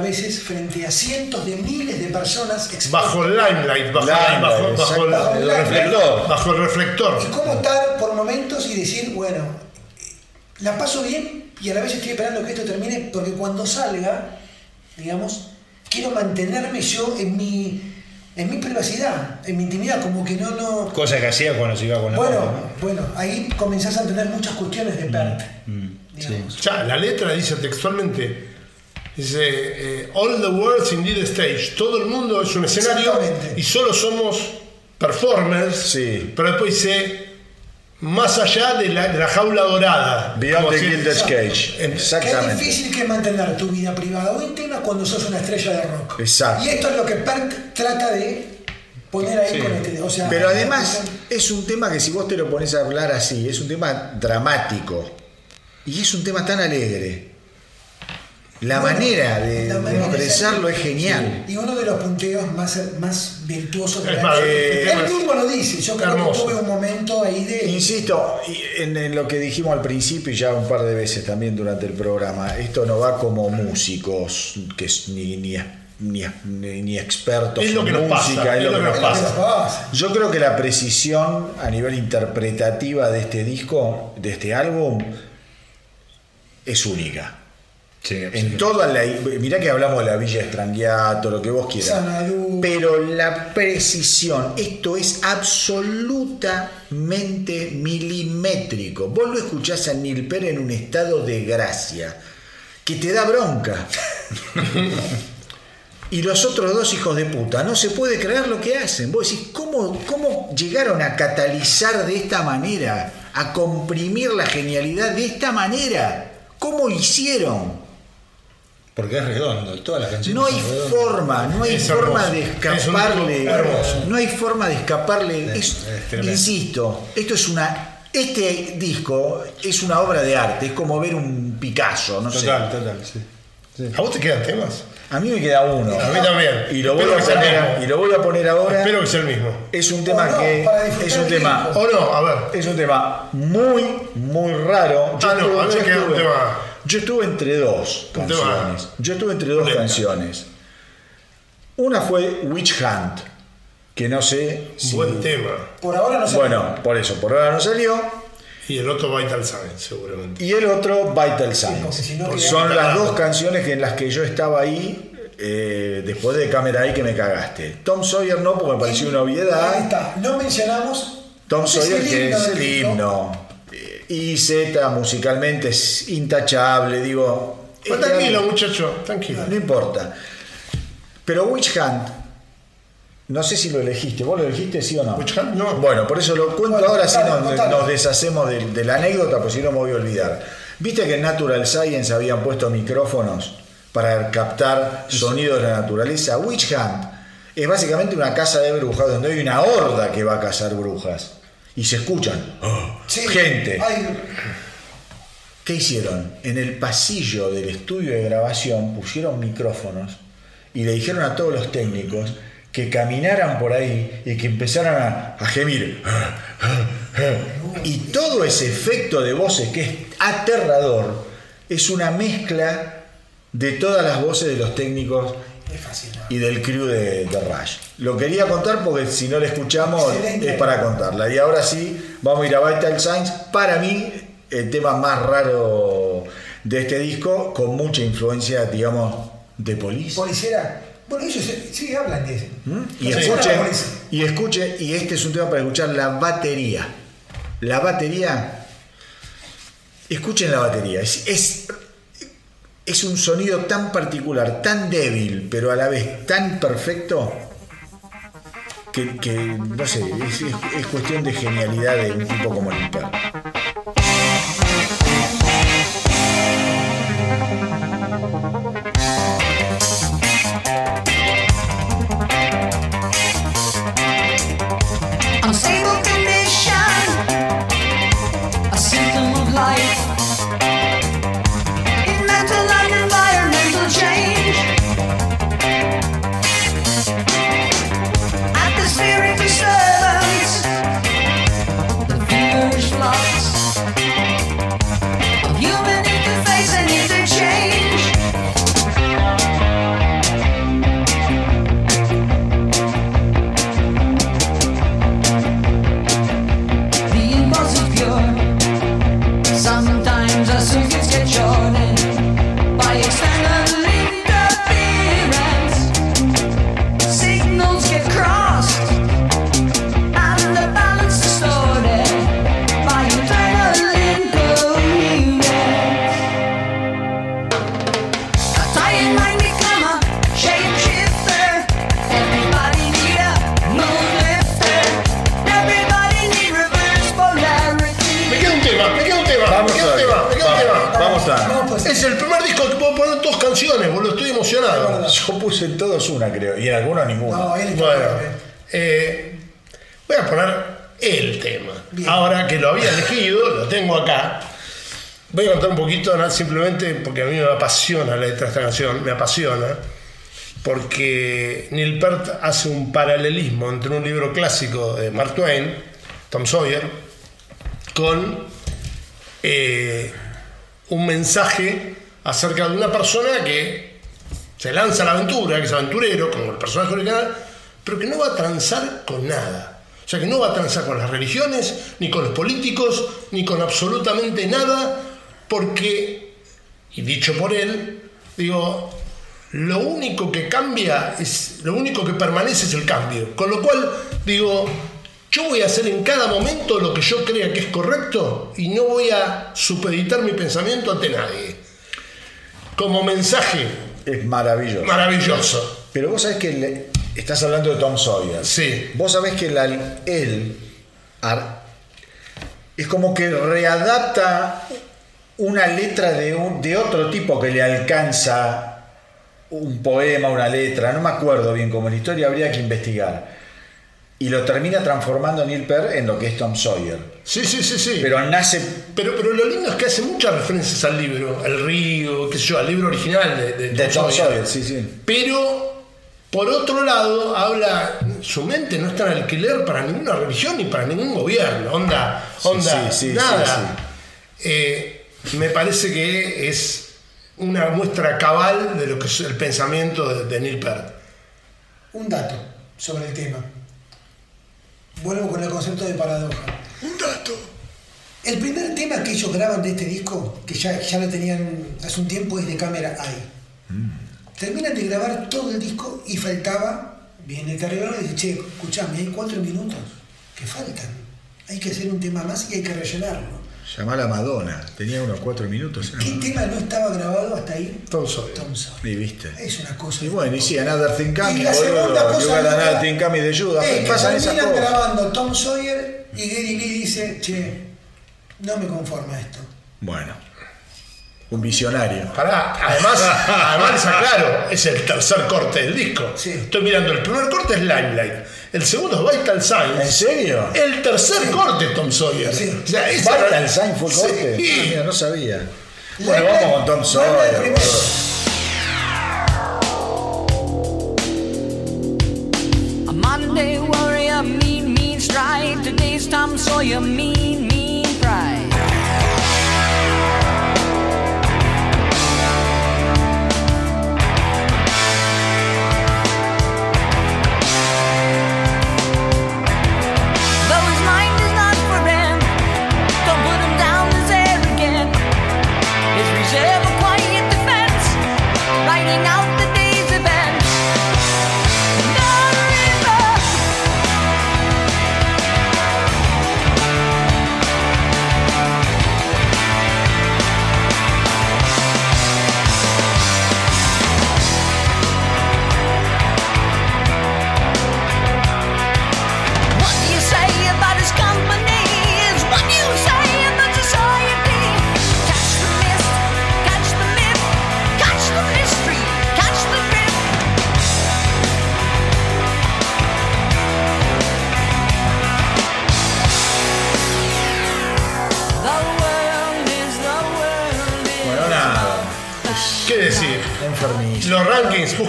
Veces frente a cientos de miles de personas expuestas- Bajo el limelight, bajo, Limelight, bajo, bajo el, Bajo el reflector. bajo el reflector. y cómo estar por momentos y decir, bueno, la paso bien y a la vez estoy esperando que esto termine porque cuando salga, digamos, quiero mantenerme yo en mi, en mi privacidad, en mi intimidad, como que no, no... Cosa que hacía cuando se iba con la Bueno, ¿no? bueno, ahí comenzás a entender muchas cuestiones de Pert. digamos. Ya, la letra dice textualmente, dice, eh, all the world's indeed a stage, todo el mundo es un escenario Exactamente. y solo somos performers, Sí. pero después dice, más allá de la, de la jaula dorada. Beyond the Gilded Cage. En- Qué Exactamente. difícil que mantener tu vida privada o íntima cuando sos una estrella de rock. Exacto. Y esto es lo que Pert trata de poner ahí con este. O sea, Pero además es un tema que si vos te lo pones a hablar así, es un tema dramático. Y es un tema tan alegre. La Bueno, manera de, la de manera de expresarlo es genial. Y uno de los punteos más, más virtuosos de la más, Eh, Él mismo lo dice, yo creo hermoso. que tuve un momento ahí de. Insisto, en, en lo que dijimos al principio y ya un par de veces también durante el programa, esto no va como músicos, que es ni, ni, ni, ni- ni expertos Es lo en nos música, pasa, es lo que nos es lo que pasa. nos pasa. Yo creo que la precisión a nivel interpretativa de este disco, de este álbum, es única. Sí, En toda la. Mirá que hablamos de la Villa Estranguiato, lo que vos quieras. Sanadú. Pero la precisión, esto es absolutamente milimétrico. Vos lo escuchás a Neil Peart en un estado de gracia, que te da bronca. Y los otros dos hijos de puta, no se puede creer lo que hacen. Vos decís, ¿cómo, cómo llegaron a catalizar de esta manera? A comprimir la genialidad de esta manera. ¿Cómo hicieron? Porque es redondo, todas las canciones No hay son forma, no hay Es forma hermoso. de escaparle. No hay forma de escaparle. Es- insisto, esto es una. Este disco es una obra de arte, es como ver un Picasso, no Total, sé. total, sí. Sí. ¿A vos te quedan temas? A mí me queda uno. A mí también. Y lo voy a poner, y lo voy a poner ahora. Espero que sea el mismo. Es un tema no, que es un tema. O no, a ver. es un tema muy muy raro. Ah, no, a mí me queda un tema- yo estuve entre dos canciones. Yo estuve entre dos canciones. Una fue Witch Hunt, que no sé si Buen tema. Por ahora no se bueno, por eso, por ahora no salió. Y el otro Vital Sign, seguramente. Y el otro, Vital Signs. si no queda- Son las dos canciones en las que yo estaba ahí eh, después de Cámara ahí que me cagaste. Tom Sawyer no, porque me pareció una Ahí obviedad. está. No mencionamos. Tom es Sawyer, el que es el himno. Y Z musicalmente es intachable, digo. Pues este tranquilo, muchacho, tranquilo. No importa. Pero Witch Hunt, no sé si lo elegiste. ¿Vos lo elegiste, sí o no? Witch Hunt, no. Bueno, por eso lo cuento Bueno, ahora, si nos, deshacemos de, de la anécdota, pues si no me voy a olvidar. ¿Viste que en Natural Science habían puesto micrófonos para captar sonidos de la naturaleza? Witch Hunt es básicamente una casa de brujas donde hay una horda que va a cazar brujas. Y se escuchan. ¡Oh! Sí, Gente. hay- ¿Qué hicieron? En el pasillo del estudio de grabación pusieron micrófonos y le dijeron a todos los técnicos que caminaran por ahí y que empezaran a, a gemir. Y todo ese efecto de voces que es aterrador es una mezcla de todas las voces de los técnicos es fácil. ¿no? y del crew de, de Rush. Lo quería contar porque si no la escuchamos Excelente. es para contarla. Y ahora sí, vamos a ir a Vital Signs. Para mí, el tema más raro de este disco, con mucha influencia, digamos, de Police. Policiera. Bueno, ellos sí, hablan de eso. ¿Mm? Y Police. y escuchen, y este es un tema para escuchar la batería. La batería, escuchen la batería. Es, es, es un sonido tan particular, tan débil, pero a la vez tan perfecto, que, no sé, es, es- es cuestión de genialidad de un tipo como Linter. Unstable puse en todos una, creo, y en algunos ninguna. No, él está Bueno, bien. eh, voy a poner el tema. Bien. Ahora que lo había elegido, lo tengo acá. Voy a contar un poquito, simplemente porque a mí me apasiona la letra de esta canción, me apasiona, porque Neil Peart hace un paralelismo entre un libro clásico de Mark Twain, Tom Sawyer, con eh, un mensaje acerca de una persona que se lanza la aventura, que es aventurero, como el personaje original, pero que no va a transar con nada. O sea, que no va a transar con las religiones, ni con los políticos, ni con absolutamente nada, porque, y dicho por él, digo, lo único que cambia es, lo único que permanece es el cambio. Con lo cual, digo, yo voy a hacer en cada momento lo que yo crea que es correcto y no voy a supeditar mi pensamiento ante nadie. Como mensaje Es maravilloso. maravilloso. Pero vos sabés que le- estás hablando de Tom Sawyer. Sí. Vos sabés que la- él ar- es como que readapta una letra de, un- de otro tipo que le alcanza un poema, una letra, no me acuerdo bien cómo es la historia, habría que investigar. Y lo termina transformando Neil Peart en lo que es Tom Sawyer. Sí, sí, sí, sí. Pero nace Pero, pero lo lindo es que hace muchas referencias al libro, al río, qué sé yo, al libro original de, de de Tom Tom Sawyer. Sawyer, sí, sí. Pero, por otro lado, habla, su mente no está en alquiler para ninguna religión ni para ningún gobierno. Onda, onda, sí, sí, nada. Eh, me parece que es una muestra cabal de lo que es el pensamiento de, de Neil Peart. Un dato sobre el tema. Vuelvo con el concepto de paradoja. Un dato. El primer tema que ellos graban de este disco, que ya, ya lo tenían hace un tiempo, es de cámara I. Terminan de grabar todo el disco y faltaba, viene el carrero y dice, che, escuchame, hay cuatro minutos que faltan. Hay que hacer un tema más y hay que rellenarlo. Llamala Madonna, tenía unos cuatro minutos. ¿Qué tema no estaba grabado hasta ahí? Tom Sawyer. Tom Sawyer. Y viste. Es una cosa. Y bueno, y sí, Another Thing Coming, Y la segunda boludo. cosa Another Thing Coming de Judas. es que Pasan esas cosas. grabando Tom Sawyer y Gary Lee dice, che, no me conforma esto. Bueno, un visionario. Pará, además, además les aclaro, es el tercer corte del disco. Sí. Estoy mirando, el primer corte es Limelight, el segundo es Vital ¿En Signs. serio? El tercer corte es Tom Sawyer. Sí. O sea, esa Vital era- Sign fue el Sí. corte. Ah, mira, no sabía. Bueno, Limelight- vamos con Tom Sawyer. A Monday warrior, mean, mean strike. Today's Tom Sawyer, mean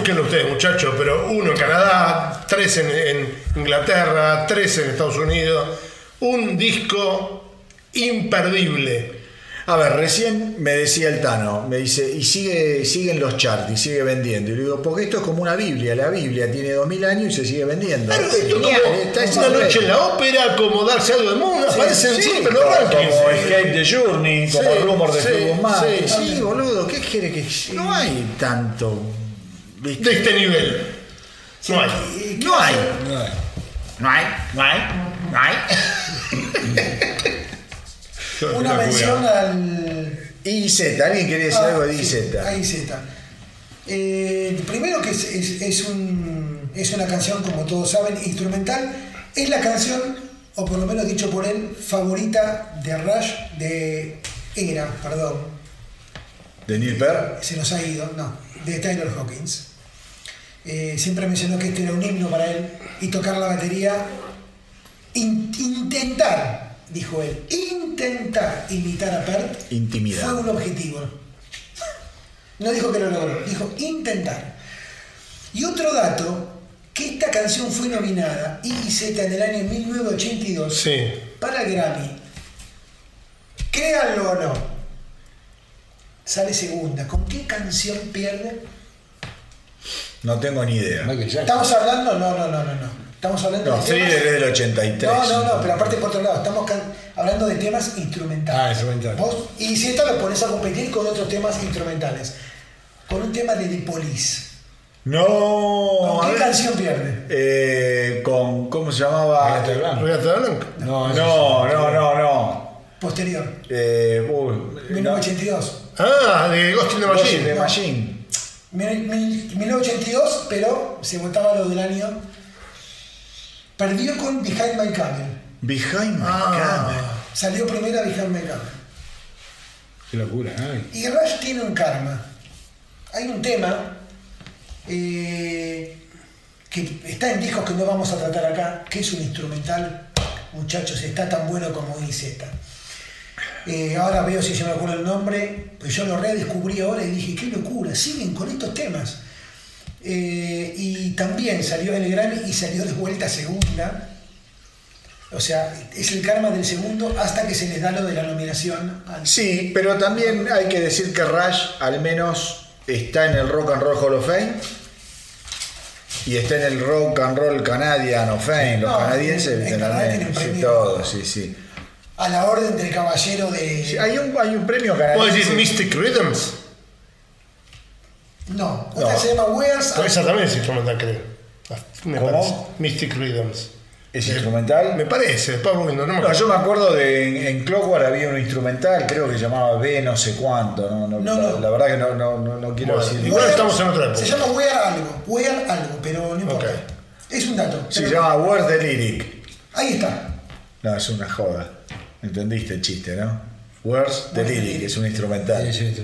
búsquenlo ustedes, muchachos, pero uno en Canadá, tres en, en Inglaterra, tres en Estados Unidos. Un disco imperdible. A ver, recién me decía el Tano, me dice, y sigue, siguen los charts y sigue vendiendo. Y le digo, porque esto es como una Biblia, la Biblia tiene dos mil años y se sigue vendiendo. Claro, esto como está una noche en la ópera, como darse algo de mundo, aparecen Sí, siempre los como, rankings. como Escape the Journey, como Sí, Rumor de sí, Mac. sí. Sí, boludo, ¿qué quiere que.? No hay tanto. ¿Viste? De este nivel. No hay. No hay. No hay, no hay, no hay. Una mención al. IZ, ¿alguien quería decir Ah, algo de IZ? a IZ. Eh, primero que es, es- es un- es una canción, como todos saben, instrumental. Es la canción, o por lo menos dicho por él, favorita de Rush, de era, perdón, ¿De Neil Peart? se nos ha ido, no, de Taylor Hawkins. Eh, siempre mencionó que este era un himno para él y tocar la batería, in- intentar, dijo él, intentar imitar a Pert Intimidad. fue un objetivo. No dijo que lo logró, dijo intentar. Y otro dato, que esta canción fue nominada IZ en el año 1982 Sí. para el Grammy. Créanlo o no, sale segunda. ¿Con qué canción pierde? No tengo ni idea. Estamos hablando, no, no, no, no, no. Estamos hablando No, de Thriller es del 83. No, no, no, pero aparte por otro lado, estamos can- hablando de temas instrumentales. Ah, instrumentales. Vos, y si esto lo pones a competir con otros temas instrumentales. Con un tema de The Police. No. ¿Con qué ver. canción pierde? Eh, con, ¿Cómo se llamaba? No, No, no, no, no. Posterior. Eh, uy, 1982. Ah, de Ghost in the Ghost in Machine. the Machine. Mil- mil- 1982, pero se votaba lo del año. Perdió con Behind My Camel. Behind My Ah. Camel. Salió primera Behind My Camel. Qué locura. Y Rush tiene un karma. Hay un tema eh, que está en discos que no vamos a tratar acá, que es un instrumental, muchachos, está tan bueno como esta. Eh, ahora veo si se me acuerda el nombre, pues yo lo redescubrí ahora y dije, qué locura, siguen con estos temas. Eh, y también salió el Grammy y salió de vuelta segunda. O sea, es el karma del segundo hasta que se les da lo de la nominación. al- Sí, pero también hay que decir que Rush al menos está en el Rock and Roll Hall of Fame y está en el Rock and Roll Canadian of Fame. Los No, canadienses en- sí, todo, sí, sí. A la orden del caballero de. Sí, Hay un, hay un premio ¿Puedo canadiense. decir Mystic Rhythms? No, otra No. se llama Wears. Pero esa también es instrumental, creo. Ah, Me ¿Cómo? parece. Mystic Rhythms. ¿Es Eh, instrumental? Me parece, después no, no me No, yo me acuerdo de en, en Clockwork había un instrumental, creo que se llamaba B no sé cuánto. No, no, No, la, no. la verdad que no, no, no, no quiero Bueno, decir. igual estamos en otra época. Se llama Wear algo, Wear algo, pero no importa. Ok. Es un dato. Se llama Word the Lyric. Ahí está. No, es una joda. ¿Entendiste el chiste, no? Words the Lyric, es un instrumental. Sí.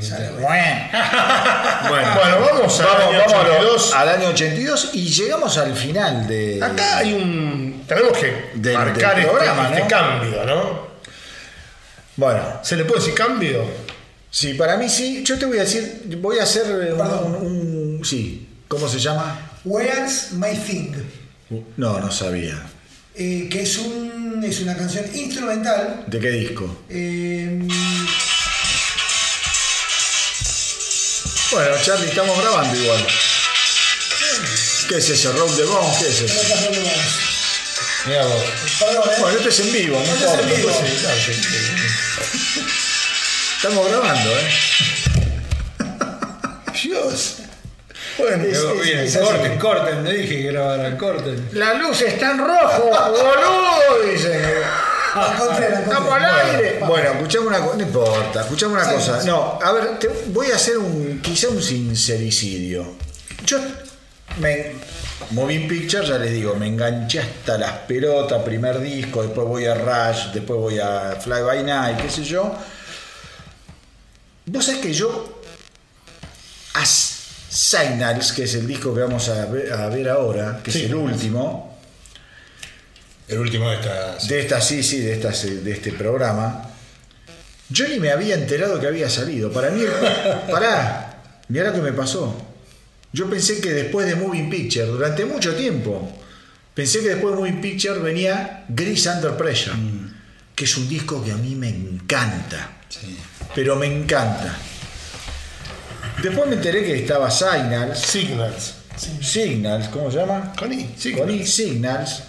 Bueno, Bueno, vamos al año vamos a lo- 82. al año 82 y llegamos al final de. Acá hay un. Tenemos que Del- marcar del este- programa, este, ¿no? cambio, ¿no? Bueno, ¿Se le puede decir cambio? sí, para mí sí. Yo te voy a decir, voy a hacer eh, un, Perdón. un- sí. ¿Cómo se llama? Where's My Thing, No, no sabía. Eh, que es, un, es una canción instrumental. ¿De qué disco? eh, Bueno, Charlie, estamos grabando igual. ¿Qué es ese? Roll the Bone, ¿qué es eso? Mirá vos. Perdón, ¿eh? Bueno, esto es en vivo, no Esto es importa. vivo. Estamos grabando, ¿eh? Dios. Bueno, Es- Luego es- viene, es así. corten, corten, le dije que grabaran, corten. La luz está en rojo, boludo, dicen. Encontré, la al encontré. aire. Bueno, escuchame una cosa, no importa, escuchame una cosa. No, a ver, te voy a hacer un, quizá un sincericidio. Yo me Moving Picture, ya les digo, me enganché hasta las pelotas, primer disco, después voy a Rush, después voy a Fly By Night, qué sé yo. Vos sabés que yo Signals, que es el disco que vamos a ver, a ver ahora, que Sí. es el último, El último de esta. de esta, sí, sí, de, esta, de este programa, yo ni me había enterado que había salido. Para mí, pará, mirá lo que me pasó. Yo pensé que después de Moving Picture, durante mucho tiempo, pensé que después de Moving Picture venía Grease Under Pressure, que es un disco que a mí me encanta, Sí. pero me encanta. Después me enteré que estaba Signals, Signals. Signals, ¿cómo se llama? Con I, con Signals. I Signals.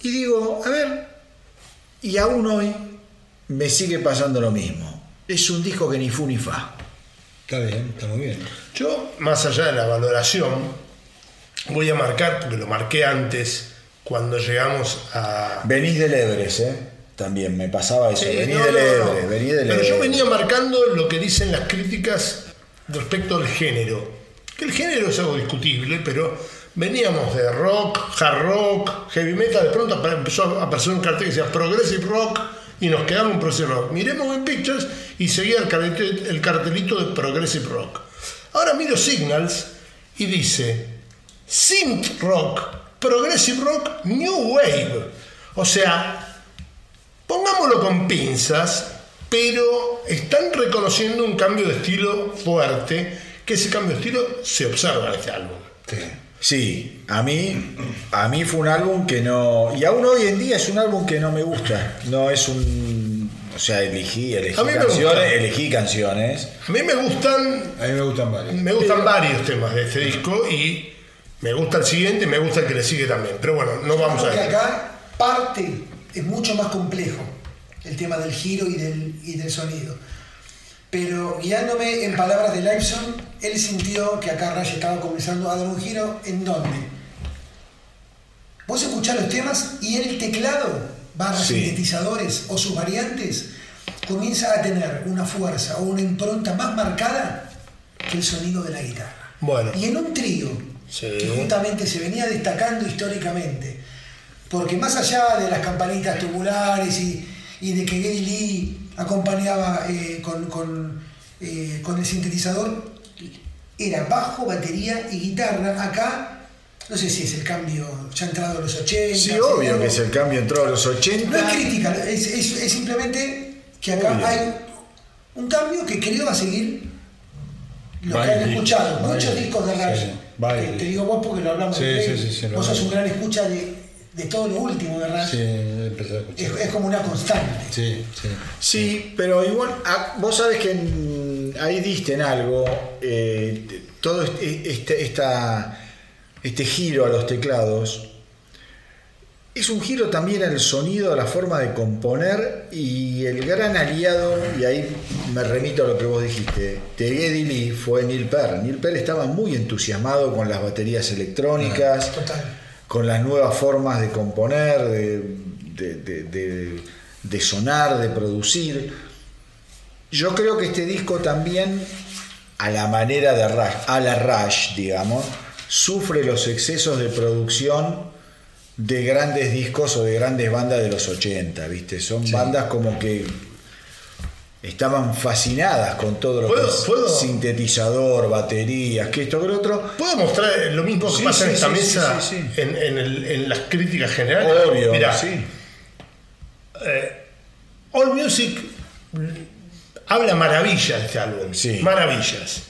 Y digo, a ver, y aún hoy me sigue pasando lo mismo. Es un disco que ni fu ni fa. Está bien, está muy bien. Yo, más allá de la valoración, voy a marcar, porque lo marqué antes, cuando llegamos a. Venís del Everest, ¿eh? También me pasaba eso. Sí, venís no, del no, no. Everest, venís del Pero yo venía marcando lo que dicen las críticas respecto al género. Que el género es algo discutible, pero veníamos de rock, hard rock, heavy metal, de pronto empezó a aparecer un cartel que decía progressive rock y nos quedamos en progressive rock. Miremos en Pictures y seguía el cartelito, el cartelito de progressive rock. Ahora miro Signals y dice synth rock, progressive rock, new wave. O sea, pongámoslo con pinzas, pero están reconociendo un cambio de estilo fuerte, que ese cambio de estilo se observa en este álbum. Sí, a mí, a mí fue un álbum que no. Y aún hoy en día es un álbum que no me gusta. No es un. O sea, elegí, elegí A mí me canciones. gusta. Elegí canciones. A mí me gustan, A mí me gustan varios. me gustan varios temas de este disco y me gusta el siguiente y me gusta el que le sigue también. Pero bueno, no vamos a ver. acá parte es mucho más complejo el tema del giro y del, y del sonido. Pero guiándome en palabras de Liveson, él sintió que acá Ray estaba comenzando a dar un giro en dónde. Vos escuchás los temas y el teclado, barra Sí. sintetizadores o sus variantes, comienza a tener una fuerza o una impronta más marcada que el sonido de la guitarra. Bueno. Y en un trío, Sí. que justamente se venía destacando históricamente, porque más allá de las campanitas tubulares y, y de que Geddy Lee acompañaba eh, con, con, eh, con el sintetizador, era bajo, batería y guitarra. Acá, no sé si es el cambio ya entrado a los 80. Sí, obvio que es el cambio entró a los No es 80. crítica, es, es- es simplemente que acá Obvio. hay un cambio que creo va a seguir lo que han escuchado. Muchos discos de Rush. sí, te digo vos porque lo hablamos Sí, de sí, Vos sos un gran escucha de, de todo lo último de Rush. A escuchar. Es, es como una constante. Sí, sí. Sí, pero igual, ah, vos sabés que en- ahí diste en algo, eh, todo este, este, esta- este giro a los teclados, es un giro también al sonido, a la forma de componer y el gran aliado, y ahí me remito a lo que vos dijiste, de Geddy Lee fue Neil Peart. Neil Peart estaba muy entusiasmado con las baterías electrónicas, Total. con las nuevas formas de componer, de, de- de- sonar, de producir. Yo creo que este disco también, a la manera de Rush, a la Rush, digamos, sufre los excesos de producción de grandes discos o de grandes bandas de los 80, ¿viste? Son bandas como que estaban fascinadas con todo lo que ¿Puedo- es puedo? sintetizador, baterías, que esto, que lo otro. ¿Puedo mostrar lo mismo que Sí, pasa en esta mesa. En, en el- en las críticas generales? Obvio, Mirá, sí. Eh, All Music habla maravillas de este álbum. Sí. Maravillas.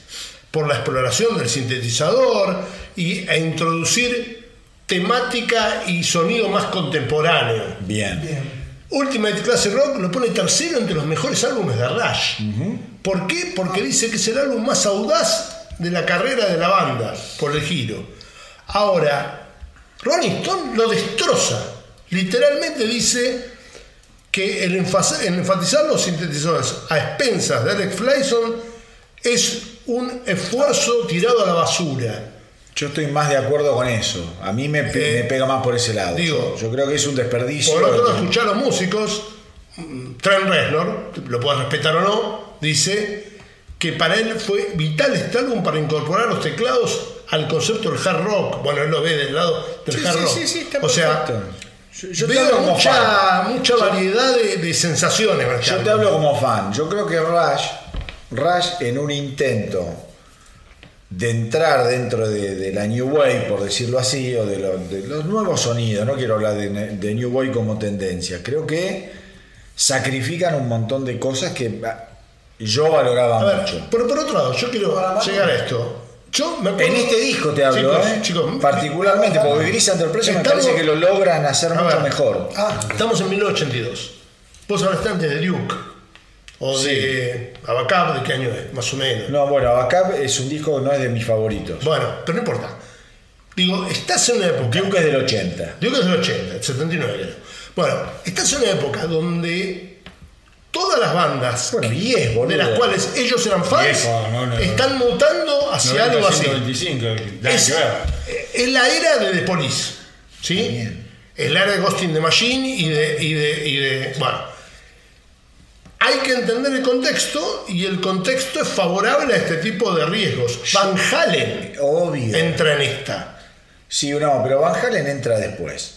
Por la exploración del sintetizador y, e introducir temática y sonido más contemporáneo. Bien. Bien. Ultimate Classic Rock lo pone tercero entre los mejores álbumes de Rush. ¿Por qué? Porque dice que es el álbum más audaz de la carrera de la banda, por el giro. Ahora, Rolling Stone lo destroza. Literalmente dice que el, enfatizar los sintetizadores a expensas de Alex Flyson es un esfuerzo tirado a la basura. Yo estoy más de acuerdo con eso. A mí me, Eh, me pega más por ese lado. digo, yo, creo que es un desperdicio. Por otro lado, escuchar a los músicos, mm, Trent Reznor, lo puedes respetar o no, dice que para él fue vital este álbum para incorporar los teclados al concepto del hard rock. Bueno, él lo ve del lado del Sí, hard sí, rock. sí, sí, está o sea. Yo, yo te veo hablo como mucha, fan. mucha variedad de, de sensaciones. en Yo te hablo como fan. Yo creo que Rush, Rush en un intento de entrar dentro de, de la New Wave, por decirlo así, o de, lo- de los nuevos sonidos, no quiero hablar de, de New Wave como tendencia, creo que sacrifican un montón de cosas que ah, yo valoraba A ver, mucho. pero por otro lado, yo quiero llegar a esto. Yo me acuerdo- En este disco te hablo, Chicos, ¿eh? chicos, particularmente, porque Gris Under Pressure me parece que lo logran hacer mucho mejor. Ah, Estamos en 1982. Vos hablaste antes de Duke. O de Abacab, ¿de qué año es? Más o menos. No, bueno, Abacab es un disco que no es de mis favoritos. Bueno, pero no importa. Digo, estás en una época. Duke es del 80. Duke es del 80, el 79. creo. Bueno, estás en una época donde todas las bandas Bueno, de las cuales ellos eran fans Viejo, no, no, no. están mutando hacia algo así. 125, nada Es, la era de The Police. ¿sí? Bien. Es la era de Ghost in the Machine y de, y de, y de- Bueno. Hay que entender el contexto y el contexto es favorable a este tipo de riesgos. Van Halen Obvio. entra en esta. Sí, no, pero Van Halen entra después.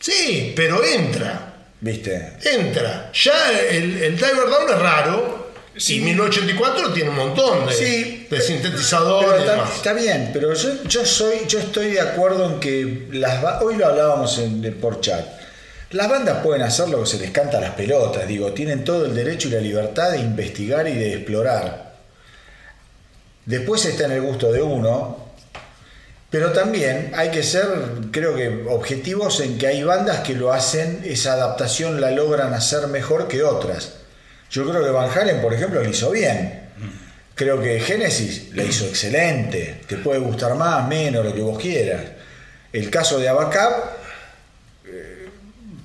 Sí, pero entra. ¿Viste? Entra. Ya el, el Diver Down es raro. Y 1984 tiene un montón de, Sí. de sintetizadores y está, demás. está bien, pero yo, yo soy, yo estoy de acuerdo en que las hoy lo hablábamos en, por chat. Las bandas pueden hacer lo que se les canta a las pelotas, digo, tienen todo el derecho y la libertad de investigar y de explorar. Después está en el gusto de uno, pero también hay que ser, creo que, objetivos en que hay bandas que lo hacen, esa adaptación la logran hacer mejor que otras. Yo creo que Van Halen, por ejemplo, lo hizo bien. Creo que Genesis la hizo excelente. Te puede gustar más, menos, lo que vos quieras. El caso de Abacab, eh,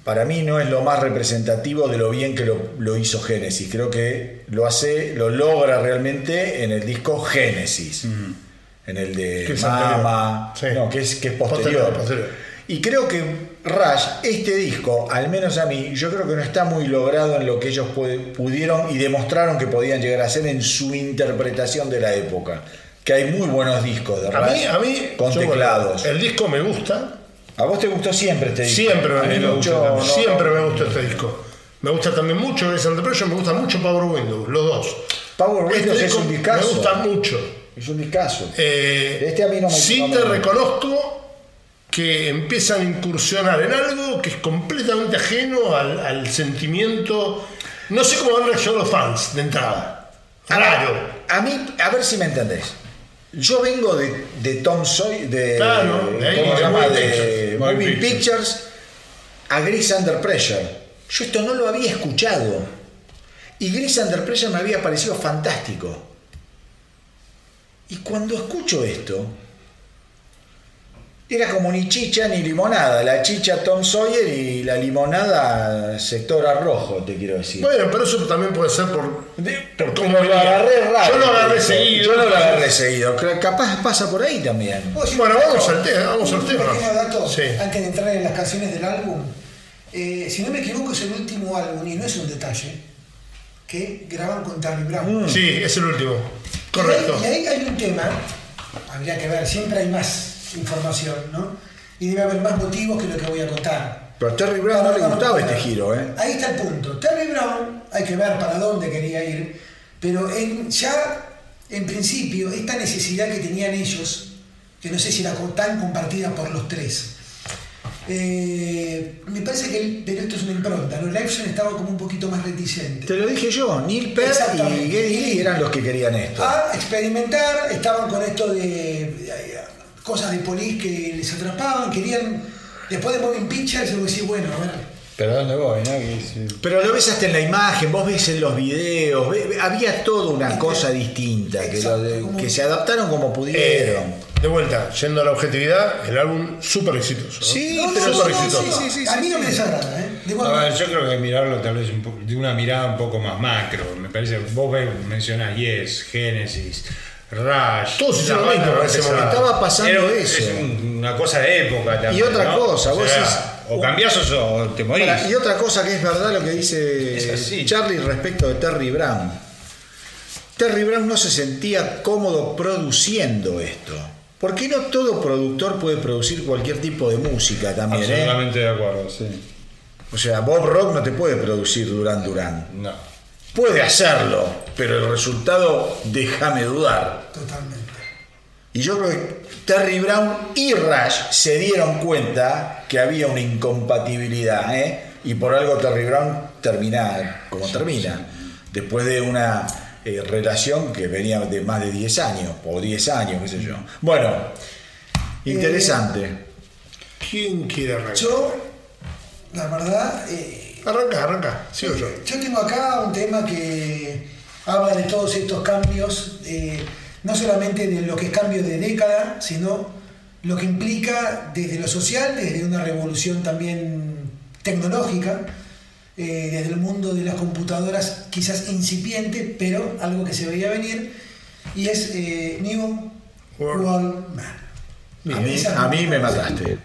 para mí no es lo más representativo de lo bien que lo, hizo Genesis. Creo que lo hace, lo logra realmente en el disco Genesis. En el de es Mama. Sí. no, que es, que es Posterior, posterior. posterior. Y creo que Rush, este disco, al menos a mí, yo creo que no está muy logrado en lo que ellos pudieron y demostraron que podían llegar a hacer en su interpretación de la época. Que hay muy buenos discos de A Rush mí, a mí con bueno, teclados. el disco me gusta. ¿A vos te gustó siempre este disco? Siempre me, me no- siempre me gusta este disco. Me gusta también mucho Grace Pressure, me gusta mucho Power Windows, los dos. Power Este Windows es disco un me discazo. gusta mucho. Es un discazo. Eh, Este a mí no me- sí te me- reconozco que empiezan a incursionar en algo que es completamente ajeno al, al sentimiento. No sé cómo han reaccionado los fans de entrada. Raro. A mí, a ver si me entendés. Yo vengo de, de Tom Soy, de, Claro, de ¿cómo se llama? De Pictures. Moving Moving Pictures a Gris Under Pressure. Yo esto no lo había escuchado. Y Gris Under Pressure me había parecido fantástico. Y cuando escucho esto, era como ni chicha ni limonada. La chicha Tom Sawyer y la limonada sector arrojo, te quiero decir. Bueno, pero eso también puede ser por, por cómo Como lo agarré raro. Yo lo agarré Yo seguido. no lo agarré seguido. Capaz pasa por ahí también. ¿Puedo decir Bueno, vamos al tema, vamos al Un tema. pequeño dato Sí. antes de entrar en las canciones del álbum. Eh, si no me equivoco, es el último álbum, y no es un detalle, que graban con Terry Brown. Sí, es el último. Correcto. Y ahí, y ahí hay un tema, habría que ver, siempre hay más información, ¿no? Y debe haber más motivos que lo que voy a contar. Pero a Terry Brown no le gustaba este giro, ¿eh? Ahí está el punto. Terry Brown, hay que ver para dónde quería ir, pero en- ya en principio esta necesidad que tenían ellos, que no sé si era tan compartida por los tres, eh, me parece que, el- esto es una impronta, ¿no? Lifeson estaba como un poquito más reticente. Te lo dije yo, Neil Peart y Geddy Lee eran los que querían esto. A experimentar, estaban con esto de, de- cosas de polis que les atrapaban, querían, después de Moving Pictures, yo decía, bueno, a ver, Pero ¿dónde voy? No? Que es- Pero lo ves hasta en la imagen, vos ves en los videos, ve- ve- había toda una cosa distinta, que, lo de- Exacto, que se adaptaron como Eh, pudieron. De vuelta, yendo a la objetividad, el álbum súper exitoso. ¿no? Sí, No, pero súper no, exitoso. sí, sí, sí, a mí no me desagrada, ¿eh? De A ver, yo creo que mirarlo tal vez un po- de una mirada un poco más macro. Me parece, vos ves, mencionás Yes, Genesis, Rush. Todos hicieron lo mismo. Estaba pasando Era- eso. Es un- una cosa de época también. Y otra ¿no? cosa, vos sea, decís- O cambiás o, o te morís. Y otra cosa que es verdad lo que dice. Charlie respecto de Terry Brown. Terry Brown no se sentía cómodo produciendo esto. Porque no todo productor puede producir cualquier tipo de música también, ¿eh? Absolutamente de acuerdo, sí. O sea, Bob Rock no te puede producir Duran Duran. No. Puede hacerlo, pero el resultado déjame dudar. Totalmente. Y yo creo que Terry Brown y Rush se dieron cuenta que había una incompatibilidad, ¿eh? Y por algo Terry Brown termina como termina. Después de una eh, relación que venía de más de 10 años, o 10 años, qué sé yo. Bueno, interesante. ¿Quién quiere arrancar? Yo, la verdad, eh, Arranca, arranca. Sigo yo. yo tengo acá un tema que habla de todos estos cambios, eh, no solamente de lo que es cambio de década, sino lo que implica desde lo social, desde una revolución también tecnológica, eh, desde el mundo de las computadoras quizás incipiente, pero algo que se veía venir, y es eh, New World. World Man. A mí, esa- a mí me mataste.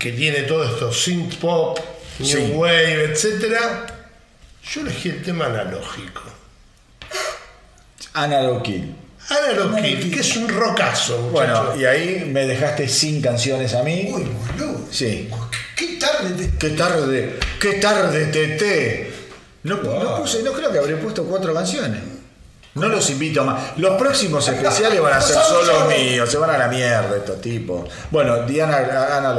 Que tiene todo esto, synth pop, New Sí. Wave, etcétera. Yo elegí el tema analógico. Analog Kill. Analog que es un rockazo, Bueno, y ahí me dejaste sin canciones a mí. Uy, boludo. Sí. Qué tarde te. Qué tarde, qué tarde, Tete. No, no puse, no creo que habré puesto cuatro canciones. No los invito más. Los próximos especiales van a ser solo míos. Se van a la mierda estos tipos. Bueno, Diana, Ana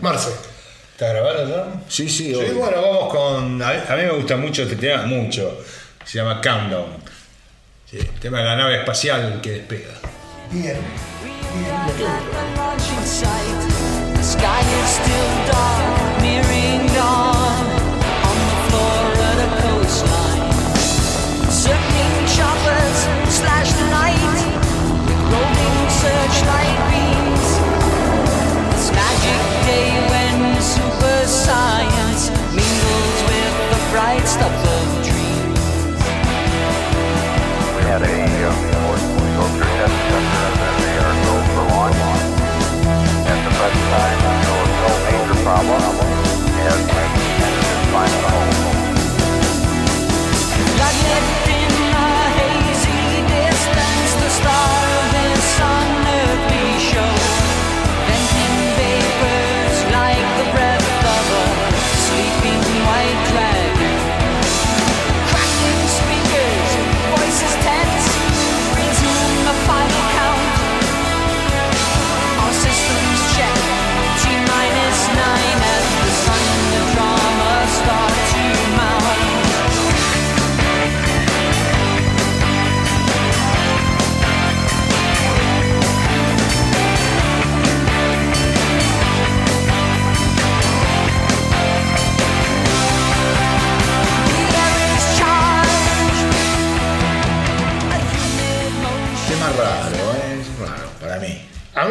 Marce. ¿Está grabado ya? Sí, sí, Sí, obvio. bueno, vamos con. A mí, a mí me gusta mucho este tema, mucho. Se llama Countdown. Sí, el tema de la nave espacial que despega. Bien. at the had a uh, go test and then they are go for launch. At the present time, no, no major problem. And just fine at home.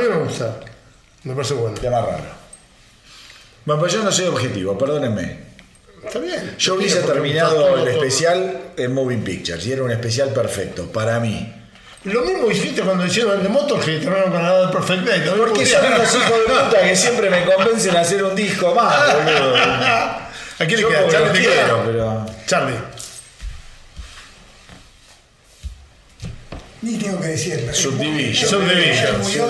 Mí me gusta. Me parece bueno. Tema raro. Bueno, pues yo no soy objetivo, perdónenme. Está bien. Yo hubiese terminado el especial en Moving Pictures y era un especial perfecto para mí. Lo mismo hiciste cuando hicieron el de Motorhead, terminaron con la de Perfect Day. Porque son unos hijos de puta que siempre me convencen a hacer un disco más, boludo. ¿A quién le queda? Charlie, pero. Charlie. Ni tengo que decirlo. Subdivision.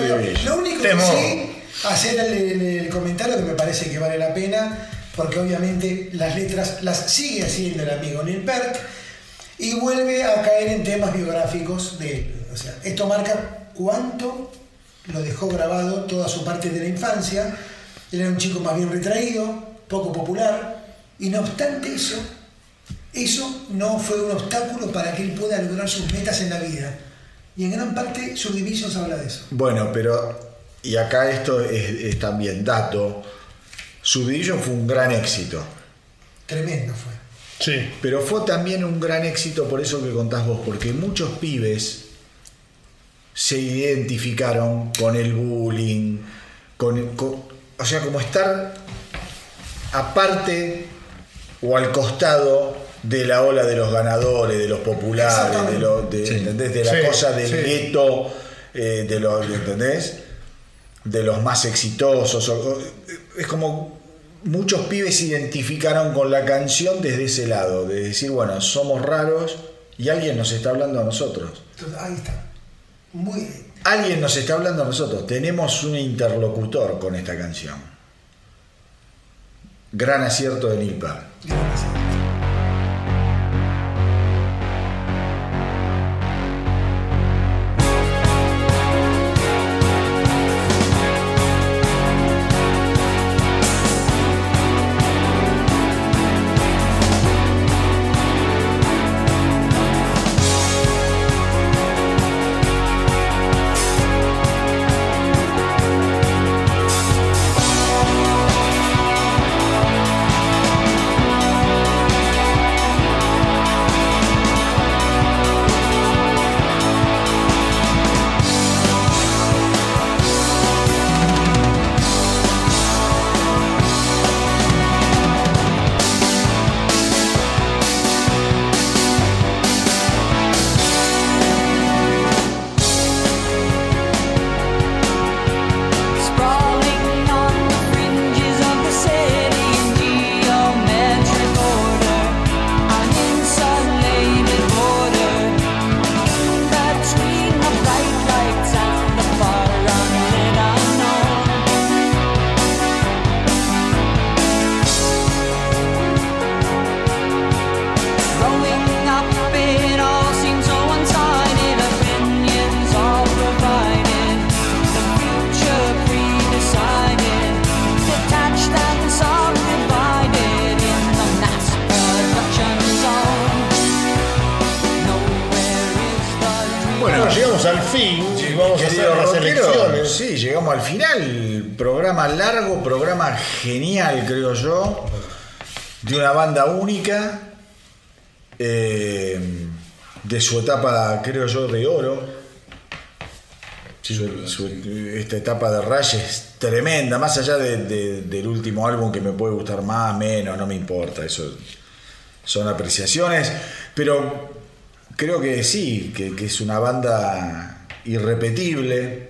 Subdivision. Lo único que sí, hacer el, el- el comentario que me parece que vale la pena, porque obviamente las letras las sigue haciendo el amigo Neil Peart y vuelve a caer en temas biográficos de él. O sea, esto marca cuánto lo dejó grabado toda su parte de la infancia. Él era un chico más bien retraído, poco popular, y no obstante eso, eso no fue un obstáculo para que él pueda lograr sus metas en la vida. Y en gran parte Subdivisions habla de eso. Bueno, pero. Y acá esto es, es también dato. Subdivision fue un gran éxito. Tremendo fue. Sí. Pero fue también un gran éxito por eso que contás vos, porque muchos pibes se identificaron con el bullying, con, con- o sea, como estar aparte o al costado de la ola de los ganadores, de los populares, de, lo- de- Sí. ¿entendés? de la Sí, cosa del sí. gueto, eh, de los, ¿entendés? De los más exitosos. es como muchos pibes se identificaron con la canción desde ese lado, de decir, bueno, somos raros y alguien nos está hablando a nosotros. Entonces, ahí está. Muy. Alguien nos está hablando a nosotros. Tenemos un interlocutor con esta canción. Gran acierto de Neil Peart. Gracias. Al fin y vamos a hacer Querido las rockero, elecciones. Sí, llegamos al final. Programa largo, programa genial, creo yo. De una banda única. eh, de su etapa, creo yo, de oro. Su- su- esta etapa de Rush es tremenda, más allá de- de- del último álbum que me puede gustar más, menos, no me importa, eso son apreciaciones, pero creo que sí, que, que es una banda irrepetible.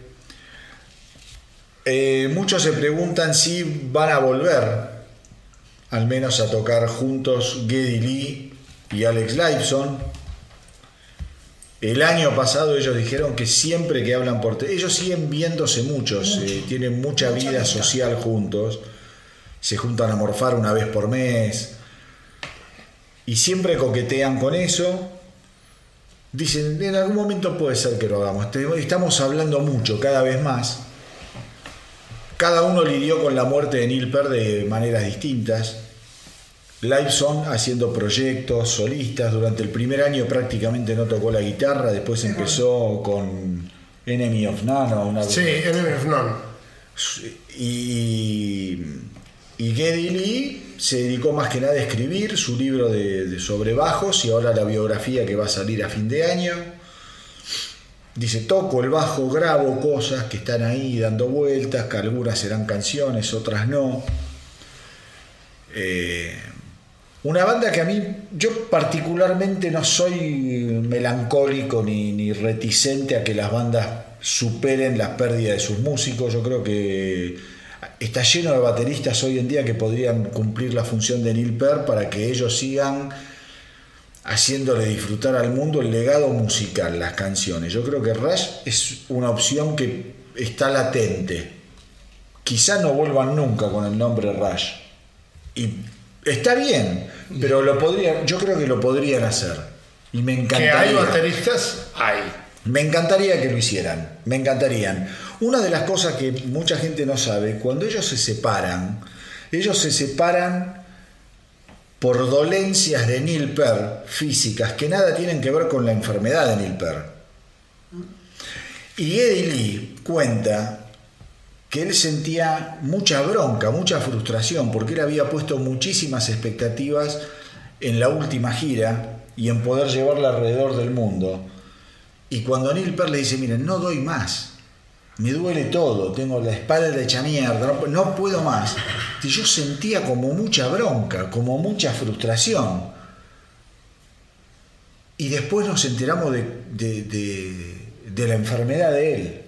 Eh, muchos se preguntan si van a volver, al menos a tocar juntos Geddy Lee y Alex Lifeson. El año pasado ellos dijeron que siempre que hablan por te- ellos siguen viéndose muchos, eh, tienen mucha vida social juntos, se juntan a morfar una vez por mes y siempre coquetean con eso. Dicen, en algún momento puede ser que lo hagamos. Te- Estamos hablando mucho, cada vez más. Cada uno lidió con la muerte de Neil Peart de maneras distintas. Liveson haciendo proyectos solistas. Durante el primer año prácticamente no tocó la guitarra. Después empezó con Enemy of None. Una, Sí, Enemy of None. y, y Geddy Lee se dedicó más que nada a escribir su libro de, sobre bajos y ahora la biografía que va a salir a fin de año. Dice, toco el bajo, grabo cosas que están ahí dando vueltas, que algunas serán canciones, otras no. Eh, una banda que a mí, yo particularmente no soy melancólico ni, ni reticente a que las bandas superen la pérdida de sus músicos. Yo creo que está lleno de bateristas hoy en día que podrían cumplir la función de Neil Peart para que ellos sigan haciéndole disfrutar al mundo el legado musical, las canciones. Yo creo que Rush es una opción que está latente. Quizá no vuelvan nunca con el nombre Rush. Y está bien, pero lo podrían, yo creo que lo podrían hacer. Y me Que encantaría. hay bateristas, hay. Me encantaría que lo hicieran, me encantarían. Una de las cosas que mucha gente no sabe, cuando ellos se separan, ellos se separan por dolencias de Neil Peart físicas que nada tienen que ver con la enfermedad de Neil Peart. Y Eddie Lee cuenta que él sentía mucha bronca, mucha frustración, porque él había puesto muchísimas expectativas en la última gira y en poder llevarla alrededor del mundo. Y cuando Neil Peart le dice, miren, no doy más, me duele todo, tengo la espalda hecha mierda, no, puedo más. Y yo sentía como mucha bronca, como mucha frustración. Y después nos enteramos de, de- de- de la enfermedad de él.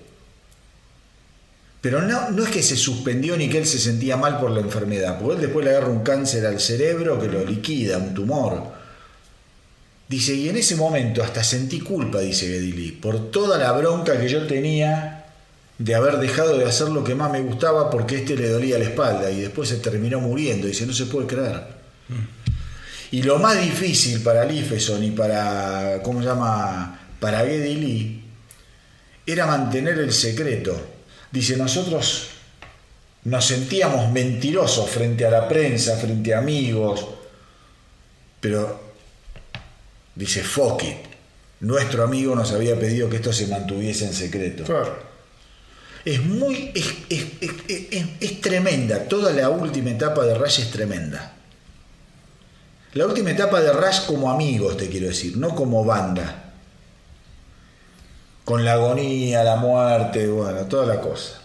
Pero no, no es que se suspendió ni que él se sentía mal por la enfermedad, porque él después le agarra un cáncer al cerebro que lo liquida, un tumor. Dice, y en ese momento hasta sentí culpa, dice Gedili, por toda la bronca que yo tenía de haber dejado de hacer lo que más me gustaba porque este le dolía la espalda y después se terminó muriendo. Dice, no se puede creer. Y lo más difícil para Lifeson y para, ¿cómo se llama? Para Geddy Lee era mantener el secreto. Dice, nosotros nos sentíamos mentirosos frente a la prensa, frente a amigos, pero dice, fuck it. Nuestro amigo nos había pedido que esto se mantuviese en secreto. Claro. Es muy. Es, es- es- es- es tremenda. Toda la última etapa de Rush es tremenda. La última etapa de Rush como amigos, te quiero decir, no como banda. Con la agonía, la muerte, bueno, toda la cosa.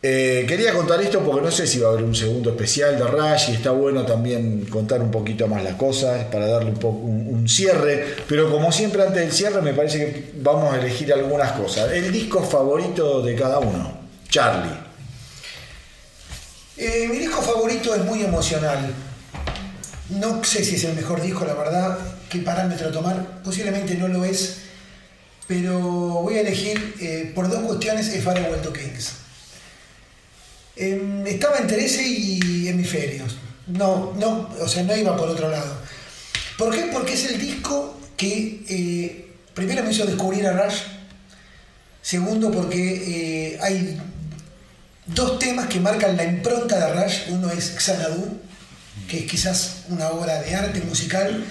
Eh, quería contar esto porque no sé si va a haber un segundo especial de Rush y está bueno también contar un poquito más las cosas para darle un, poco, un, cierre, pero como siempre antes del cierre me parece que vamos a elegir algunas cosas. El disco favorito de cada uno, Charlie. Eh, mi disco favorito es muy emocional. No sé si es el mejor disco, la verdad. ¿Qué parámetro tomar? Posiblemente no lo es. Pero voy a elegir eh, por dos cuestiones Farewell to Kings. Em, estaba entre ese y Hemisferios. No, no, o sea, no iba por otro lado. ¿Por qué? Porque es el disco que eh, primero me hizo descubrir a Rush. Segundo, porque eh, hay dos temas que marcan la impronta de Rush. Uno es Xanadu, que es quizás una obra de arte musical,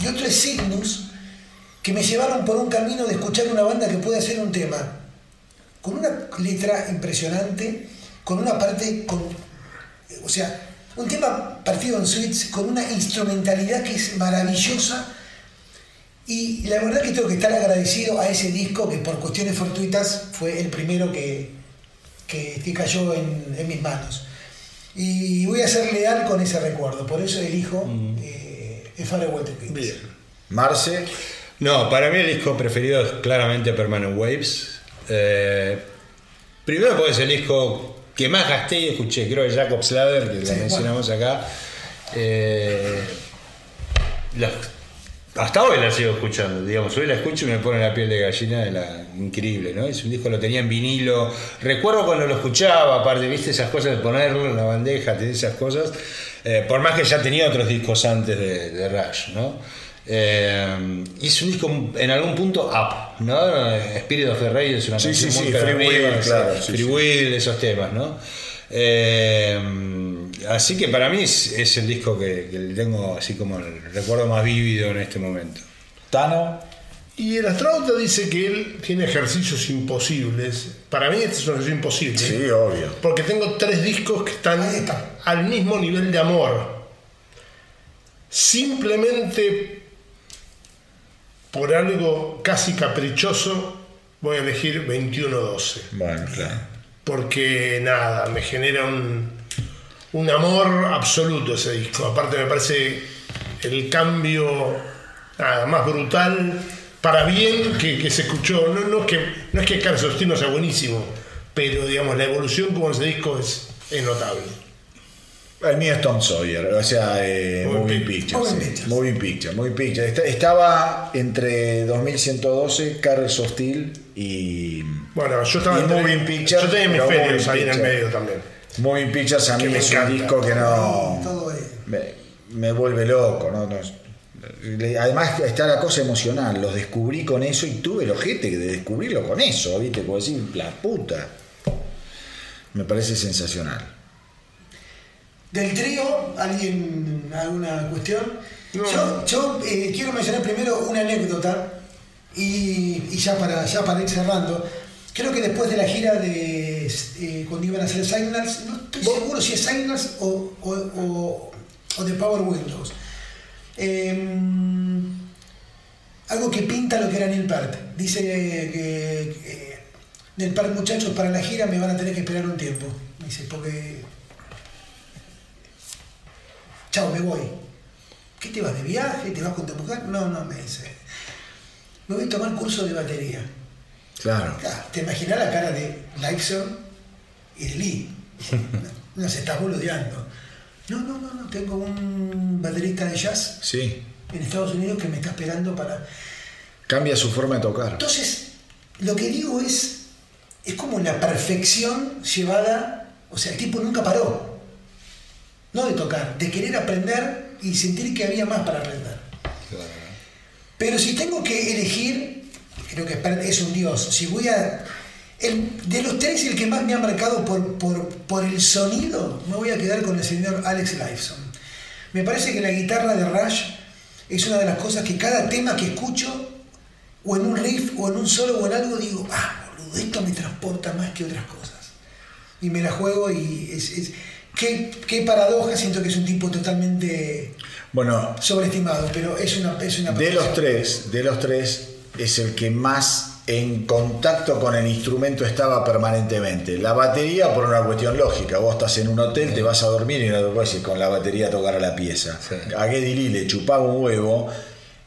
y otro es Cygnus, que me llevaron por un camino de escuchar una banda que puede hacer un tema con una letra impresionante, con una parte, con, o sea, un tema partido en suites, con una instrumentalidad que es maravillosa. Y la verdad que tengo que estar agradecido a ese disco que por cuestiones fortuitas fue el primero que, que, que cayó en, en mis manos. Y voy a ser leal con ese recuerdo, por eso elijo eh, el Farewell to Kings. Marce, No, para mí el disco preferido es claramente Permanent Waves. Eh, primero porque es el disco que más gasté y escuché, creo que Jacob Slater, que Sí, lo mencionamos acá. Eh, hasta hoy la sigo escuchando, digamos, hoy la escucho y me pone la piel de gallina de la increíble, ¿no? Es un disco lo tenía en vinilo. Recuerdo cuando lo escuchaba, aparte, viste esas cosas de ponerlo en la bandeja, esas cosas. Eh, por más que ya tenía otros discos antes de, de Rush, ¿no? Eh, y es un disco en algún punto up, ¿no? Spirit of the Rey es una Sí, canción sí, muy sí, Free arriba, Will, claro, sí, Free sí. Will, esos temas, ¿no? Eh, así que para mí es, es el disco que, tengo así como el recuerdo más vívido en este momento. Tano, Y el astronauta dice que él tiene ejercicios imposibles. Para mí este es un ejercicio imposible. sí, obvio. Porque tengo tres discos que están al mismo nivel de amor. Simplemente por algo casi caprichoso voy a elegir 21-12. Bueno, claro. Porque nada, me genera un, un amor absoluto ese disco. Aparte me parece el cambio nada, más brutal para bien que, que se escuchó. No, no es que, no es que Carlos Sostino sea buenísimo, pero digamos la evolución como ese disco es, es notable. El mío es Tom Sawyer, o sea, eh, Moving Moving Pic- Picture. Moving sí. Pictures. Moving Picture, Moving Picture. Estaba entre 2112, Carros of Steel y. Bueno, yo estaba Y entre- Moving Pictures, yo tenía hemisferios Moving ahí en el Picture. medio también. Moving Pictures a mí me es un disco que no. Todo Me, me vuelve loco, ¿no? No- le- Además está la cosa emocional, los descubrí con eso y tuve el ojete de descubrirlo con eso, ¿viste? Como decir, la puta. Me parece sensacional. Del trío, ¿alguien alguna cuestión? No. Yo, yo, eh, quiero mencionar primero una anécdota y, y ya, para, ya para ir cerrando. Creo que después de la gira de eh, cuando iban a hacer Signals, no estoy seguro si es Signals o, o, o, Power Windows. Em, algo que pinta lo que era Neil Peart. Dice que, que del par muchachos para la gira me van a tener que esperar un tiempo. Dice, porque. Chao, me voy. ¿Qué te vas de viaje? ¿Te vas con tu mujer? No, no, me dice. Me voy a tomar curso de batería. Claro. Te imaginas la cara de Lifeson y de Lee. No, no se está boludeando. No, no, no, no. Tengo un baterista de jazz Sí. en Estados Unidos que me está esperando para. Cambia su forma de tocar. Entonces, lo que digo es. Es como la perfección llevada. O sea, el tipo nunca paró. No de tocar, de querer aprender y sentir que había más para aprender. Pero si tengo que elegir, creo que es un dios. Si voy a. el- de los tres, el que más me ha marcado por, por, por el sonido, me voy a quedar con el señor Alex Lifeson. Me parece que la guitarra de Rush es una de las cosas que cada tema que escucho, o en un riff, o en un solo, o en algo, digo, ah, boludo, esto me transporta más que otras cosas. Y me la juego y es. es- qué, qué paradoja, siento que es un tipo totalmente Bueno, sobreestimado, pero es una, es una de los tres, de los tres, es el que más en contacto con el instrumento estaba permanentemente. La batería por una cuestión lógica. Vos estás en un hotel, te vas a dormir y no te puedes ir con la batería a tocar a la pieza. Sí. A Geddy Lee le chupaba un huevo,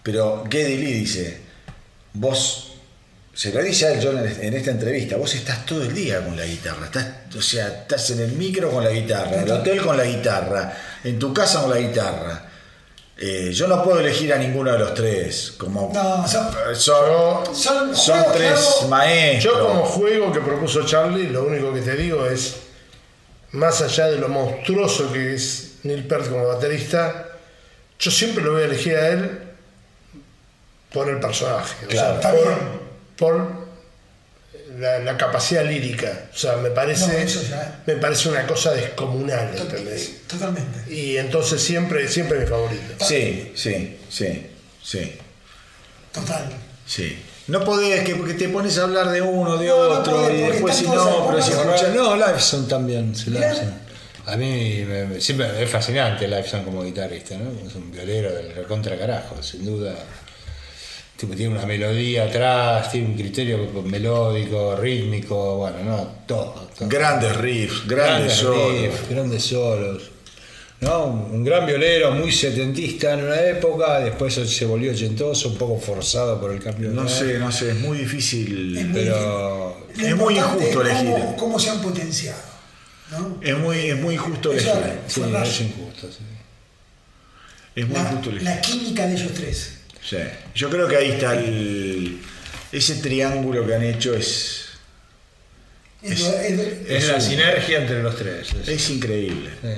pero Geddy Lee dice, vos, se lo dice a él John en esta entrevista, vos estás todo el día con la guitarra. Estás, o sea, estás en el micro con la guitarra, en el hotel con la guitarra, en tu casa con la guitarra. Eh, yo no puedo elegir a ninguno de los tres. Como No, son- son, Son son juegos que tres maestros. Yo como juego que propuso Charlie, lo único que te digo es, más allá de lo monstruoso que es Neil Peart como baterista, yo siempre lo voy a elegir a él por el personaje. o sea, por. Por la, la capacidad lírica. O sea, me No, parece, eso ya. me parece una cosa descomunal, ¿entendés? Totalmente. Y entonces siempre, siempre mi favorito. Sí, sí, sí, sí, Total. sí. No podés, que porque te pones a hablar de uno, de No, no otro, podés, y después si no, pero si escuchás- No, Lifeson también, sí, Mirá. Lifeson. A mí me- me- siempre es fascinante Lifeson como guitarrista, ¿no? Es un violero del recontra carajo, sin duda. Tipo, tiene una melodía atrás, tiene un criterio melódico, rítmico, bueno, no, todo. todo. Grandes riffs, grandes, solos. riffs, grandes solos. ¿no? Un, gran violero, muy setentista en una época, después se volvió ochentoso, un poco forzado por el cambio de No sé, no sé, es muy difícil. Pero Lo Es muy injusto es elegir. Cómo, cómo se han potenciado. ¿no? Es muy, es muy injusto elegir. sí, es injusto. sí. Es muy La, injusto elegir. la química de ellos tres. Sí. Yo creo que ahí está el. Ese triángulo que han hecho es. Es, es- Es la sinergia entre los tres. es- Es increíble. sí.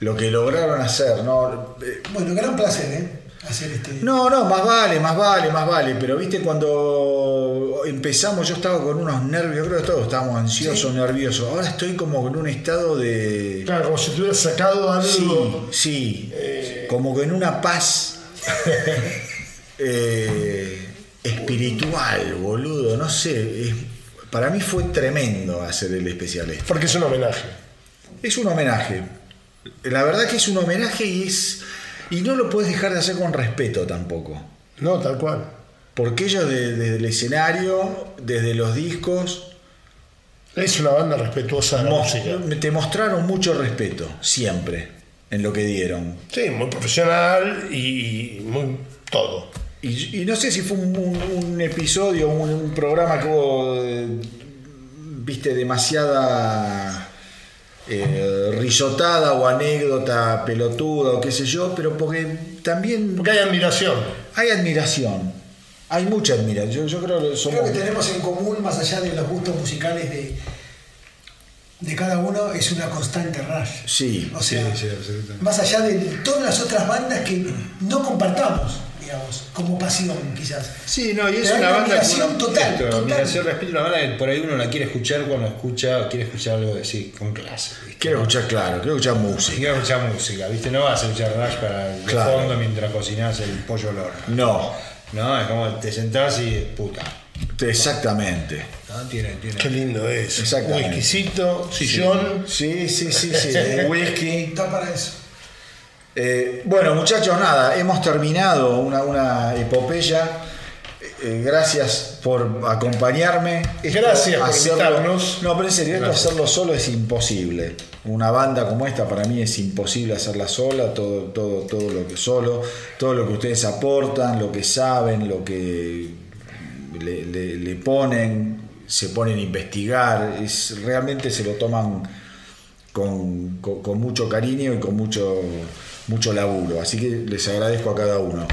Lo que lograron hacer, ¿no? Eh, bueno, gran placer, ¿eh? Hacer este. No, no, más vale, más vale, más vale. Pero viste, cuando empezamos, yo estaba con unos nervios, creo que todos estábamos ansiosos, nerviosos. Ahora estoy como en un estado de. Claro, como si te hubieras sacado algo. Sí, sí. Como que en una paz eh, espiritual, boludo. No sé. es- para mí fue tremendo hacer el especial este. Porque es un homenaje. Es un homenaje. La verdad que es un homenaje y es. Y no lo puedes dejar de hacer con respeto tampoco. No, tal cual. Porque ellos de- desde el escenario, desde los discos, Es una banda respetuosa de la mos- música. te mostraron mucho respeto, siempre, en lo que dieron. Sí, muy profesional y muy todo. Y, y no sé si fue un, un- un episodio, un, un programa que hubo, eh, viste, demasiada eh, risotada o anécdota pelotuda o qué sé yo, pero porque también Porque hay admiración. hay admiración. Hay mucha admiración. Yo, yo creo que somos... Creo que tenemos en común, más allá de los gustos musicales de, de cada uno, es una constante rush. Sí, O sea, sí, absolutamente. más allá de todas las otras bandas que no compartamos, digamos, como pasión, quizás. Sí, no, y es una una banda admiración con total, esto, total. admiración, respeto, una banda que por ahí uno la quiere escuchar cuando escucha, quiere escuchar algo de sí, con clase. ¿viste? Quiero escuchar, claro, quiero escuchar música. Quiero escuchar música, ¿viste? No vas a escuchar Rush para Claro. fondo mientras cocinás el pollo olor. No, No, es como te sentás y puta. Exactamente. tiene. Qué lindo es. Exactamente. Whiskycito, sillón. Sí, sí, sí, sí. Whisky. Está para eso. Eh, bueno, muchachos, nada, hemos terminado una, una epopeya. eh, gracias por acompañarme. Esto, Gracias por invitarnos. No, pero en serio, esto Gracias. hacerlo solo es imposible. Una banda como esta para mí es imposible hacerla sola, todo, todo, todo lo que solo, todo lo que ustedes aportan, lo que saben, lo que le, le- le ponen, se ponen a investigar, es, realmente se lo toman con, con- con mucho cariño y con mucho, mucho laburo. Así que les agradezco a cada uno.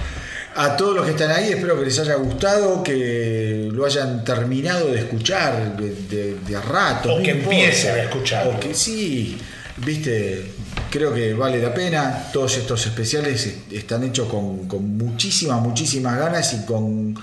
A todos los que están ahí, espero que les haya gustado, que lo hayan terminado de escuchar de, de- de a rato. O que empiecen a escucharlo. O que sí, viste, creo que vale la pena. Todos estos especiales est- están hechos con, con muchísimas, muchísimas ganas y con,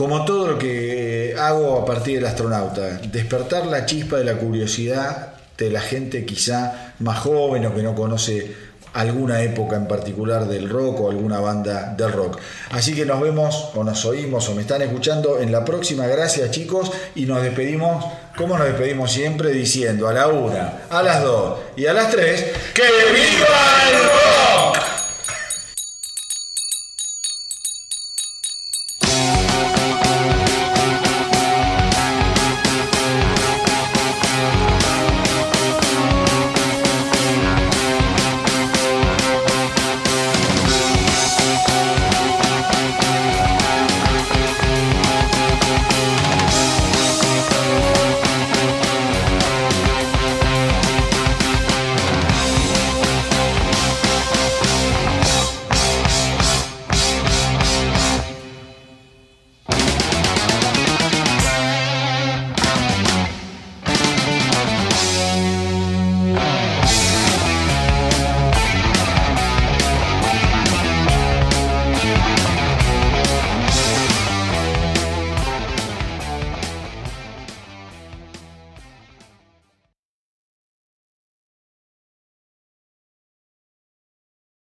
como todo lo que hago a partir del astronauta, despertar la chispa de la curiosidad de la gente quizá más joven o que no conoce alguna época en particular del rock o alguna banda del rock. Así que nos vemos o nos oímos o me están escuchando en la próxima. Gracias chicos y nos despedimos, como nos despedimos siempre, diciendo a la una, a las dos y a las tres, ¡que viva el rock!